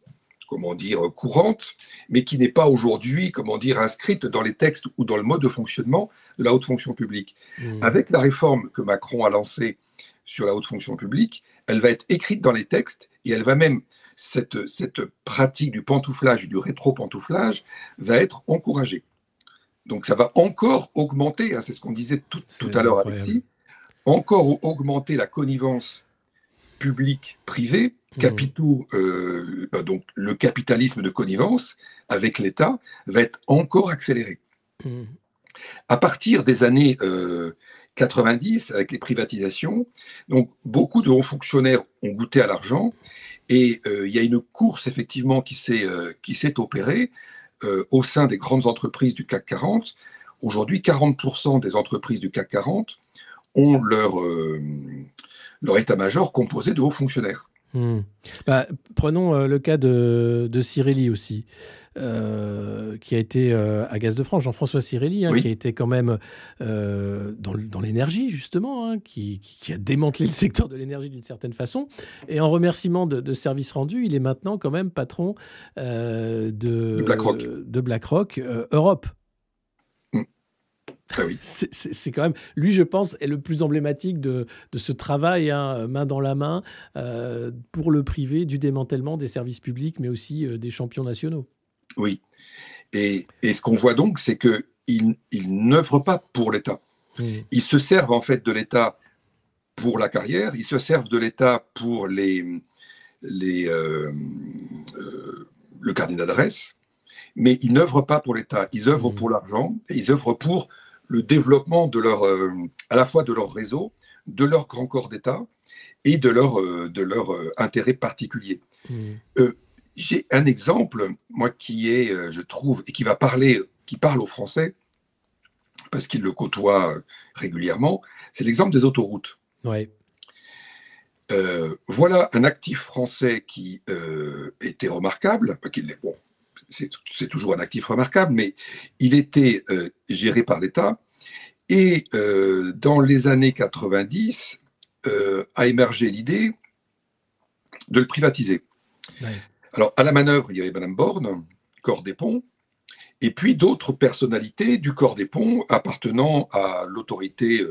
comment dire, courante, mais qui n'est pas aujourd'hui, comment dire, inscrite dans les textes ou dans le mode de fonctionnement de la haute fonction publique. Mmh. Avec la réforme que Macron a lancée sur la haute fonction publique, elle va être écrite dans les textes et elle va même, cette, cette pratique du pantouflage, du rétro-pantouflage, va être encouragée. Donc ça va encore augmenter, hein, c'est ce qu'on disait tout, tout à l'heure, Alexis, encore augmenter la connivence public-privé Mmh. capitaux, euh, bah, donc le capitalisme de connivence avec l'État va être encore accéléré. Mmh. À partir des années 90, euh, avec les privatisations, donc beaucoup de hauts fonctionnaires ont goûté à l'argent et euh, il y a une course effectivement qui s'est qui s'est opérée au sein des grandes entreprises du CAC 40. Aujourd'hui, 40% des entreprises du CAC 40 ont leur, leur état-major composé de hauts fonctionnaires. Hmm. Bah, prenons euh, le cas de, de Cirelli aussi, euh, qui a été euh, à Gaz de France, Jean-François Cirelli, hein, qui a été quand même dans, dans l'énergie, justement, hein, qui, qui, a démantelé le secteur de l'énergie d'une certaine façon. Et en remerciement de, de services rendus, il est maintenant quand même patron de, de BlackRock, de BlackRock Europe. Ah c'est quand même, lui, je pense, est le plus emblématique de, ce travail, hein, main dans la main, euh, pour le privé, du démantèlement des services publics, mais aussi euh, des champions nationaux. Oui. Et, ce qu'on voit donc, c'est que ils, n'œuvrent pas pour l'État. Ils se servent en fait de l'État pour la carrière, ils se servent de l'État pour les, les, euh, le carnet d'adresse, mais ils n'œuvrent pas pour l'État, ils œuvrent hmm. pour l'argent ils œuvrent pour le développement de leur, euh, à la fois de leur réseau, de leur grand corps d'État et de leur, de leur intérêt particulier. Hmm. J'ai un exemple, moi, qui est, je trouve, et qui va parler, qui parle aux Français, parce qu'ils le côtoient régulièrement, c'est l'exemple des autoroutes. Ouais. Euh, voilà un actif français qui euh, était remarquable, bon, c'est toujours un actif remarquable, mais il était euh, géré par l'État. Et dans les années 90, a émergé l'idée de le privatiser. Alors, à la manœuvre, il y avait Madame Borne, corps des ponts, et puis d'autres personnalités du corps des ponts appartenant à l'autorité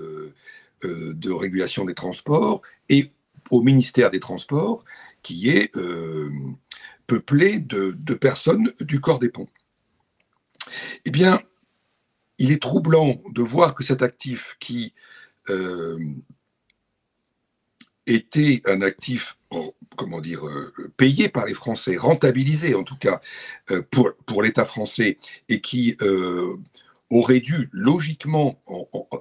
de régulation des transports et au ministère des Transports, qui est euh, peuplé de, personnes du corps des ponts. Eh bien, il est troublant de voir que cet actif qui euh, était un actif, comment dire, euh, payé par les Français, rentabilisé en tout cas pour, pour l'État français, et qui aurait dû logiquement,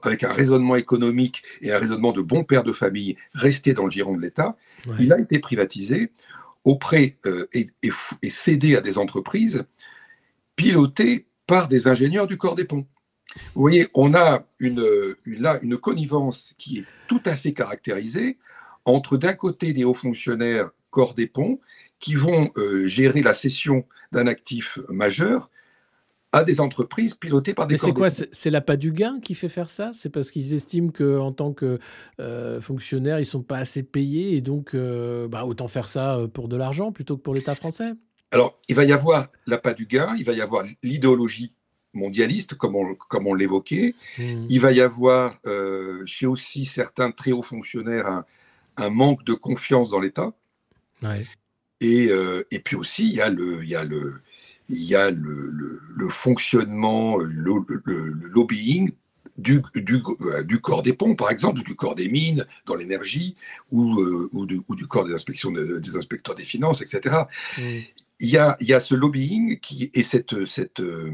avec un raisonnement économique et un raisonnement de bon père de famille, rester dans le giron de l'État, il a été privatisé auprès euh, et, cédé à des entreprises pilotées par des ingénieurs du corps des ponts. Vous voyez, on a une, là une connivence qui est tout à fait caractérisée entre d'un côté des hauts fonctionnaires corps des ponts qui vont euh, gérer la cession d'un actif majeur à des entreprises pilotées par des Mais c'est quoi C'est l'appât du gain qui fait faire ça? C'est parce qu'ils estiment qu'en tant que euh, fonctionnaires, ils ne sont pas assez payés et donc euh, bah, autant faire ça euh, pour de l'argent plutôt que pour l'État français? Alors, il va y avoir l'appât du gain, il va y avoir l'idéologie mondialiste, comme on, comme on l'évoquait. Mmh. Il va y avoir chez aussi certains très hauts fonctionnaires un, un manque de confiance dans l'État. Et, et, puis aussi, il y a le, il y a le, il y a le, fonctionnement, le, lobbying du, euh, du, corps des ponts, par exemple, ou du corps des mines dans l'énergie, ou, euh, ou, du, corps des, inspections des inspecteurs des finances, etc. Mm. Il, y a, il y a ce lobbying qui, et cette, cette, euh,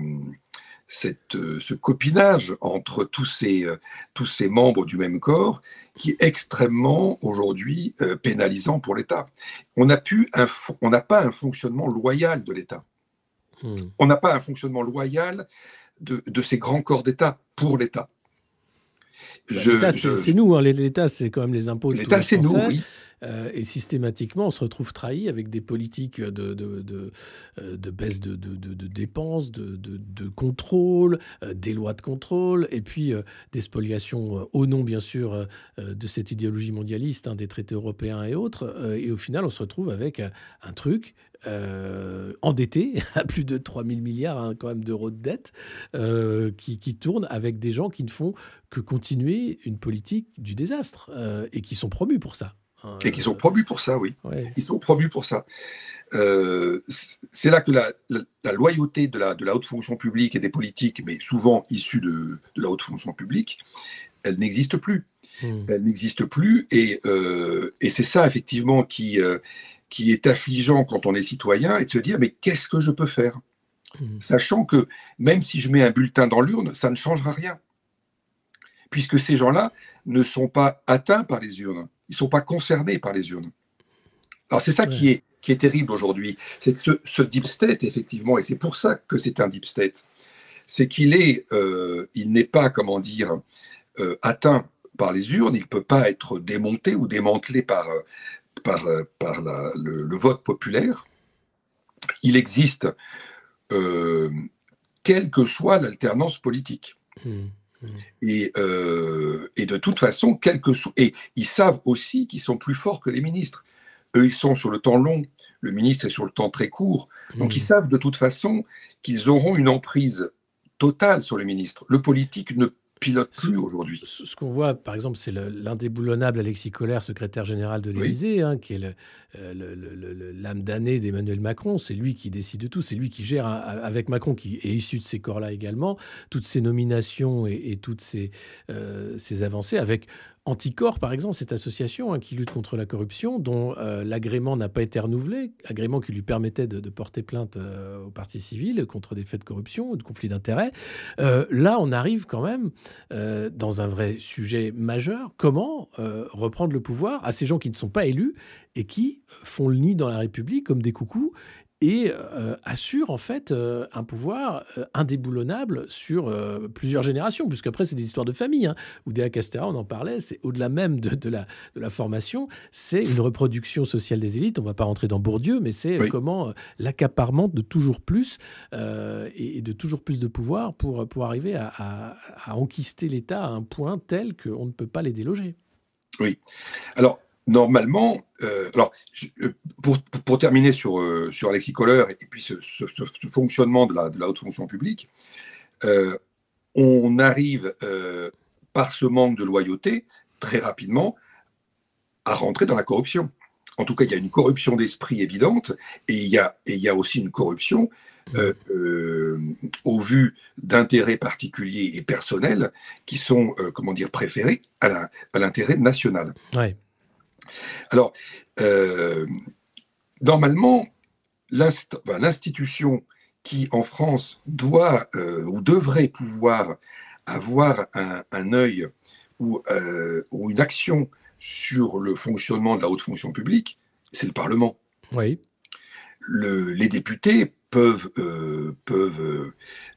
cette, ce copinage entre tous ces, tous ces membres du même corps qui est extrêmement aujourd'hui pénalisant pour l'État. On n'a pas un fonctionnement loyal de l'État. Hmm. On n'a pas un fonctionnement loyal de, ces grands corps d'État pour l'État. Bah, c'est nous, hein, l'État, c'est quand même les impôts. L'État, c'est nous, oui. Euh, et systématiquement, on se retrouve trahi avec des politiques de, euh, baisse de, dépenses, de, contrôle, euh, des lois de contrôle, et puis des spoliations au nom, bien sûr, de cette idéologie mondialiste, hein, des traités européens et autres. et au final, on se retrouve avec un truc endetté à plus de 3 000 milliards hein, quand même d'euros de dette qui, tourne avec des gens qui ne font que continuer une politique du désastre et qui sont promus pour ça. Et qui sont promus pour ça, oui. Ils sont promus pour ça. Euh, c'est là que la, loyauté de la, de la, haute fonction publique et des politiques, mais souvent issues de, la haute fonction publique, elle n'existe plus. Hmm. Elle n'existe plus. Et, euh, et c'est ça, effectivement, qui, euh, qui est affligeant quand on est citoyen, et de se dire, mais qu'est-ce que je peux faire? Hmm. Sachant que même si je mets un bulletin dans l'urne, ça ne changera rien. Puisque ces gens-là ne sont pas atteints par les urnes ils ne sont pas concernés par les urnes. Alors c'est ça qui, est, qui est terrible aujourd'hui. C'est que ce, deep state, effectivement, et c'est pour ça que c'est un deep state, c'est qu'il est, euh, il n'est pas, comment dire, euh, atteint par les urnes, il ne peut pas être démonté ou démantelé par, par, par le, vote populaire. Il existe, euh, quelle que soit l'alternance politique. Mmh. Et, euh, et, de toute façon, et ils savent aussi qu'ils sont plus forts que les ministres. Eux, ils sont sur le temps long, le ministre est sur le temps très court. Donc, ils mmh. savent de toute façon qu'ils auront une emprise totale sur le ministre. Le politique ne pilote plus aujourd'hui. Ce qu'on voit, par exemple, c'est l'indéboulonnable Alexis Collère, secrétaire général de l'Élysée, hein, qui est euh, l'âme damnée d'Emmanuel Macron. C'est lui qui décide de tout. C'est lui qui gère, hein, avec Macron, qui est issu de ces corps-là également, toutes ces nominations et, toutes ces, euh, ces avancées, avec Anticor, par exemple, cette association hein, qui lutte contre la corruption, dont euh, l'agrément n'a pas été renouvelé, agrément qui lui permettait de, porter plainte euh, au parti civil contre des faits de corruption ou de conflits d'intérêts. Euh, là, on arrive quand même dans un vrai sujet majeur. Comment reprendre le pouvoir à ces gens qui ne sont pas élus et qui font le nid dans la République comme des coucous et euh, assure en fait euh, un pouvoir euh, indéboulonnable sur plusieurs générations, puisqu'après c'est des histoires de famille. Hein. Oudéa Castera, on en parlait, c'est au-delà même de, la, de la formation, c'est une reproduction sociale des élites. On ne va pas rentrer dans Bourdieu, mais c'est comment l'accaparement de toujours plus et, de toujours plus de pouvoir pour, pour arriver à, à, à enquister l'État à un point tel qu'on ne peut pas les déloger. Oui. Alors, normalement, euh, alors euh, pour, pour, terminer sur, euh, sur Alexis Kohler et puis ce, fonctionnement de la, de la, haute fonction publique, on arrive par ce manque de loyauté très rapidement à rentrer dans la corruption. En tout cas, il y a une corruption d'esprit évidente et il y a, et il y a aussi une corruption au vu d'intérêts particuliers et personnels qui sont, comment dire, préférés à l'intérêt national. Alors, euh, normalement, l'institution qui, en France, doit euh, ou devrait pouvoir avoir un, œil euh, ou, une action sur le fonctionnement de la haute fonction publique, c'est le Parlement. Oui. les députés peuvent, peuvent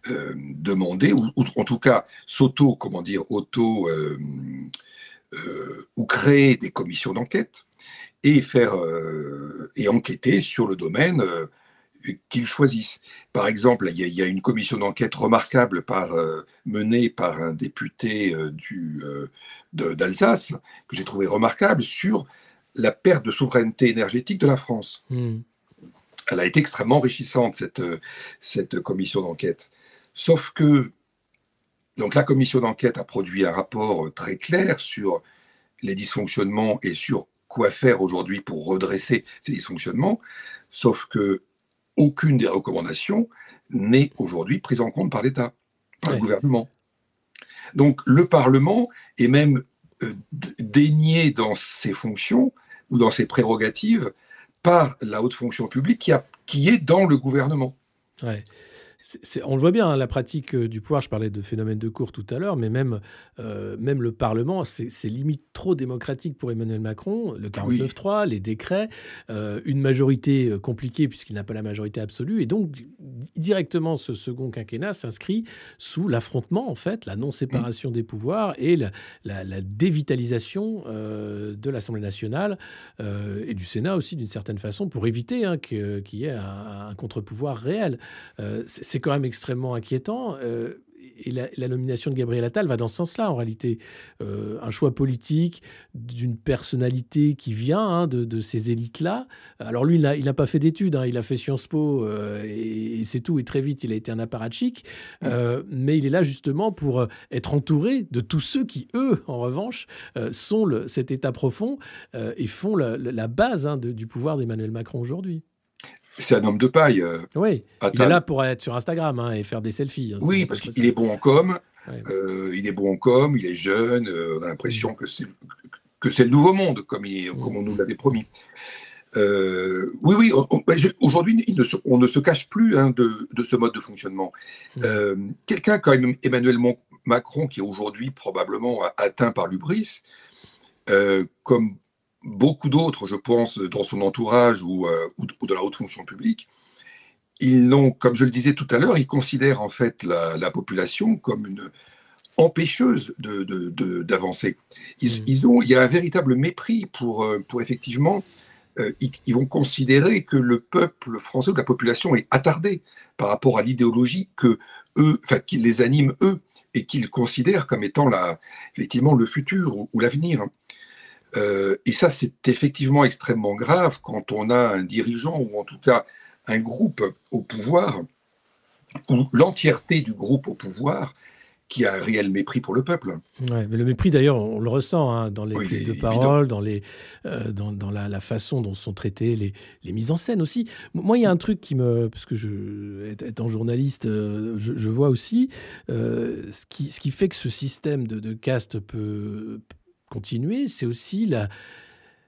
demander, ou, en tout cas s'auto, comment dire, auto euh, ou créer des commissions d'enquête et faire euh, et enquêter sur le domaine euh, qu'ils choisissent. Par exemple, il y, a, une commission d'enquête remarquable par, menée par un député du, d'Alsace, que j'ai trouvé remarquable, sur la perte de souveraineté énergétique de la France. Hmm. Elle a été extrêmement enrichissante, cette, cette commission d'enquête. Sauf que donc la commission d'enquête a produit un rapport euh, très clair sur les dysfonctionnements et sur quoi faire aujourd'hui pour redresser ces dysfonctionnements, sauf que aucune des recommandations n'est aujourd'hui prise en compte par l'État, par le gouvernement. Donc le Parlement est même euh, dénié dans ses fonctions ou dans ses prérogatives par la haute fonction publique qui, a, qui est dans le gouvernement on le voit bien, hein, la pratique euh, du pouvoir, je parlais de phénomène de cour tout à l'heure, mais même, euh, même le Parlement, c'est limite trop démocratique pour Emmanuel Macron. Le 49-3, les décrets, euh, une majorité compliquée puisqu'il n'a pas la majorité absolue. Et donc, directement, ce second quinquennat s'inscrit sous l'affrontement, en fait, la non-séparation des pouvoirs et la, dévitalisation de l'Assemblée nationale et du Sénat aussi, d'une certaine façon, pour éviter hein, qu'il y ait un, un contre-pouvoir réel. c'est c'est quand même extrêmement inquiétant. Euh, et la, nomination de Gabriel Attal va dans ce sens-là, en réalité. Euh, un choix politique d'une personnalité qui vient hein, de, ces élites-là. Alors lui, il n'a pas fait d'études, hein. il a fait Sciences Po euh, et, c'est tout. Et très vite, il a été un apparatchik. mais il est là justement pour être entouré de tous ceux qui, eux, en revanche, sont le, cet état profond et font la, base hein, du pouvoir d'Emmanuel Macron aujourd'hui. C'est un homme de paille. Euh, oui, il est là pour être sur Instagram hein, et faire des selfies. Hein, oui, parce qu'il est bon en com. Euh, il est bon en com, il est jeune. Euh, on a l'impression que c'est que c'est le nouveau monde, comme, comme on nous l'avait promis. oui, oui. Ben, aujourd'hui, on ne se cache plus hein, de, de, ce mode de fonctionnement. Quelqu'un comme Emmanuel Macron, qui est aujourd'hui probablement atteint par l'ubris, comme beaucoup d'autres, je pense, dans son entourage ou, euh, ou, dans la haute fonction publique, ils n'ont, comme je le disais tout à l'heure, ils considèrent en fait la, population comme une empêcheuse d'avancer. De, ils, mmh. ils, ont, il y a un véritable mépris pour, euh, pour effectivement, euh, ils, vont considérer que le peuple français ou la population est attardé par rapport à l'idéologie que eux, enfin, qui les anime eux et qu'ils considèrent comme étant la, effectivement le futur ou l'avenir. Euh, et ça, c'est effectivement extrêmement grave quand on a un dirigeant ou en tout cas un groupe au pouvoir, ou l'entièreté du groupe au pouvoir qui a un réel mépris pour le peuple. Ouais, mais le mépris, d'ailleurs, on le ressent hein, dans les prises de parole, dans, les, euh, dans, dans la, façon dont sont traitées les, les, mises en scène aussi. Moi, il y a un truc qui me. Parce que je, étant journaliste, euh, je, vois aussi euh, ce, qui, ce qui fait que ce système de, de caste peut continuer, c'est aussi la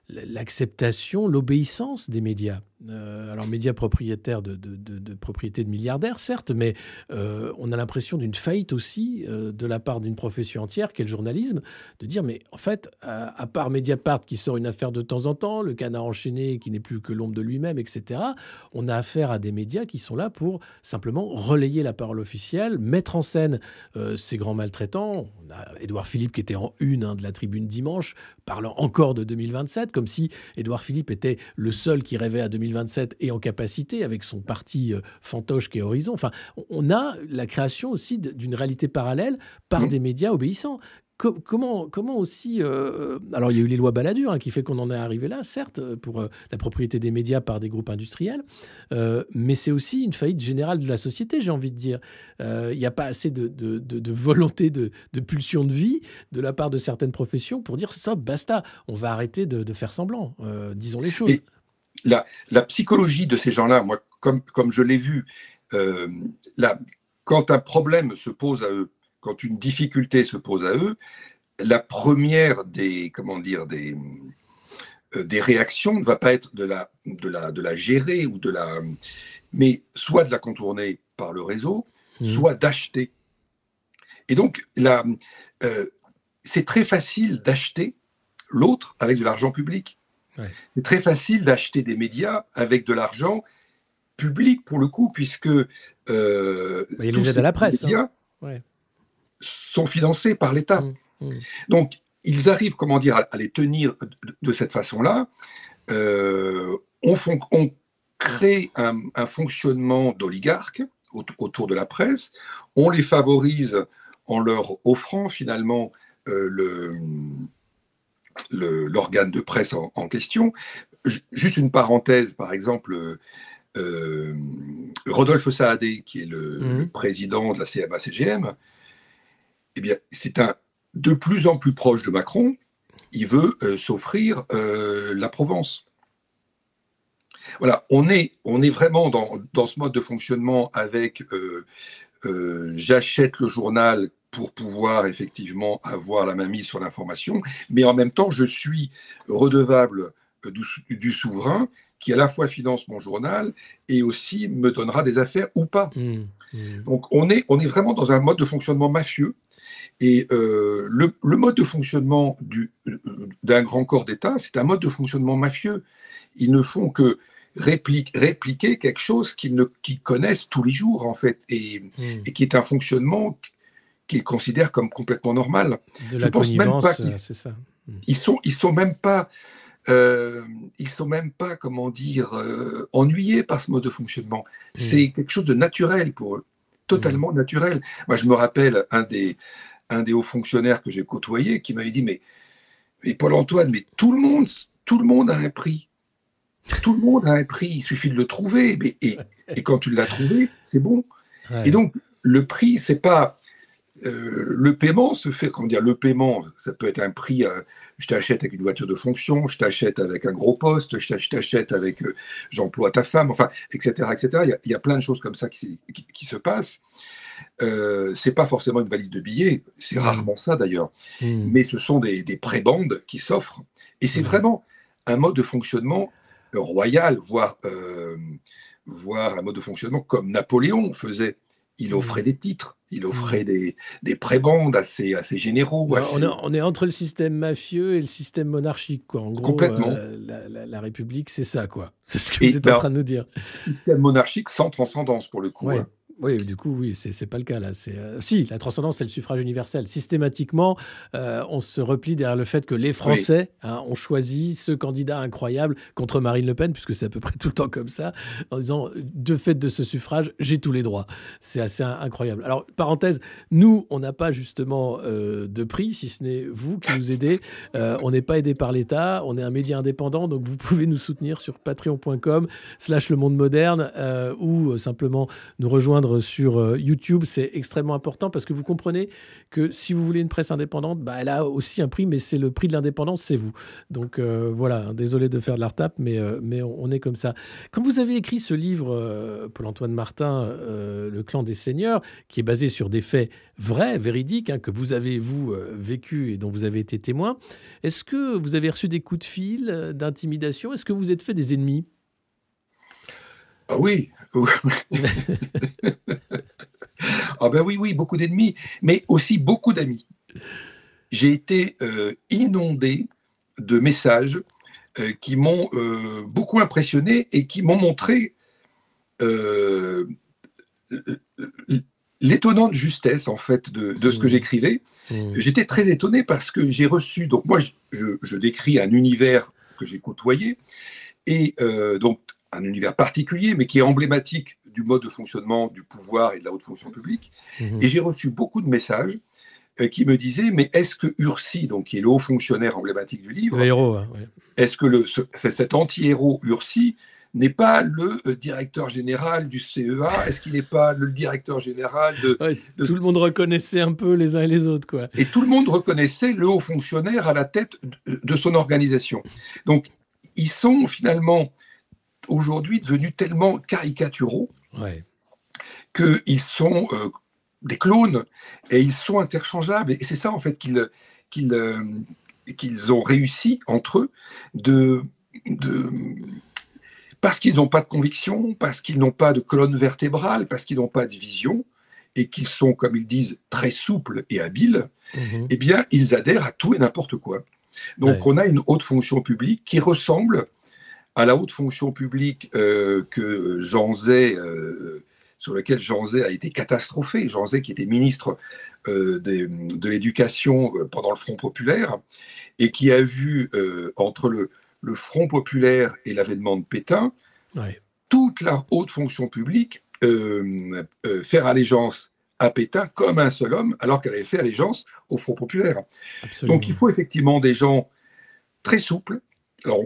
l'acceptation, l'obéissance des médias. Euh, alors, médias propriétaires de, de, de, propriété de milliardaires, certes, mais euh, on a l'impression d'une faillite aussi euh, de la part d'une profession entière, qu'est le journalisme, de dire, mais en fait, à, part Mediapart qui sort une affaire de temps en temps, le canard enchaîné qui n'est plus que l'ombre de lui-même, etc., on a affaire à des médias qui sont là pour simplement relayer la parole officielle, mettre en scène ces grands maltraitants. On a Édouard Philippe qui était en une hein, de la tribune dimanche, parlant encore de 2027, comme si Édouard Philippe était le seul qui rêvait à 2027 2027 et en capacité avec son parti euh, fantoche qui est Horizon. Enfin, on a la création aussi d'une réalité parallèle par mmh. des médias obéissants comment, comment aussi. Euh, alors, il y a eu les lois Balladur hein, qui fait qu'on en est arrivé là, certes, pour euh, la propriété des médias par des groupes industriels, mais c'est aussi une faillite générale de la société, j'ai envie de dire. Il n'y a pas assez de, de, volonté, de, pulsion de vie de la part de certaines professions pour dire stop, basta, on va arrêter de, faire semblant. disons les choses la, psychologie de ces gens-là, moi, comme, comme je l'ai vu, euh, quand un problème se pose à eux, quand une difficulté se pose à eux, la première des, comment dire, des, euh, des réactions ne va pas être de la, de, la, de la gérer ou de la, mais soit de la contourner par le réseau, mmh. soit d'acheter. Et donc, euh, c'est très facile d'acheter l'autre avec de l'argent public. C'est très facile d'acheter des médias avec de l'argent public pour le coup, puisque euh, tous ces la presse, médias hein. sont financés par l'État. Mmh, mmh. Donc, ils arrivent, comment dire, à, les tenir de, cette façon-là. Euh, on, crée un, fonctionnement d'oligarques autour de la presse. On les favorise en leur offrant finalement euh, le l'organe de presse en, question. juste une parenthèse, par exemple, euh, Rodolphe Saadé, qui est le, mmh. président de la CMA-CGM, eh bien, c'est un de plus en plus proche de Macron. Il veut euh, s'offrir euh, la Provence. Voilà, on est, on est vraiment dans, dans, ce mode de fonctionnement avec j'achète le journal pour pouvoir effectivement avoir la main mise sur l'information, mais en même temps, je suis redevable euh, du, souverain qui à la fois finance mon journal et aussi me donnera des affaires ou pas. Mmh, mmh. Donc on est, on est vraiment dans un mode de fonctionnement mafieux. Et euh, le, mode de fonctionnement euh, d'un grand corps d'État, c'est un mode de fonctionnement mafieux. Ils ne font que répliquer quelque chose qu'ils connaissent tous les jours, en fait, et, mmh. et qui est un fonctionnement qu'ils considèrent comme complètement normal. De Je pense même pas qu'ils. Hmm. Ils sont, ils sont même pas, euh, ils sont même pas, comment dire, euh, ennuyés par ce mode de fonctionnement. Hmm. C'est quelque chose de naturel pour eux, totalement hmm. naturel. Moi, je me rappelle un des, un des hauts fonctionnaires que j'ai côtoyé qui m'avait dit, mais, mais Paul Antoine, mais tout le monde, tout le monde a un prix. Tout le monde a un prix, il suffit de le trouver. Mais, et, et quand tu l'as trouvé, c'est bon. Et donc, le prix, c'est pas euh, le paiement se fait, comment dire, le paiement, ça peut être un prix, euh, je t'achète avec une voiture de fonction, je t'achète avec un gros poste, je t'achète avec euh, j'emploie ta femme, enfin, etc. etc. Il y, a, plein de choses comme ça qui, se passent. c'est pas forcément une valise de billets, c'est mmh. rarement ça d'ailleurs, mmh. mais ce sont des, des prébandes qui s'offrent. Et c'est mmh. vraiment un mode de fonctionnement royal, voire, voire un mode de fonctionnement comme Napoléon faisait. Il offrait des titres il offrait des, des prébandes assez, assez généraux. On, est, on, est, entre le système mafieux et le système monarchique. Quoi. En gros, Complètement. Euh, la, la, République, c'est ça. quoi. C'est ce que vous êtes en train de nous dire. Système monarchique sans transcendance, pour le coup. Hein. Oui, du coup, oui, c'est pas le cas là. C'est euh, si la transcendance, c'est le suffrage universel. Systématiquement, euh, on se replie derrière le fait que les Français hein, ont choisi ce candidat incroyable contre Marine Le Pen, puisque c'est à peu près tout le temps comme ça, en disant de fait de ce suffrage, j'ai tous les droits. C'est assez incroyable. Alors parenthèse, nous, on n'a pas justement euh, de prix, si ce n'est vous qui nous aidez. on n'est pas aidé par l'État, on est un média indépendant, donc vous pouvez nous soutenir sur patreon.com/slash le monde moderne ou simplement nous rejoindre sur euh, YouTube. C'est extrêmement important parce que vous comprenez que si vous voulez une presse indépendante, bah, elle a aussi un prix, mais c'est le prix de l'indépendance, c'est vous. Donc euh, voilà, désolé de faire de la retape, mais, mais on, est comme ça. Quand vous avez écrit ce livre, Paul-Antoine Martin, Le clan des seigneurs, qui est basé sur des faits vrais, véridiques, hein, que vous avez, vous, vécu et dont vous avez été témoin, est-ce que vous avez reçu des coups de fil, d'intimidation? Est-ce que vous êtes fait des ennemis? Ah oui. Ah ben oui, oui, beaucoup d'ennemis, mais aussi beaucoup d'amis. J'ai été euh, inondé de messages euh, qui m'ont euh, beaucoup impressionné et qui m'ont montré l'étonnante justesse en fait de, ce que mmh. j'écrivais. Mmh. J'étais très étonné parce que j'ai reçu, donc moi je, je, décris un univers que j'ai côtoyé, et donc un univers particulier, mais qui est emblématique du mode de fonctionnement du pouvoir et de la haute fonction publique. Mhm. Et j'ai reçu beaucoup de messages euh, qui me disaient, mais est-ce que Ursi, donc qui est le haut fonctionnaire emblématique du livre, hein, est-ce que le, cet anti-héros Ursi n'est pas le euh, directeur général du CEA Est-ce qu'il n'est pas le directeur général de, Tout le monde reconnaissait un peu les uns et les autres. Quoi. Et tout le monde reconnaissait le haut fonctionnaire à la tête de, de son organisation. Donc, ils sont finalement aujourd'hui devenus tellement caricaturaux qu'ils sont euh, des clones et ils sont interchangeables. Et c'est ça, en fait, qu'ils qu'ils euh, ont réussi entre eux de. de parce qu'ils n'ont pas de conviction, parce qu'ils n'ont pas de colonne vertébrale, parce qu'ils n'ont pas de vision, et qu'ils sont, comme ils disent, très souples et habiles, mhm. eh bien, ils adhèrent à tout et n'importe quoi. Donc, on a une haute fonction publique qui ressemble à la haute fonction publique euh, que Jean Zay, euh, sur lequel Jean Zay a été catastrophé, Jean Zay qui était ministre euh, de, l'éducation pendant le Front populaire, et qui a vu entre le, le, Front populaire et l'avènement de Pétain, toute la haute fonction publique faire allégeance à Pétain comme un seul homme, alors qu'elle avait fait allégeance au Front populaire. Donc il faut effectivement des gens très souples. Alors,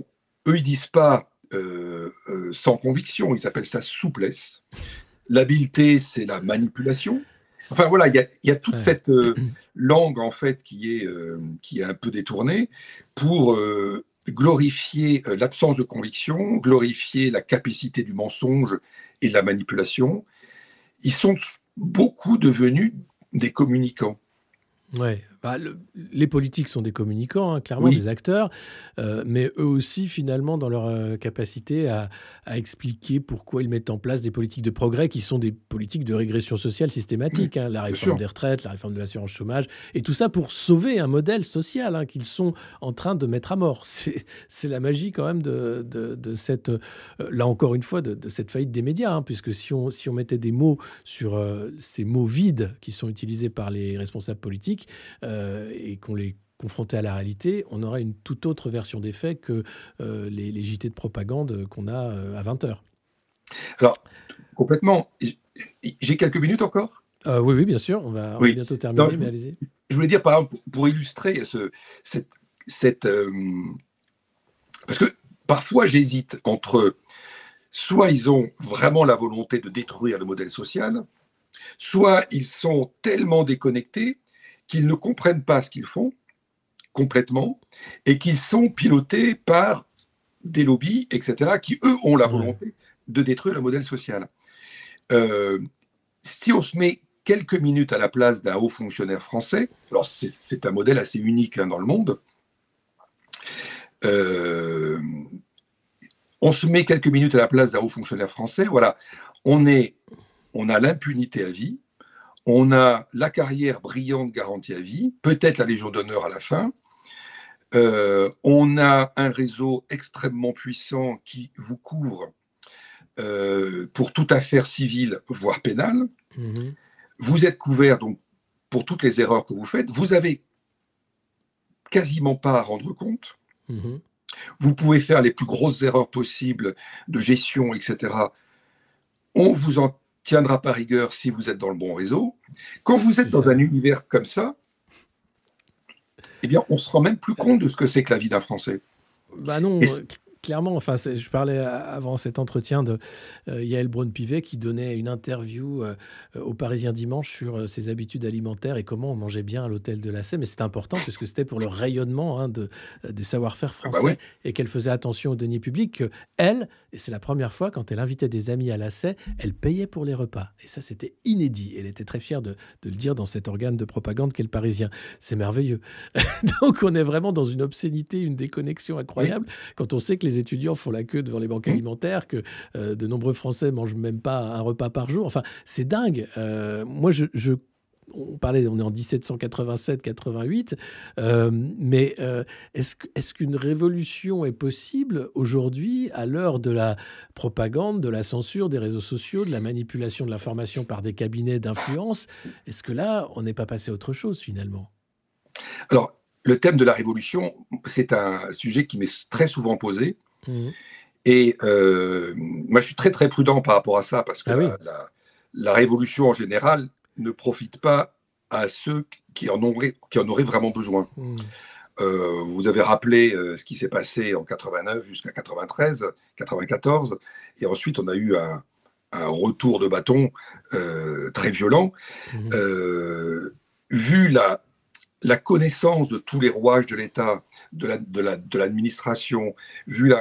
eux, ils disent pas euh, euh, sans conviction, ils appellent ça souplesse. L'habileté, c'est la manipulation. Enfin voilà, il y, a toute cette euh, langue en fait qui est, qui est un peu détournée pour glorifier l'absence de conviction, glorifier la capacité du mensonge et de la manipulation. Ils sont beaucoup devenus des communicants. Ouais, bah, les politiques sont des communicants, hein, clairement des acteurs, euh, mais eux aussi, finalement, dans leur euh, capacité à, expliquer pourquoi ils mettent en place des politiques de progrès qui sont des politiques de régression sociale systématique, hein, la réforme des retraites, la réforme de l'assurance chômage, et tout ça pour sauver un modèle social hein, qu'ils sont en train de mettre à mort. C'est la magie quand même de, cette, euh, là encore une fois, de, cette faillite des médias, puisque si on, si on mettait des mots sur ces mots vides qui sont utilisés par les responsables politiques, euh, et qu'on les confrontait à la réalité, on aurait une toute autre version des faits que euh, les, les, JT de propagande qu'on a euh, à 20h. Alors, complètement. J'ai quelques minutes encore? Oui, oui, bien sûr. On va, bientôt terminer, mais allez-y. Je voulais dire, par exemple, pour, illustrer ce, cette... cette parce que parfois, j'hésite entre soit ils ont vraiment la volonté de détruire le modèle social, soit ils sont tellement déconnectés qu'ils ne comprennent pas ce qu'ils font complètement et qu'ils sont pilotés par des lobbies, etc., qui, eux, ont la volonté de détruire le modèle social. Euh, si on se met quelques minutes à la place d'un haut fonctionnaire français, alors c'est un modèle assez unique hein, dans le monde, euh, on se met quelques minutes à la place d'un haut fonctionnaire français, voilà, on, est, on a l'impunité à vie, on a la carrière brillante garantie à vie, peut-être la Légion d'honneur à la fin. Euh, on a un réseau extrêmement puissant qui vous couvre euh, pour toute affaire civile, voire pénale. Mhm. Vous êtes couvert donc pour toutes les erreurs que vous faites. Vous avez quasiment pas à rendre compte. Mhm. Vous pouvez faire les plus grosses erreurs possibles de gestion, etc. On vous en tiendra par rigueur si vous êtes dans le bon réseau. Quand vous êtes dans un univers comme ça, eh bien, on se rend même plus compte de ce que c'est que la vie d'un Français. Bah non, clairement, enfin, je parlais avant cet entretien de euh, Yael Braun-Pivet qui donnait une interview euh, au Parisien Dimanche sur euh, ses habitudes alimentaires et comment on mangeait bien à l'hôtel de la. Mais c'est important puisque c'était pour le rayonnement hein, de, des savoir-faire ah bah français et qu'elle faisait attention aux deniers publics. Que elle, et c'est la première fois quand elle invitait des amis à la elle payait pour les repas. Et ça, c'était inédit. Elle était très fière de, de, le dire dans cet organe de propagande qu'est le Parisien. C'est merveilleux. Donc, on est vraiment dans une obscénité, une déconnexion incroyable quand on sait que les étudiants font la queue devant les banques mmh. alimentaires, que euh, de nombreux Français mangent même pas un repas par jour. Enfin, c'est dingue. Euh, moi, je, on parlait, on est en 1787-88, euh, mais est-ce qu'une révolution est possible aujourd'hui à l'heure de la propagande, de la censure, des réseaux sociaux, de la manipulation de l'information par des cabinets d'influence? Est-ce que là, on n'est pas passé à autre chose finalement? Alors, le thème de la révolution, c'est un sujet qui m'est très souvent posé. Mmh. Et euh, moi, je suis très très prudent par rapport à ça parce que ah la, révolution en général ne profite pas à ceux qui en auraient, qui en auraient vraiment besoin. Mmh. Euh, vous avez rappelé euh, ce qui s'est passé en 89 jusqu'à 93, 94, et ensuite on a eu un, retour de bâton très violent. Mmh. vu la, la connaissance de tous les rouages de l'État, de l'administration, vu,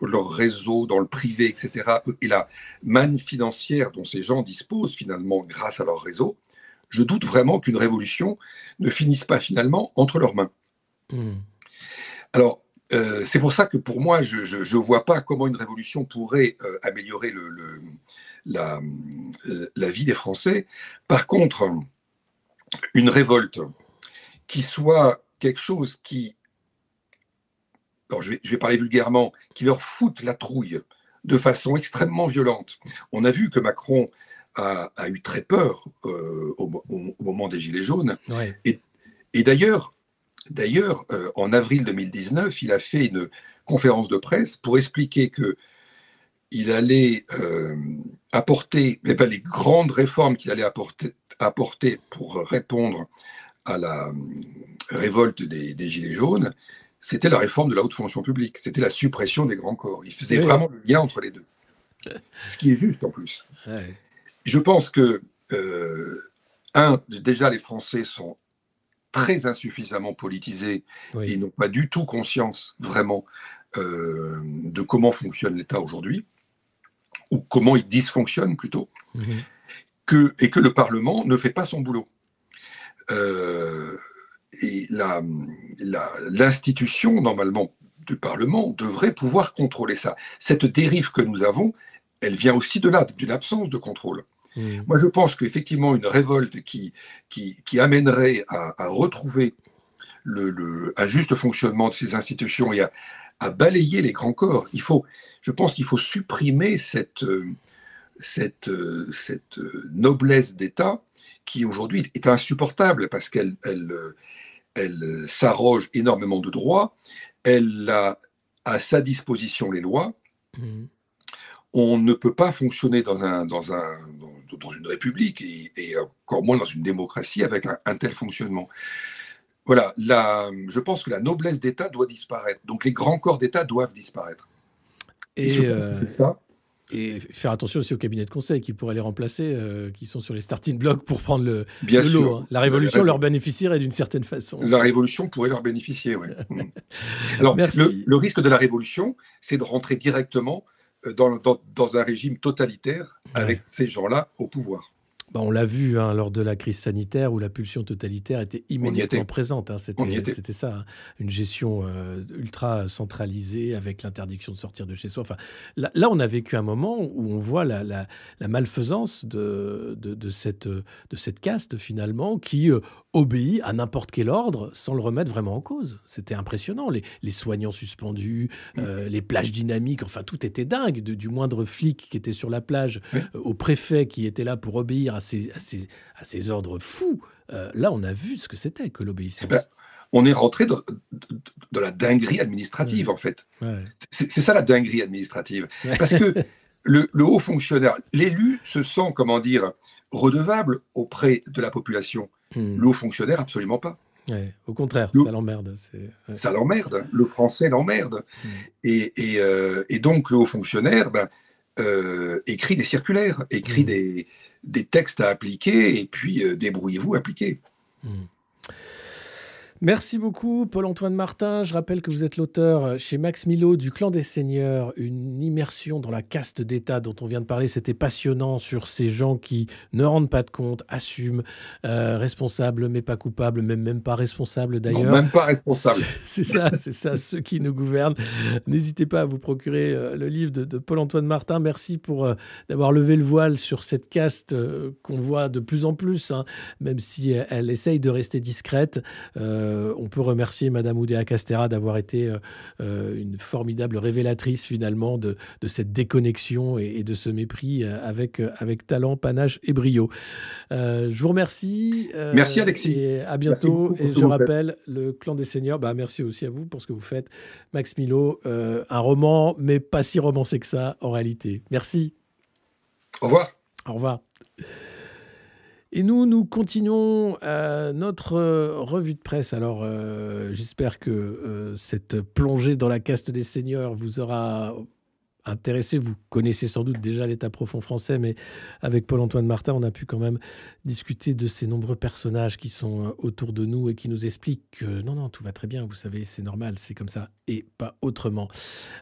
leur réseau dans le privé, etc., et la manne financière dont ces gens disposent finalement grâce à leur réseau, je doute vraiment qu'une révolution ne finisse pas finalement entre leurs mains. Hmm. Alors, euh, c'est pour ça que pour moi, je ne vois pas comment une révolution pourrait euh, améliorer le, la, euh, la, vie des Français. Par contre, une révolte qui soit quelque chose qui, je, vais, parler vulgairement, qui leur foute la trouille de façon extrêmement violente. On a vu que Macron a, eu très peur euh, au, moment des Gilets jaunes. Et, d'ailleurs, d'ailleurs euh, en avril 2019, il a fait une conférence de presse pour expliquer que il allait euh, apporter les, les grandes réformes qu'il allait apporter, apporter pour répondre à la euh, révolte des, Gilets jaunes, c'était la réforme de la haute fonction publique, c'était la suppression des grands corps. Il faisait vraiment le lien entre les deux. Ce qui est juste en plus. Je pense que, euh, un, déjà les Français sont très insuffisamment politisés et n'ont pas du tout conscience vraiment euh, de comment fonctionne l'État aujourd'hui, ou comment il dysfonctionne plutôt, mhm. que, et que le Parlement ne fait pas son boulot. Euh, l'institution, normalement, du Parlement devrait pouvoir contrôler ça. Cette dérive que nous avons, elle vient aussi de là, d'une absence de contrôle. Mmh. Moi, je pense qu'effectivement, une révolte qui, qui, amènerait à, retrouver le, un juste fonctionnement de ces institutions et à, balayer les grands corps, il faut, je pense qu'il faut supprimer cette, cette, cette noblesse d'État qui aujourd'hui est insupportable parce qu'elle elle, elle, s'arroge énormément de droits, elle a à sa disposition les lois. Mmh. On ne peut pas fonctionner dans, un, dans, un, dans, une république et, encore moins dans une démocratie avec un, tel fonctionnement. Voilà, la, je pense que la noblesse d'État doit disparaître. Donc les grands corps d'État doivent disparaître. Et, je pense que c'est ça et faire attention aussi aux cabinets de conseil qui pourraient les remplacer, euh, qui sont sur les starting blocks pour prendre le, Bien lot. Hein. La révolution leur bénéficierait d'une certaine façon. La révolution pourrait leur bénéficier, oui. Mm. Alors, le, risque de la révolution, c'est de rentrer directement euh, dans, dans, un régime totalitaire avec ces gens-là au pouvoir. Bah, on l'a vu hein, lors de la crise sanitaire où la pulsion totalitaire était immédiatement présente. Hein, c'était ça, hein. une gestion euh, ultra centralisée avec l'interdiction de sortir de chez soi. Enfin, là, on a vécu un moment où on voit la, malfaisance de, de, cette, de cette caste finalement qui euh, obéit à n'importe quel ordre sans le remettre vraiment en cause. C'était impressionnant. Les, soignants suspendus, euh, les plages dynamiques, enfin tout était dingue, du moindre flic qui était sur la plage euh, au préfet qui était là pour obéir à ces, à ces, ordres fous. Euh, là, on a vu ce que c'était que l'obéissance. Eh ben, on est rentré dans, la dinguerie administrative, en fait. C'est ça la dinguerie administrative. Parce que le, le haut fonctionnaire, l'élu se sent, comment dire, redevable auprès de la population. Hmm. Le haut fonctionnaire, absolument pas. au contraire, ça l'emmerde. Ça l'emmerde. Le français l'emmerde. Mm. Et, donc, le haut fonctionnaire ben, écrit des circulaires, écrit mm. des, textes à appliquer, et puis débrouillez-vous, appliquez. Merci beaucoup, Paul-Antoine Martin. Je rappelle que vous êtes l'auteur euh, chez Max Milo du Clan des Seigneurs, une immersion dans la caste d'État dont on vient de parler. C'était passionnant sur ces gens qui ne rendent pas de compte, assument, euh, responsables mais pas coupables, même, même pas responsables d'ailleurs. même pas responsables. C'est ça, c'est ça, ceux qui nous gouvernent. N'hésitez pas à vous procurer euh, le livre de, Paul-Antoine Martin. Merci pour d'avoir levé le voile sur cette caste qu'on voit de plus en plus, hein, même si elle, essaye de rester discrète. Euh, on peut remercier Madame Oudéa Castera d'avoir été euh, euh, une formidable révélatrice finalement de, cette déconnexion et, de ce mépris avec, avec talent, panache et brio. je vous remercie. merci Alexis. Et à bientôt. Et je rappelle, le clan des seigneurs, bah, merci aussi à vous pour ce que vous faites. Max Milo, un roman, mais pas si romancé que ça en réalité. Merci. Au revoir. Au revoir. Et nous, nous continuons euh, notre euh, revue de presse. Alors, euh, j'espère que cette plongée dans la caste des seigneurs vous aura intéressé. Vous connaissez sans doute déjà l'état profond français, mais avec Paul-Antoine Martin, on a pu quand même discuter de ces nombreux personnages qui sont euh, autour de nous et qui nous expliquent que non, non, tout va très bien, vous savez, c'est normal, c'est comme ça et pas autrement.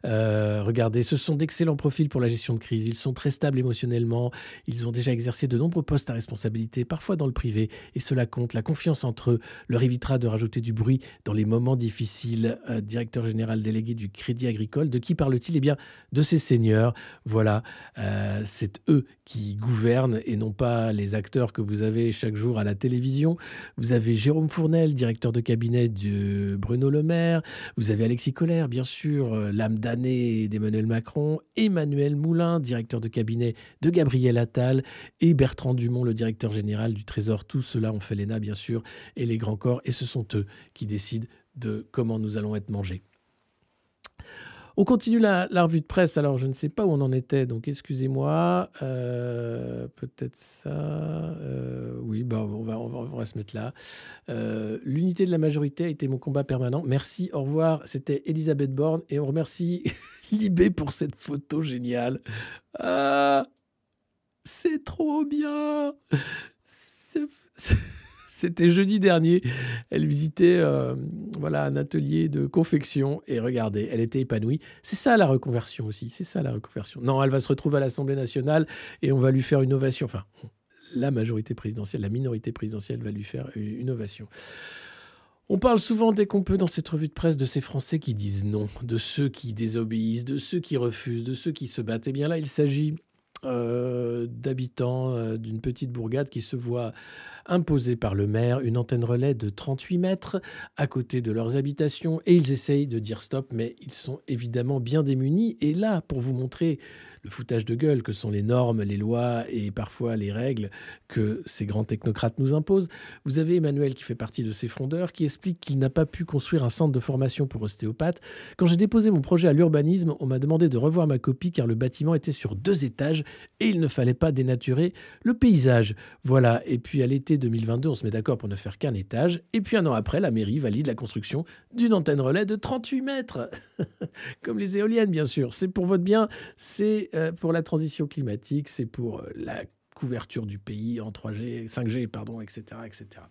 Euh, regardez, ce sont d'excellents profils pour la gestion de crise. Ils sont très stables émotionnellement, ils ont déjà exercé de nombreux postes à responsabilité, parfois dans le privé, et cela compte. La confiance entre eux leur évitera de rajouter du bruit dans les moments difficiles. Euh, directeur général délégué du Crédit Agricole, de qui parle-t-il? Eh bien, de ces seigneurs. Voilà, euh, c'est eux qui gouvernent et non pas les acteurs que vous avez chaque jour à la télévision. Vous avez Jérôme Fournel, directeur de cabinet de Bruno Le Maire. Vous avez Alexis Collère, bien sûr, euh, l'âme damnée d'Emmanuel Macron. Emmanuel Moulin, directeur de cabinet de Gabriel Attal. Et Bertrand Dumont, le directeur général du Trésor. Tout cela ont fait l'ENA, bien sûr, et les grands corps. Et ce sont eux qui décident de comment nous allons être mangés. On continue la, revue de presse. Alors, je ne sais pas où on en était, donc excusez-moi. Euh, peut-être ça. Euh, oui, bah, on, va, on, va, se mettre là. Euh, l'unité de la majorité a été mon combat permanent. Merci, au revoir. C'était Elisabeth Borne et on remercie Libé pour cette photo géniale. Ah, c'est trop bien. C'était jeudi dernier. Elle visitait euh, voilà, un atelier de confection et regardez, elle était épanouie. C'est ça la reconversion aussi. C'est ça la reconversion. Non, elle va se retrouver à l'Assemblée nationale et on va lui faire une ovation. Enfin, la majorité présidentielle, la minorité présidentielle va lui faire une ovation. On parle souvent dès qu'on peut dans cette revue de presse de ces Français qui disent non, de ceux qui désobéissent, de ceux qui refusent, de ceux qui se battent. Eh bien là, il s'agit euh, d'habitants euh, d'une petite bourgade qui se voient imposer par le maire. Une antenne relais de 38 mètres à côté de leurs habitations. Et ils essayent de dire stop mais ils sont évidemment bien démunis. Et là pour vous montrer le foutage de gueule que sont les normes, les lois et parfois les règles que ces grands technocrates nous imposent. Vous avez Emmanuel qui fait partie de ces frondeurs qui explique qu'il n'a pas pu construire un centre de formation pour ostéopathes. Quand j'ai déposé mon projet à l'urbanisme, on m'a demandé de revoir ma copie car le bâtiment était sur deux étages et il ne fallait pas dénaturer le paysage. Voilà, et puis à l'été 2022, on se met d'accord pour ne faire qu'un étage et puis un an après, la mairie valide la construction d'une antenne relais de 38 mètres. Comme les éoliennes bien sûr. C'est pour votre bien, c'est euh, pour la transition climatique, c'est pour euh, la couverture du pays en 3G, 5G, pardon, etc., etc.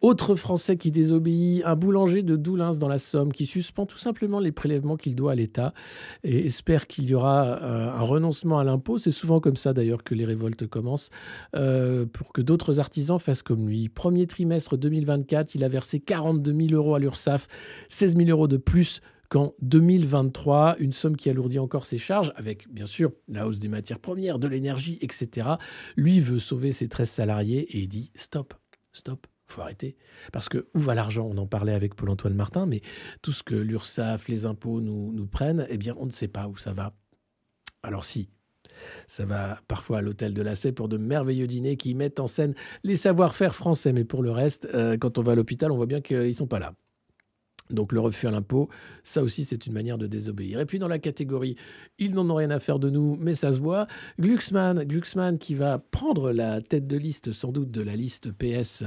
Autre Français qui désobéit, un boulanger de Doulins dans la Somme qui suspend tout simplement les prélèvements qu'il doit à l'État et espère qu'il y aura euh, un renoncement à l'impôt. C'est souvent comme ça d'ailleurs que les révoltes commencent pour que d'autres artisans fassent comme lui. Premier trimestre 2024, il a versé 42 000 euros à l'URSSAF, 16 000 euros de plus qu'en 2023, une somme qui alourdit encore ses charges, avec bien sûr la hausse des matières premières, de l'énergie, etc. Lui veut sauver ses 13 salariés et dit stop, stop, faut arrêter. Parce que où va l'argent? On en parlait avec Paul-Antoine Martin, mais tout ce que l'URSSAF, les impôts nous, prennent, eh bien on ne sait pas où ça va. Alors si, ça va parfois à l'hôtel de la Cé pour de merveilleux dîners qui mettent en scène les savoir-faire français. Mais pour le reste, euh, quand on va à l'hôpital, on voit bien qu'ils ne sont pas là. Donc le refus à l'impôt, ça aussi c'est une manière de désobéir. Et puis dans la catégorie, ils n'en ont rien à faire de nous, mais ça se voit, Glucksmann, Glucksmann qui va prendre la tête de liste sans doute de la liste PS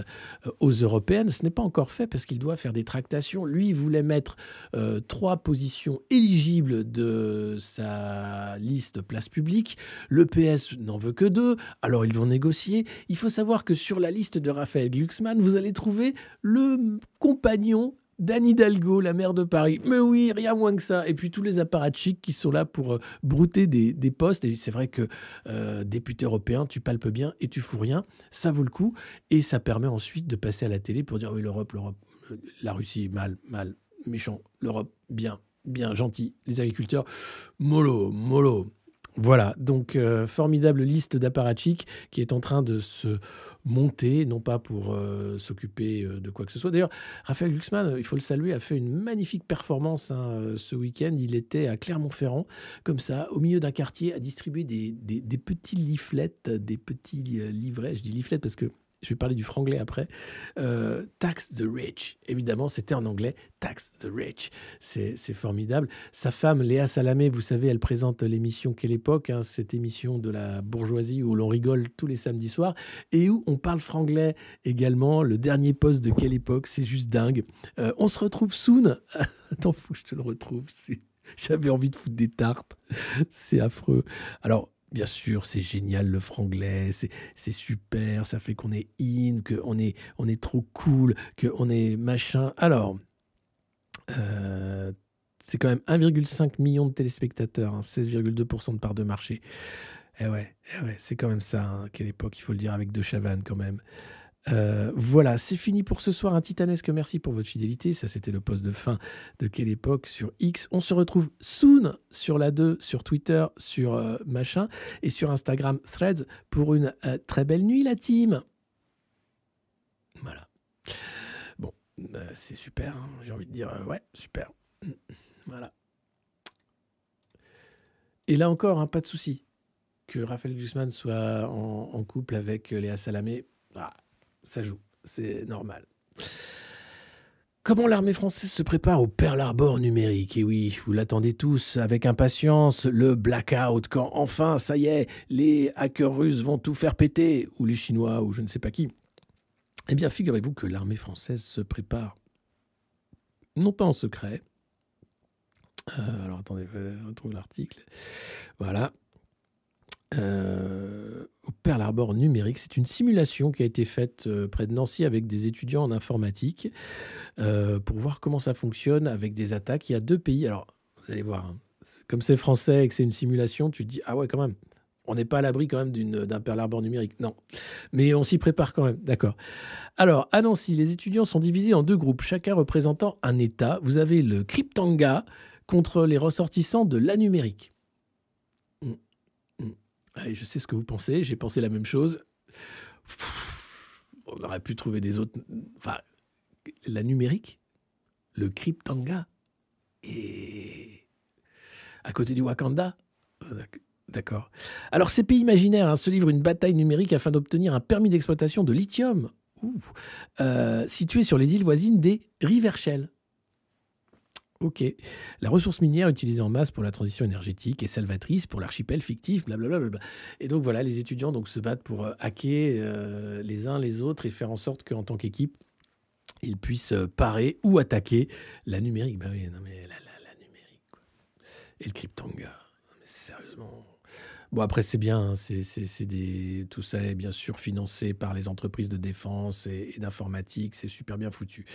euh, aux européennes, ce n'est pas encore fait parce qu'il doit faire des tractations. Lui voulait mettre euh, trois positions éligibles de sa liste place publique. Le PS n'en veut que deux, alors ils vont négocier. Il faut savoir que sur la liste de Raphaël Glucksmann, vous allez trouver le compagnon d'Anne Hidalgo, la maire de Paris. Mais oui, rien moins que ça. Et puis tous les apparatchiks qui sont là pour euh, brouter des, postes. Et c'est vrai que euh, député européen, tu palpes bien et tu fous rien. Ça vaut le coup. Et ça permet ensuite de passer à la télé pour dire oui, l'Europe, l'Europe, la Russie, mal, mal, méchant. L'Europe, bien, bien, gentil. Les agriculteurs, mollo, mollo. Voilà, donc euh, formidable liste d'apparatchiks qui est en train de se monter, non pas pour euh, s'occuper euh, de quoi que ce soit. D'ailleurs, Raphaël Glucksmann, il faut le saluer, a fait une magnifique performance hein, ce week-end. Il était à Clermont-Ferrand, comme ça, au milieu d'un quartier, à distribuer des, des petits leaflets, des petits livrets. Je dis leaflets parce que je vais parler du franglais après. Euh, tax the rich. Évidemment, c'était en anglais. Tax the rich. C'est formidable. Sa femme, Léa Salamé, vous savez, elle présente l'émission Quelle époque hein, Cette émission de la bourgeoisie où l'on rigole tous les samedis soirs et où on parle franglais également. Le dernier poste de Quelle époque C'est juste dingue. Euh, on se retrouve soon. Attends, fou, je te le retrouve. J'avais envie de foutre des tartes. C'est affreux. Alors, Bien sûr, c'est génial le franglais, c'est super, ça fait qu'on est in, qu'on est, trop cool, qu'on est machin. Alors, euh, c'est quand même 1,5 million de téléspectateurs, 16,2% hein, de part de marché. Eh ouais, eh ouais c'est quand même ça, hein, quelle époque, il faut le dire avec De Chavannes quand même. Euh, voilà, c'est fini pour ce soir. Un titanesque merci pour votre fidélité. Ça, c'était le poste de fin de quelle époque sur X. On se retrouve soon sur la 2, sur Twitter, sur euh, machin et sur Instagram Threads pour une euh, très belle nuit, la team. Voilà. Bon, c'est super. Hein. J'ai envie de dire, ouais, super. Voilà. Et là encore, hein, pas de souci que Raphaël Guzman soit en, couple avec Léa Salamé. Ah, ça joue, c'est normal. Comment l'armée française se prépare au Pearl Harbor numérique? Et oui, vous l'attendez tous avec impatience, le blackout, quand enfin, ça y est, les hackers russes vont tout faire péter, ou les Chinois, ou je ne sais pas qui. Eh bien, figurez-vous que l'armée française se prépare, non pas en secret. Euh, alors attendez, je retrouve l'article. Voilà, euh, au numérique. C'est une simulation qui a été faite euh, près de Nancy avec des étudiants en informatique euh, pour voir comment ça fonctionne avec des attaques. Il y a deux pays. Alors, vous allez voir, hein, comme c'est français et que c'est une simulation, tu dis, ah ouais, quand même. On n'est pas à l'abri quand même d'un Pearl Harbor numérique. Non. Mais on s'y prépare quand même. D'accord. Alors, à Nancy, les étudiants sont divisés en deux groupes, chacun représentant un État. Vous avez le Cryptanga contre les ressortissants de la numérique je sais ce que vous pensez, j'ai pensé la même chose. On aurait pu trouver des autres. Enfin, la numérique, le cryptanga, et à côté du Wakanda. D'accord. Alors, ces pays imaginaires hein, se livrent une bataille numérique afin d'obtenir un permis d'exploitation de lithium, euh, situé sur les îles voisines des Rivershell. Ok. La ressource minière utilisée en masse pour la transition énergétique est salvatrice pour l'archipel fictif, blablabla. Et donc voilà, les étudiants donc, se battent pour euh, hacker euh, les uns les autres et faire en sorte qu'en tant qu'équipe, ils puissent euh, parer ou attaquer la numérique. Ben oui, non mais la, la, numérique. Quoi. Et le cryptanga. Sérieusement. Bon, après, c'est bien, hein, c'est, des... tout ça est bien sûr financé par les entreprises de défense et, d'informatique, c'est super bien foutu.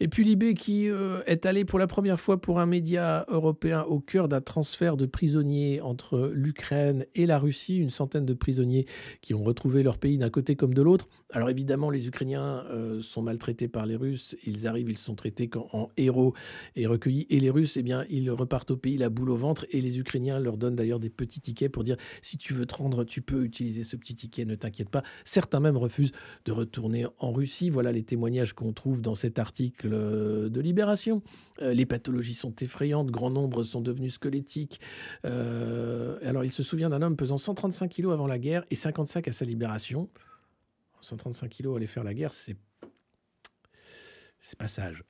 Et puis Libé qui euh, est allé pour la première fois pour un média européen au cœur d'un transfert de prisonniers entre l'Ukraine et la Russie, une centaine de prisonniers qui ont retrouvé leur pays d'un côté comme de l'autre. Alors évidemment, les Ukrainiens euh, sont maltraités par les Russes, ils arrivent, ils sont traités en héros et recueillis, et les Russes, eh bien, ils repartent au pays la boule au ventre, et les Ukrainiens leur donnent d'ailleurs des petits tickets pour dire si tu veux te rendre, tu peux utiliser ce petit ticket, ne t'inquiète pas. Certains même refusent de retourner en Russie. Voilà les témoignages qu'on trouve dans cet article euh, de Libération. Euh, les pathologies sont effrayantes, grand nombre sont devenus squelettiques. Alors, il se souvient d'un homme pesant 135 kilos avant la guerre et 55 à sa libération. 135 kilos aller faire la guerre, c'est c'est pas sage.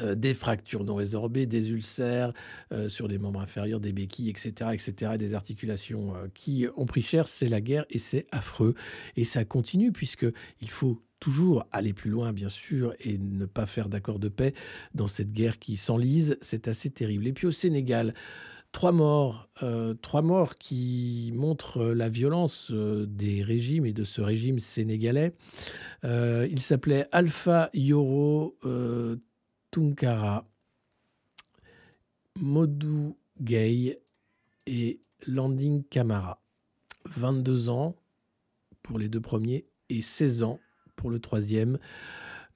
euh, des fractures non résorbées, des ulcères euh, sur les membres inférieurs, des béquilles, etc., etc., des articulations euh, qui ont pris cher. C'est la guerre et c'est affreux. Et ça continue puisque il faut toujours aller plus loin, bien sûr, et ne pas faire d'accord de paix dans cette guerre qui s'enlise. C'est assez terrible. Et puis au Sénégal, trois morts, trois morts qui montrent la violence des régimes et de ce régime sénégalais. il s'appelait Alpha Yoro Tunkara, Modou Gay et Landing Kamara. 22 ans pour les deux premiers et 16 ans pour le troisième.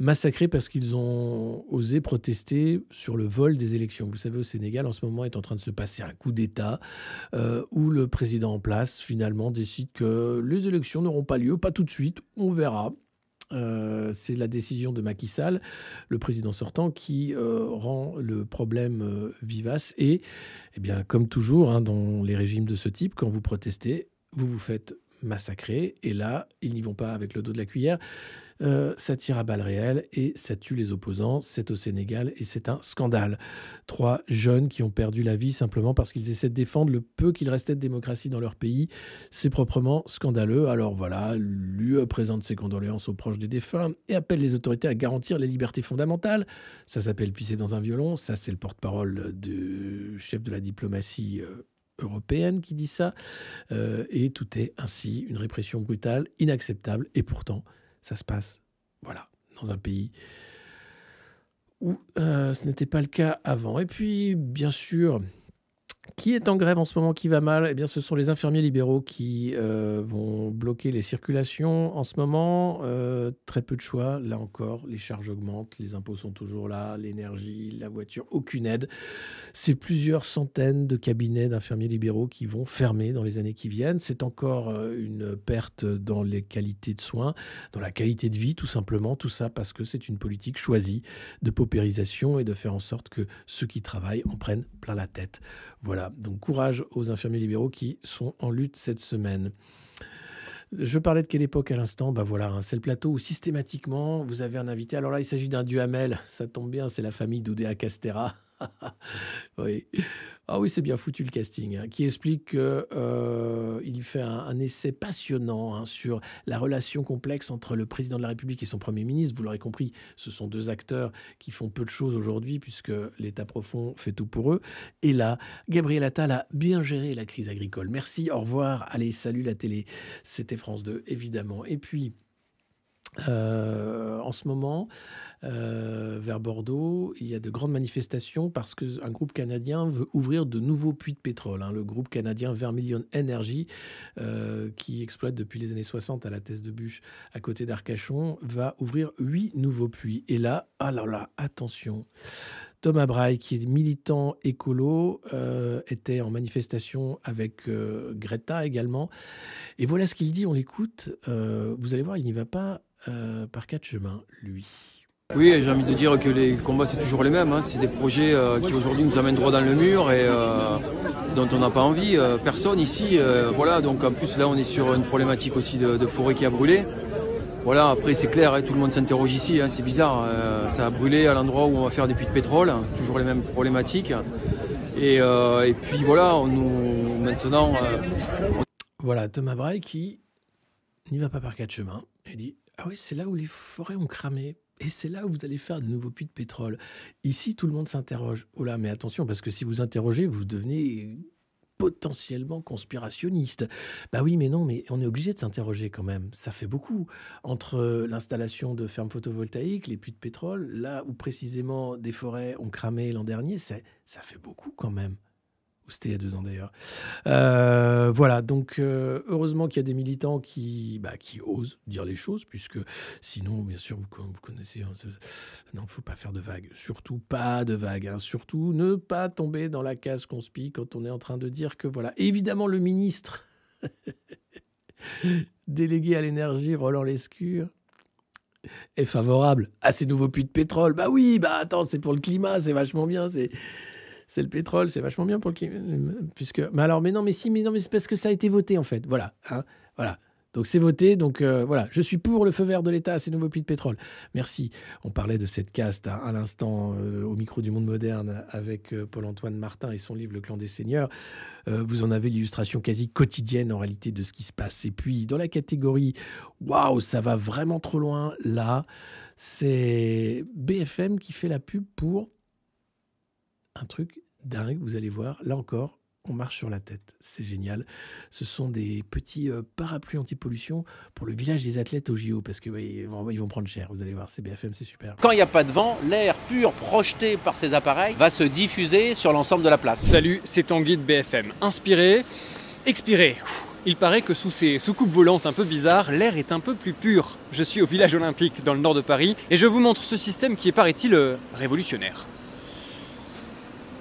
Massacrés parce qu'ils ont osé protester sur le vol des élections. Vous savez, au Sénégal, en ce moment, est en train de se passer un coup d'État euh, où le président en place, finalement, décide que les élections n'auront pas lieu, pas tout de suite, on verra. Euh, c'est la décision de Macky Sall, le président sortant, qui euh, rend le problème vivace. Et, eh bien, comme toujours, hein, dans les régimes de ce type, quand vous protestez, vous vous faites massacrer. Et là, ils n'y vont pas avec le dos de la cuillère. Euh, ça tire à balles réelles et ça tue les opposants. C'est au Sénégal et c'est un scandale. Trois jeunes qui ont perdu la vie simplement parce qu'ils essaient de défendre le peu qu'il restait de démocratie dans leur pays. C'est proprement scandaleux. Alors voilà, l'UE présente ses condoléances aux proches des défunts et appelle les autorités à garantir les libertés fondamentales. Ça s'appelle pisser dans un violon. Ça, c'est le porte-parole du chef de la diplomatie. Euh, européenne qui dit ça, euh, et tout est ainsi une répression brutale, inacceptable, et pourtant, ça se passe, voilà, dans un pays où euh, ce n'était pas le cas avant. Et puis, bien sûr, qui est en grève en ce moment, qui va mal Eh bien, ce sont les infirmiers libéraux qui euh, vont bloquer les circulations en ce moment. Euh, très peu de choix, là encore, les charges augmentent, les impôts sont toujours là, l'énergie, la voiture, aucune aide. C'est plusieurs centaines de cabinets d'infirmiers libéraux qui vont fermer dans les années qui viennent. C'est encore euh, une perte dans les qualités de soins, dans la qualité de vie, tout simplement. Tout ça parce que c'est une politique choisie de paupérisation et de faire en sorte que ceux qui travaillent en prennent plein la tête. Voilà, donc courage aux infirmiers libéraux qui sont en lutte cette semaine. Je parlais de quelle époque à l'instant? Bah voilà, hein, c'est le plateau où systématiquement vous avez un invité. Alors là, il s'agit d'un duhamel, ça tombe bien, c'est la famille d'Oudéa Castera. oui. Ah oui, c'est bien foutu le casting, hein, qui explique qu'il euh, fait un, essai passionnant hein, sur la relation complexe entre le président de la République et son Premier ministre. Vous l'aurez compris, ce sont deux acteurs qui font peu de choses aujourd'hui puisque l'État profond fait tout pour eux. Et là, Gabriel Attal a bien géré la crise agricole. Merci, au revoir. Allez, salut la télé. C'était France 2, évidemment. Et puis... Euh, en ce moment, euh, vers Bordeaux, il y a de grandes manifestations parce qu'un groupe canadien veut ouvrir de nouveaux puits de pétrole. Hein. Le groupe canadien Vermilion Energy, euh, qui exploite depuis les années 60 à la Thèse de Bûche à côté d'Arcachon, va ouvrir huit nouveaux puits. Et là, ah là là, attention, Thomas Braille, qui est militant écolo, était en manifestation avec Greta également. Et voilà ce qu'il dit, on l'écoute. vous allez voir, il n'y va pas euh, par quatre chemins, lui. Oui, j'ai envie de dire que les combats, c'est toujours les mêmes. Hein. C'est des projets euh, qui aujourd'hui nous amènent droit dans le mur et euh, dont on n'a pas envie. personne ici. voilà, donc en plus là, on est sur une problématique aussi de, forêt qui a brûlé. Voilà, après c'est clair, hein, tout le monde s'interroge ici, hein, c'est bizarre. ça a brûlé à l'endroit où on va faire des puits de pétrole, toujours les mêmes problématiques. Et, puis voilà, on nous maintenant. Voilà, Thomas Braille qui n'y va pas par quatre chemins et dit ah oui, c'est là où les forêts ont cramé. Et c'est là où vous allez faire de nouveaux puits de pétrole. Ici, tout le monde s'interroge. Oh là, mais attention, parce que si vous interrogez, vous devenez potentiellement conspirationniste. Bah oui, mais non, mais on est obligé de s'interroger quand même. Ça fait beaucoup. Entre l'installation de fermes photovoltaïques, les puits de pétrole, là où précisément des forêts ont cramé l'an dernier, ça fait beaucoup quand même c'était il y a deux ans d'ailleurs. Euh, voilà, donc euh, heureusement qu'il y a des militants qui, bah, qui osent dire les choses, puisque sinon, bien sûr, vous, vous connaissez, hein, non, faut pas faire de vagues, surtout pas de vagues, hein. surtout ne pas tomber dans la case conspi quand on est en train de dire que voilà. évidemment, le ministre délégué à l'énergie, Roland Lescure, est favorable à ces nouveaux puits de pétrole. Bah oui, bah attends, c'est pour le climat, c'est vachement bien, c'est c'est le pétrole, c'est vachement bien pour le climat. Puisque, mais alors, mais non, mais si, mais non, mais c'est parce que ça a été voté en fait. Voilà, hein, voilà. Donc c'est voté. Donc euh, voilà, je suis pour le feu vert de l'État à ces nouveaux puits de pétrole. Merci. On parlait de cette caste à, à l'instant euh, au micro du Monde Moderne avec euh, Paul-Antoine Martin et son livre Le Clan des Seigneurs. Vous en avez l'illustration quasi quotidienne en réalité de ce qui se passe. Et puis dans la catégorie waouh, ça va vraiment trop loin là, c'est BFM qui fait la pub pour un truc dingue. Vous allez voir, là encore, on marche sur la tête. C'est génial. Ce sont des petits euh, parapluies anti-pollution pour le village des athlètes au JO parce que oui, ils, vont, ils vont prendre cher. Vous allez voir, c'est BFM, c'est super. Quand il n'y a pas de vent, l'air pur projeté par ces appareils va se diffuser sur l'ensemble de la place. Salut, c'est Tanguy de BFM. Inspiré, expiré. Il paraît que sous ces soucoupes volantes un peu bizarres, l'air est un peu plus pur. Je suis au village olympique dans le nord de Paris et je vous montre ce système qui est, paraît-il, euh, révolutionnaire.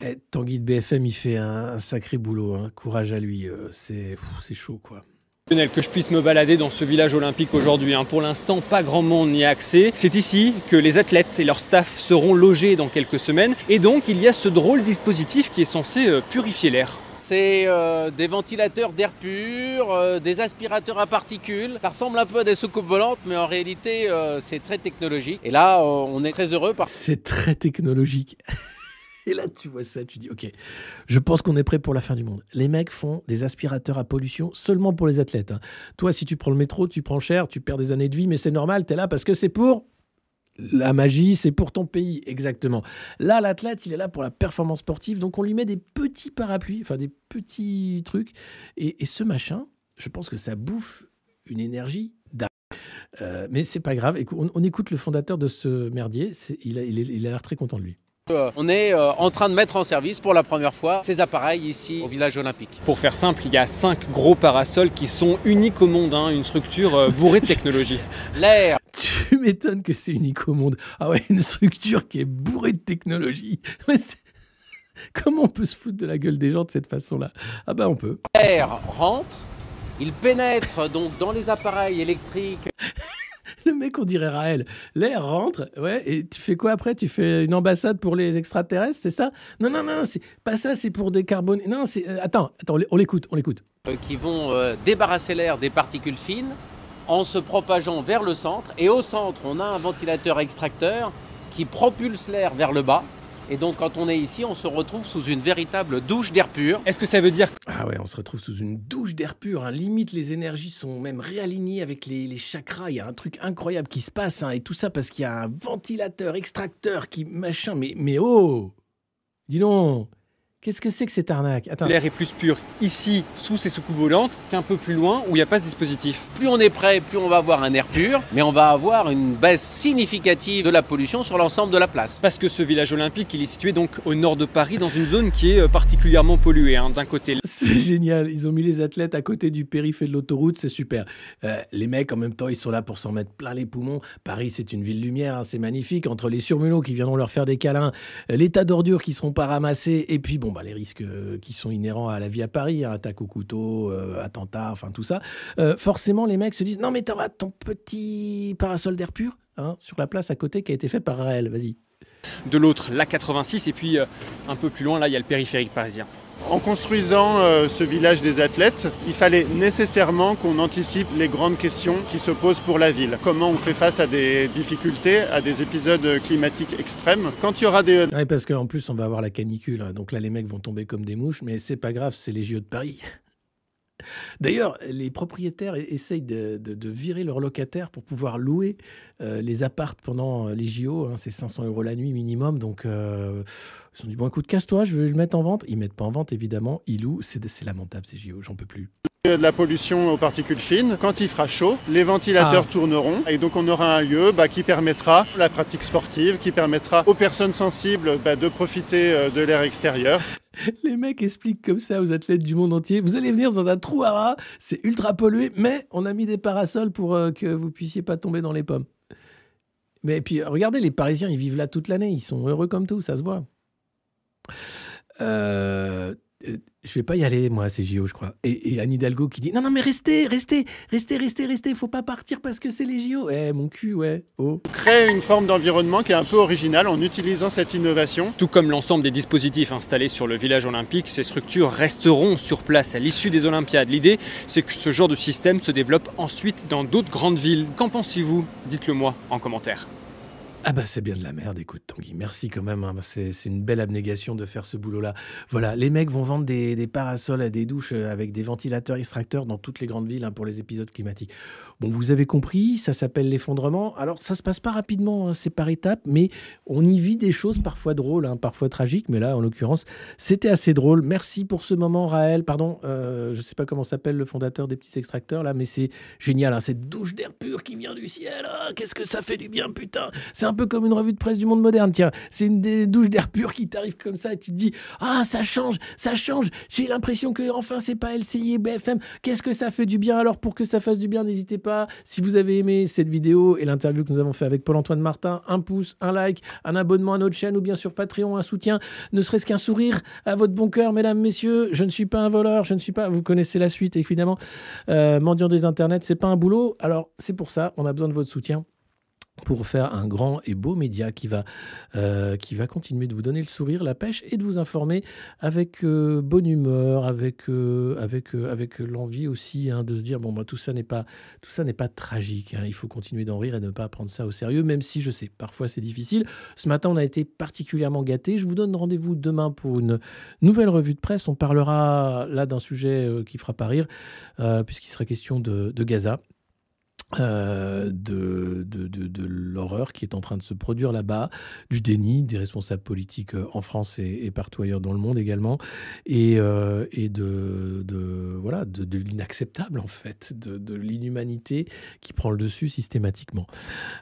Eh, Tanguy de BFM, il fait un, un sacré boulot. hein. Courage à lui. euh, c'est chaud, quoi. Que je puisse me balader dans ce village olympique aujourd'hui. hein. Pour l'instant, pas grand monde n'y a accès. C'est ici que les athlètes et leur staff seront logés dans quelques semaines. Et donc, il y a ce drôle dispositif qui est censé euh, purifier l'air. C'est euh, des ventilateurs d'air pur, euh, des aspirateurs à particules. Ça ressemble un peu à des soucoupes volantes, mais en réalité, euh, c'est très technologique. Et là, euh, on est très heureux parce C'est très technologique. Et là, tu vois ça, tu dis, OK, je pense qu'on est prêt pour la fin du monde. Les mecs font des aspirateurs à pollution seulement pour les athlètes. hein. Toi, si tu prends le métro, tu prends cher, tu perds des années de vie, mais c'est normal, tu es là parce que c'est pour la magie, c'est pour ton pays, exactement. Là, l'athlète, il est là pour la performance sportive, donc on lui met des petits parapluies, enfin des petits trucs. Et, ce machin, je pense que ça bouffe une énergie dingue. Euh, mais c'est pas grave. On, on écoute le fondateur de ce merdier. Il a l'air très content de lui. Euh, on est euh, en train de mettre en service pour la première fois ces appareils ici au village olympique. Pour faire simple, il y a cinq gros parasols qui sont uniques au monde, hein, une structure euh, bourrée de technologie. L'air Tu m'étonnes que c'est unique au monde. Ah ouais, une structure qui est bourrée de technologie. Comment on peut se foutre de la gueule des gens de cette façon-là? Ah bah on peut. l'air rentre, il pénètre donc dans les appareils électriques Le mec, on dirait Raël. L'air rentre, ouais, et tu fais quoi après? Tu fais une ambassade pour les extraterrestres, c'est ça? Non, non, non, c'est pas ça, c'est pour décarboner. Non, c'est. euh, attends, attends, on l'é- on l'écoute, on l'écoute. euh, qui vont euh, débarrasser l'air des particules fines en se propageant vers le centre. Et au centre, on a un ventilateur extracteur qui propulse l'air vers le bas. Et donc quand on est ici, on se retrouve sous une véritable douche d'air pur. Est-ce que ça veut dire Ah ouais, on se retrouve sous une douche d'air pur. hein. Limite, les énergies sont même réalignées avec les, les chakras. Il y a un truc incroyable qui se passe. hein. Et tout ça parce qu'il y a un ventilateur, extracteur qui machin. Mais, mais oh Dis donc Qu'est-ce que c'est que cette arnaque? L'air est plus pur ici, sous ces soucoupes volantes, qu'un peu plus loin où il n'y a pas ce dispositif Plus on est prêt, plus on va avoir un air pur, mais on va avoir une baisse significative de la pollution sur l'ensemble de la place. Parce que ce village olympique, il est situé donc au nord de Paris, dans une zone qui est euh, particulièrement polluée. hein. D'un côté, C'est génial. Ils ont mis les athlètes à côté du périph' et de l'autoroute. C'est super. Euh, les mecs, en même temps, ils sont là pour s'en mettre plein les poumons. Paris, c'est une ville lumière. hein, c'est magnifique. Entre les surmulots qui viendront leur faire des câlins, euh, les tas d'ordures qui seront pas ramassés, et puis, bon, bah, les risques euh, qui sont inhérents à la vie à Paris, hein, attaque au couteau, euh, attentat, enfin, tout ça. Euh, forcément, les mecs se disent Non, mais t'auras ton petit parasol d'air pur hein, sur la place à côté qui a été fait par Raël. Vas-y. de l'autre, la 86, et puis un peu plus loin, là, il y a le périphérique parisien. En construisant euh, ce village des athlètes, il fallait nécessairement qu'on anticipe les grandes questions qui se posent pour la ville. Comment on fait face à des difficultés, à des épisodes climatiques extrêmes. Quand il y aura des, Ouais, parce qu'en plus, on va avoir la canicule. hein. Donc là, les mecs vont tomber comme des mouches, mais c'est pas grave, c'est les JO de Paris. D'ailleurs, les propriétaires e- essayent de, de- de virer leurs locataires pour pouvoir louer euh, les appartes pendant euh, les JO. hein. c'est 500 euros la nuit minimum. Donc, euh, ils se sont dit, bon, écoute, casse-toi, je vais le mettre en vente. Ils mettent pas en vente, évidemment. Ils louent. C'est c'est lamentable, ces JO, j'en peux plus. de la pollution aux particules fines, quand il fera chaud, les ventilateurs Ah. tourneront et donc on aura un lieu bah, qui permettra la pratique sportive, qui permettra aux personnes sensibles bah, de profiter euh, de l'air extérieur. Les mecs expliquent comme ça aux athlètes du monde entier. Vous allez venir dans un trou à rats, c'est ultra pollué, mais on a mis des parasols pour euh, que vous puissiez pas tomber dans les pommes. Mais puis regardez, les Parisiens, ils vivent là toute l'année, ils sont heureux comme tout, ça se voit. Euh, euh, je vais pas y aller, moi, à ces JO, je crois. Et, et Anne Hidalgo qui dit Non, non, mais restez, restez, restez, restez, restez, faut pas partir parce que c'est les JO. Eh, mon cul, ouais. Oh. Créer une forme d'environnement qui est un peu originale en utilisant cette innovation. Tout comme l'ensemble des dispositifs installés sur le village olympique, ces structures resteront sur place à l'issue des Olympiades. L'idée, c'est que ce genre de système se développe ensuite dans d'autres grandes villes. Qu'en pensez-vous? Dites-le moi en commentaire. Ah bah c'est bien de la merde, écoute Tanguy, merci quand même, hein. c'est une belle abnégation de faire ce boulot-là. Voilà, les mecs vont vendre des, des parasols à des douches euh, avec des ventilateurs extracteurs dans toutes les grandes villes hein, pour les épisodes climatiques. Bon, vous avez compris, ça s'appelle l'effondrement. Alors ça se passe pas rapidement, hein, c'est par étapes, mais on y vit des choses parfois drôles, hein, parfois tragiques, mais là en l'occurrence c'était assez drôle. Merci pour ce moment Raël, pardon, euh, je sais pas comment s'appelle le fondateur des petits extracteurs là, mais c'est génial, hein, cette douche d'air pur qui vient du ciel, ah, qu'est-ce que ça fait du bien putain C'est un peu comme une revue de presse du monde moderne, tiens. C'est une des douches d'air pur qui t'arrive comme ça et tu te dis Ah, ça change, ça change. J'ai l'impression que enfin c'est pas LCI et BFM. Qu'est-ce que ça fait du bien Alors pour que ça fasse du bien, n'hésitez pas. Si vous avez aimé cette vidéo et l'interview que nous avons fait avec Paul-Antoine Martin, un pouce, un like, un abonnement à notre chaîne ou bien sur Patreon, un soutien, ne serait-ce qu'un sourire à votre bon cœur, mesdames, messieurs. Je ne suis pas un voleur, je ne suis pas. Vous connaissez la suite évidemment. Euh, mendiant des internets, c'est pas un boulot. Alors c'est pour ça, on a besoin de votre soutien pour faire un grand et beau média qui va, euh, qui va continuer de vous donner le sourire, la pêche et de vous informer avec euh, bonne humeur, avec, euh, l'envie aussi hein, de se dire bon bah, tout ça n'est pas tragique. hein. Il faut continuer d'en rire et ne pas prendre ça au sérieux, même si je sais parfois c'est difficile. Ce matin on a été particulièrement gâtés. Je vous donne rendez-vous demain pour une nouvelle revue de presse. On parlera là d'un sujet qui fera pas rire puisqu'il sera question de Gaza euh, de, de, de, l'horreur qui est en train de se produire là-bas, du déni des responsables politiques euh, en France et, partout ailleurs dans le monde également, et, euh, et de, voilà, de, l'inacceptable en fait, de, l'inhumanité qui prend le dessus systématiquement.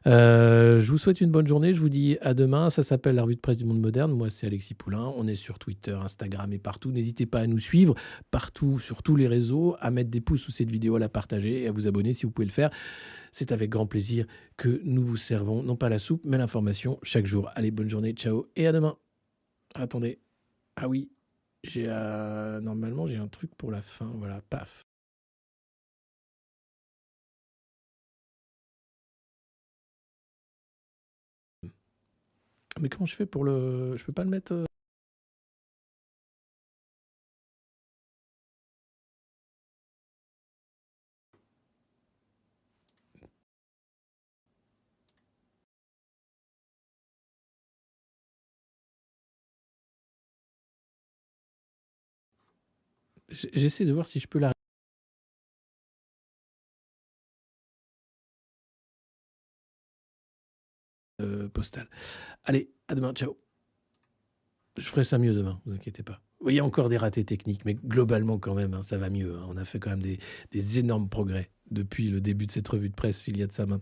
Je vous souhaite une bonne journée, je vous dis à demain, ça s'appelle la revue de presse du monde moderne, moi c'est Alexis Poulain, on est sur Twitter, Instagram et partout, n'hésitez pas à nous suivre partout, sur tous les réseaux, à mettre des pouces sous cette vidéo, à la partager et à vous abonner si vous pouvez le faire. C'est avec grand plaisir que nous vous servons, non pas la soupe, mais l'information chaque jour. Allez, bonne journée, ciao et à demain. Attendez. Ah oui, j'ai euh, normalement j'ai un truc pour la fin. Voilà, paf. Mais comment je fais pour le. Je peux pas le mettre. J'essaie de voir si je peux la. euh, postale. Allez, à demain, ciao. Je ferai ça mieux demain, vous inquiétez pas. Il y a encore des ratés techniques, mais globalement quand même, hein, ça va mieux. hein. On a fait quand même des énormes progrès depuis le début de cette revue de presse, il y a de ça maintenant.